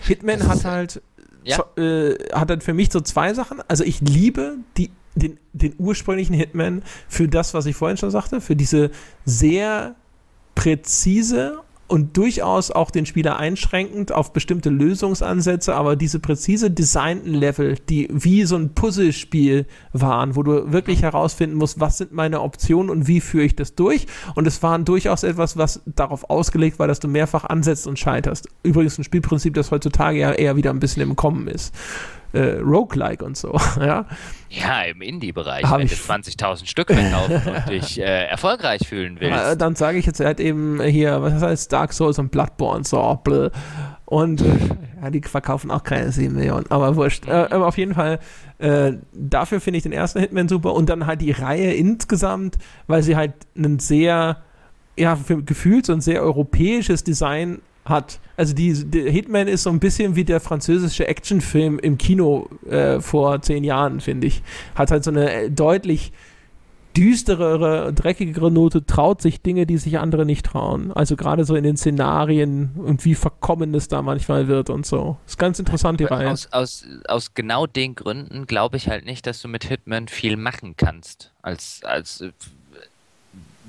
Hitman hat halt, ja. äh, hat halt für mich so zwei Sachen. Also ich liebe die, den, den ursprünglichen Hitman für das, was ich vorhin schon sagte, für diese sehr präzise und durchaus auch den Spieler einschränkend auf bestimmte Lösungsansätze, aber diese präzise designten Level, die wie so ein Puzzlespiel waren, wo du wirklich herausfinden musst, was sind meine Optionen und wie führe ich das durch. Und es waren durchaus etwas, was darauf ausgelegt war, dass du mehrfach ansetzt und scheiterst. Übrigens ein Spielprinzip, das heutzutage ja eher wieder ein bisschen im Kommen ist äh, Roguelike und so. ja, ja im Indie-Bereich, wenn du 20.000 Stück verkaufen und dich äh, erfolgreich fühlen willst. Ja, dann sage ich jetzt halt eben hier, was heißt Dark Souls und Bloodborne, so, bläh. Und äh, ja, die verkaufen auch keine 7 Millionen, aber wurscht. Äh, aber auf jeden Fall, äh, dafür finde ich den ersten Hitman super und dann halt die Reihe insgesamt, weil sie halt einen sehr, ja, für gefühlt so ein sehr europäisches Design hat. Also die, die, Hitman ist so ein bisschen wie der französische Actionfilm im Kino äh, vor zehn Jahren, finde ich. Hat halt so eine äh, deutlich düsterere, dreckigere Note, traut sich Dinge, die sich andere nicht trauen. Also gerade so in den Szenarien und wie verkommen es da manchmal wird und so. Ist ganz interessant, die Reihe. Aus, aus, aus genau den Gründen glaube ich halt nicht, dass du mit Hitman viel machen kannst. Als, als äh,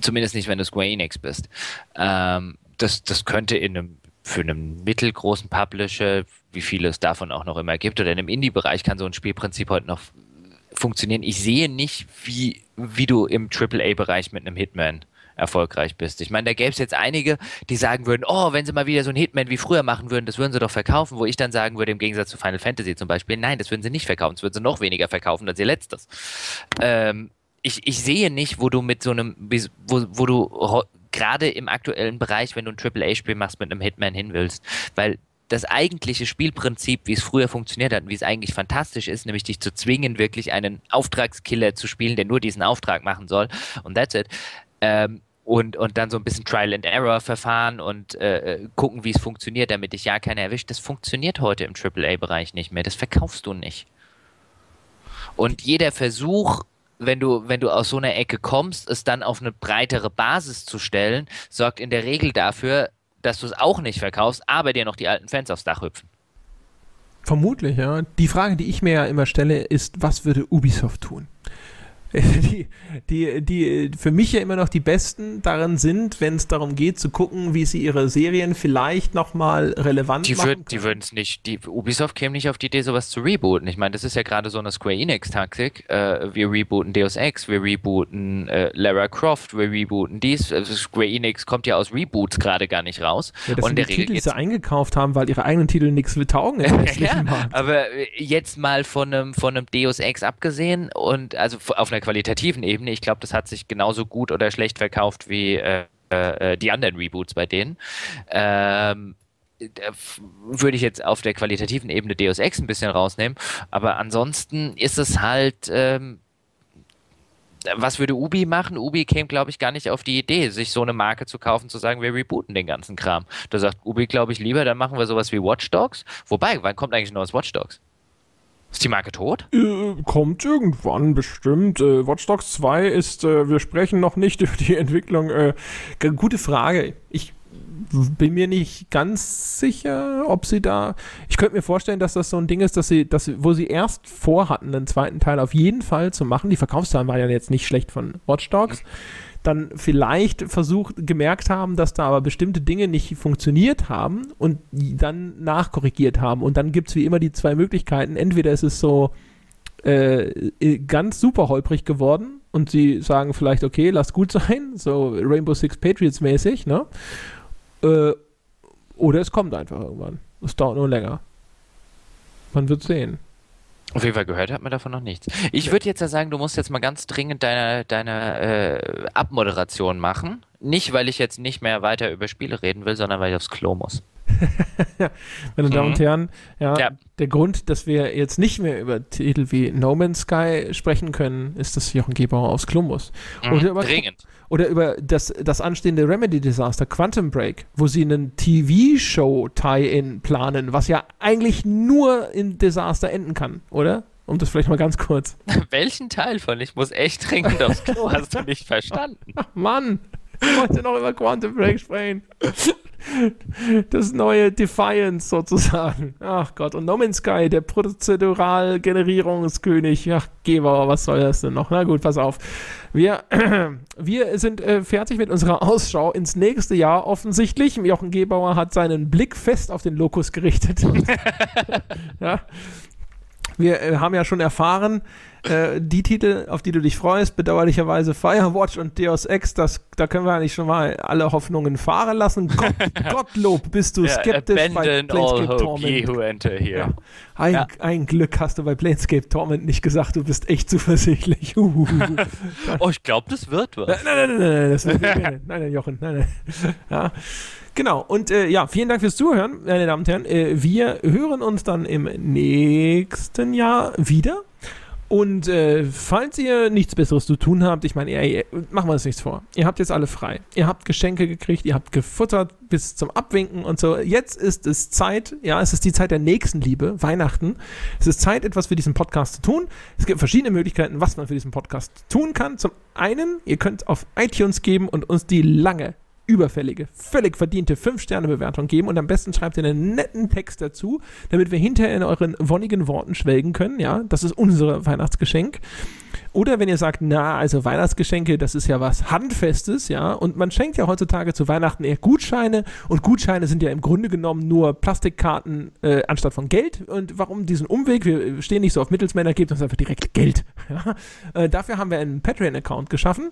zumindest nicht, wenn du Square Enix bist. Ähm, das, das könnte in einem für einen mittelgroßen Publisher, wie viele es davon auch noch immer gibt, oder in einem Indie-Bereich kann so ein Spielprinzip heute noch funktionieren. Ich sehe nicht, wie, wie du im AAA-Bereich mit einem Hitman erfolgreich bist. Ich meine, da gäbe es jetzt einige, die sagen würden, oh, wenn sie mal wieder so ein Hitman wie früher machen würden, das würden sie doch verkaufen, wo ich dann sagen würde, im Gegensatz zu Final Fantasy zum Beispiel, nein, das würden sie nicht verkaufen, das würden sie noch weniger verkaufen als ihr letztes. Ähm, ich, ich sehe nicht, wo du mit so einem, wo, wo du gerade im aktuellen Bereich, wenn du ein AAA-Spiel machst, mit einem Hitman hin willst. Weil das eigentliche Spielprinzip, wie es früher funktioniert hat und wie es eigentlich fantastisch ist, nämlich dich zu zwingen, wirklich einen Auftragskiller zu spielen, der nur diesen Auftrag machen soll. Und that's it. Ähm, und, und dann so ein bisschen Trial and Error verfahren und äh, gucken, wie es funktioniert, damit dich ja keiner erwischt. Das funktioniert heute im AAA-Bereich nicht mehr. Das verkaufst du nicht. Und jeder Versuch, wenn du, wenn du aus so einer Ecke kommst, es dann auf eine breitere Basis zu stellen, sorgt in der Regel dafür, dass du es auch nicht verkaufst, aber dir noch die alten Fans aufs Dach hüpfen. Vermutlich, ja. Die Frage, die ich mir ja immer stelle, ist, was würde Ubisoft tun? die, die, die für mich ja immer noch die besten darin sind, wenn es darum geht zu gucken, wie sie ihre Serien vielleicht nochmal relevant die machen würd, Die würden es nicht, die Ubisoft käme nicht auf die Idee, sowas zu rebooten. Ich meine, das ist ja gerade so eine Square Enix-Taktik. Äh, wir rebooten Deus Ex, wir rebooten äh, Lara Croft, wir rebooten dies. Also Square Enix kommt ja aus Reboots gerade gar nicht raus. Ja, das Und sind der die Titel, die sie eingekauft haben, weil ihre eigenen Titel nichts taugen ja, Aber jetzt mal von einem, von einem Deus Ex abgesehen und also auf einer qualitativen Ebene, ich glaube, das hat sich genauso gut oder schlecht verkauft wie äh, äh, die anderen Reboots bei denen. Ähm, würde ich jetzt auf der qualitativen Ebene Deus Ex ein bisschen rausnehmen, aber ansonsten ist es halt, ähm, was würde Ubi machen? Ubi käme, glaube ich, gar nicht auf die Idee, sich so eine Marke zu kaufen, zu sagen, wir rebooten den ganzen Kram. Da sagt Ubi, glaube ich, lieber, dann machen wir sowas wie Watch Dogs. Wobei, wann kommt eigentlich ein neues Watch Dogs? Ist die Marke tot? Äh, kommt irgendwann bestimmt. Äh, Watch Dogs 2 ist, äh, wir sprechen noch nicht über die Entwicklung. Äh, gute Frage. Ich bin mir nicht ganz sicher, ob sie da. Ich könnte mir vorstellen, dass das so ein Ding ist, dass sie, dass wo sie erst vorhatten, einen zweiten Teil auf jeden Fall zu machen. Die Verkaufszahlen waren ja jetzt nicht schlecht von Watch Dogs. Mhm dann vielleicht versucht, gemerkt haben, dass da aber bestimmte Dinge nicht funktioniert haben und dann nachkorrigiert haben. Und dann gibt es wie immer die zwei Möglichkeiten. Entweder ist es so äh, ganz super holprig geworden und sie sagen vielleicht, okay, lass gut sein, so Rainbow Six Patriots mäßig, ne? Äh, oder es kommt einfach irgendwann. Es dauert nur länger. Man wird sehen. Auf jeden Fall gehört hat man davon noch nichts. Ich würde jetzt ja sagen, du musst jetzt mal ganz dringend deine, deine äh, Abmoderation machen. Nicht, weil ich jetzt nicht mehr weiter über Spiele reden will, sondern weil ich aufs Klo muss. Meine Damen und mhm. Herren, ja, ja, der Grund, dass wir jetzt nicht mehr über Titel wie No Man's Sky sprechen können, ist, dass Jochen Gebauer aufs Klo muss. Mhm, oder über, dringend. Oder über das, das anstehende Remedy-Desaster Quantum Break, wo sie einen TV-Show-Tie-In planen, was ja eigentlich nur in Desaster enden kann, oder? Um das vielleicht mal ganz kurz. Welchen Teil von ich muss echt dringend aufs Klo? Hast du nicht verstanden? Ach Mann, ich wollte noch über Quantum Break sprechen. Das neue Defiance sozusagen. Ach Gott. Und No Man's Sky, der Prozedural-Generierungskönig. Ach, Geber, was soll das denn noch? Na gut, pass auf. Wir, wir sind äh, fertig mit unserer Ausschau ins nächste Jahr offensichtlich. Jochen Gebauer hat seinen Blick fest auf den Lokus gerichtet. ja. Wir äh, haben ja schon erfahren, äh, die Titel, auf die du dich freust, bedauerlicherweise Firewatch und Deus Ex, das, da können wir eigentlich schon mal alle Hoffnungen fahren lassen. Gott, Gottlob bist du skeptisch yeah, bei Planescape Torment. Ja. Ein, ja. ein, Glück hast du bei Planescape Torment nicht gesagt, du bist echt zuversichtlich. oh, ich glaube, das wird was. Nein, nein, nein, nein, das wird, nein, nein, nein, Jochen, nein, nein. Ja. Genau, und äh, ja, vielen Dank fürs Zuhören, meine Damen und Herren. Äh, wir hören uns dann im nächsten Jahr wieder. Und äh, falls ihr nichts Besseres zu tun habt, ich meine, machen wir uns nichts vor. Ihr habt jetzt alle frei. Ihr habt Geschenke gekriegt, ihr habt gefuttert bis zum Abwinken und so. Jetzt ist es Zeit, ja, es ist die Zeit der Nächstenliebe, Weihnachten. Es ist Zeit, etwas für diesen Podcast zu tun. Es gibt verschiedene Möglichkeiten, was man für diesen Podcast tun kann. Zum einen, ihr könnt auf iTunes geben und uns die lange, überfällige, völlig verdiente 5-Sterne-Bewertung geben und am besten schreibt ihr einen netten Text dazu, damit wir hinterher in euren wonnigen Worten schwelgen können. Ja, das ist unser Weihnachtsgeschenk. Oder wenn ihr sagt, na, also Weihnachtsgeschenke, das ist ja was Handfestes, ja, und man schenkt ja heutzutage zu Weihnachten eher Gutscheine und Gutscheine sind ja im Grunde genommen nur Plastikkarten äh, anstatt von Geld. Und warum diesen Umweg? Wir stehen nicht so auf Mittelsmänner, gebt uns einfach direkt Geld. Ja? Äh, dafür haben wir einen Patreon-Account geschaffen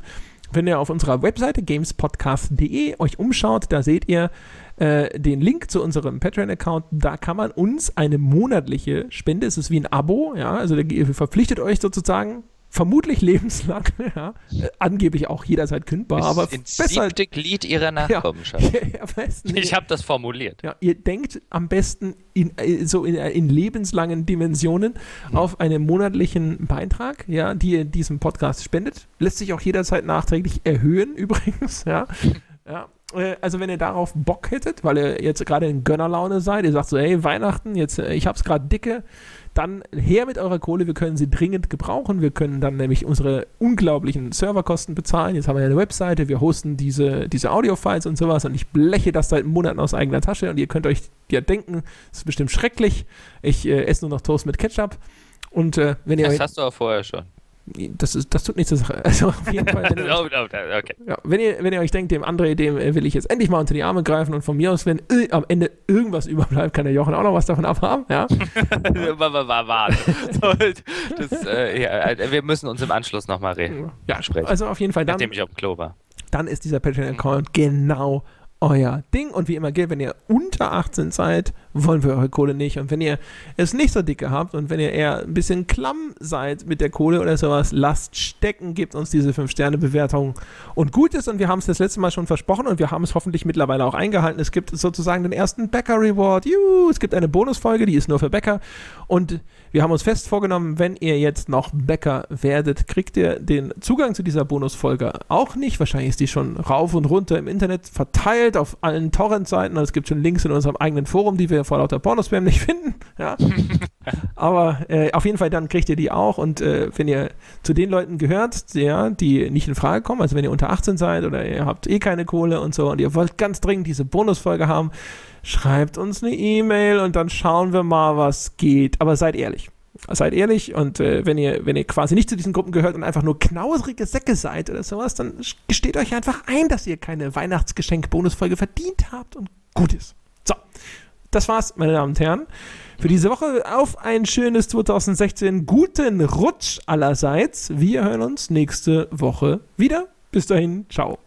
wenn ihr auf unserer Webseite gamespodcast.de euch umschaut, da seht ihr äh, den Link zu unserem Patreon-Account. Da kann man uns eine monatliche Spende, es ist wie ein Abo, ja, also ihr verpflichtet euch sozusagen vermutlich lebenslang, ja, äh, angeblich auch jederzeit kündbar, aber ins besser siebte Glied ihrer Nachkommenschaft. Ja, ja, ich habe das formuliert. Ja, ihr denkt am besten in, äh, so in, in lebenslangen Dimensionen hm. auf einen monatlichen Beitrag, ja, die ihr diesem Podcast spendet. Lässt sich auch jederzeit nachträglich erhöhen übrigens, ja. ja. Äh, also wenn ihr darauf Bock hättet, weil ihr jetzt gerade in Gönnerlaune seid, ihr sagt so, hey, Weihnachten, jetzt, ich hab's gerade dicke, dann her mit eurer Kohle, wir können sie dringend gebrauchen. Wir können dann nämlich unsere unglaublichen Serverkosten bezahlen. Jetzt haben wir ja eine Webseite, wir hosten diese, diese Audio-Files und sowas und ich bleche das seit Monaten aus eigener Tasche und ihr könnt euch ja denken, es ist bestimmt schrecklich. Ich äh, esse nur noch Toast mit Ketchup. Und äh, wenn ihr. Das hast du auch vorher schon das, ist, das tut nichts zur Sache. Also auf jeden Fall, wenn ihr, oh, oh, okay. ja, wenn, ihr, wenn ihr euch denkt, dem André, dem will ich jetzt endlich mal unter die Arme greifen und von mir aus, wenn äh, am Ende irgendwas überbleibt, kann der Jochen auch noch was davon abhaben. Ja? Das, äh, ja, äh, wir müssen uns im Anschluss nochmal reden. Ja, sprechen. Also auf jeden Fall dann. Nachdem ich auf dem Klo war. Dann ist dieser Patreon-Account genau euer Ding. Und wie immer gilt, wenn ihr unter 18 seid, wollen wir eure Kohle nicht. Und wenn ihr es nicht so dicke habt und wenn ihr eher ein bisschen klamm seid mit der Kohle oder sowas, lasst stecken, gebt uns diese 5-Sterne-Bewertung und gut ist. Und wir haben es das letzte Mal schon versprochen und wir haben es hoffentlich mittlerweile auch eingehalten. Es gibt sozusagen den ersten Bäcker-Reward. Es gibt eine Bonusfolge, die ist nur für Bäcker. Und wir haben uns fest vorgenommen, wenn ihr jetzt noch Bäcker werdet, kriegt ihr den Zugang zu dieser Bonusfolge auch nicht. Wahrscheinlich ist die schon rauf und runter im Internet verteilt auf allen Torrent-Seiten. Es gibt schon Links in unserem eigenen Forum, die wir wir vor lauter Pornospam nicht finden. Ja. Aber äh, auf jeden Fall dann kriegt ihr die auch. Und äh, wenn ihr zu den Leuten gehört, ja, die nicht in Frage kommen, also wenn ihr unter 18 seid oder ihr habt eh keine Kohle und so und ihr wollt ganz dringend diese Bonusfolge haben, schreibt uns eine E-Mail und dann schauen wir mal, was geht. Aber seid ehrlich. Seid ehrlich und äh, wenn ihr, wenn ihr quasi nicht zu diesen Gruppen gehört und einfach nur knausrige Säcke seid oder sowas, dann gesteht euch einfach ein, dass ihr keine Weihnachtsgeschenk-Bonusfolge verdient habt und gut ist. So, das war's, meine Damen und Herren, für diese Woche. Auf ein schönes 2016. Guten Rutsch allerseits. Wir hören uns nächste Woche wieder. Bis dahin, ciao.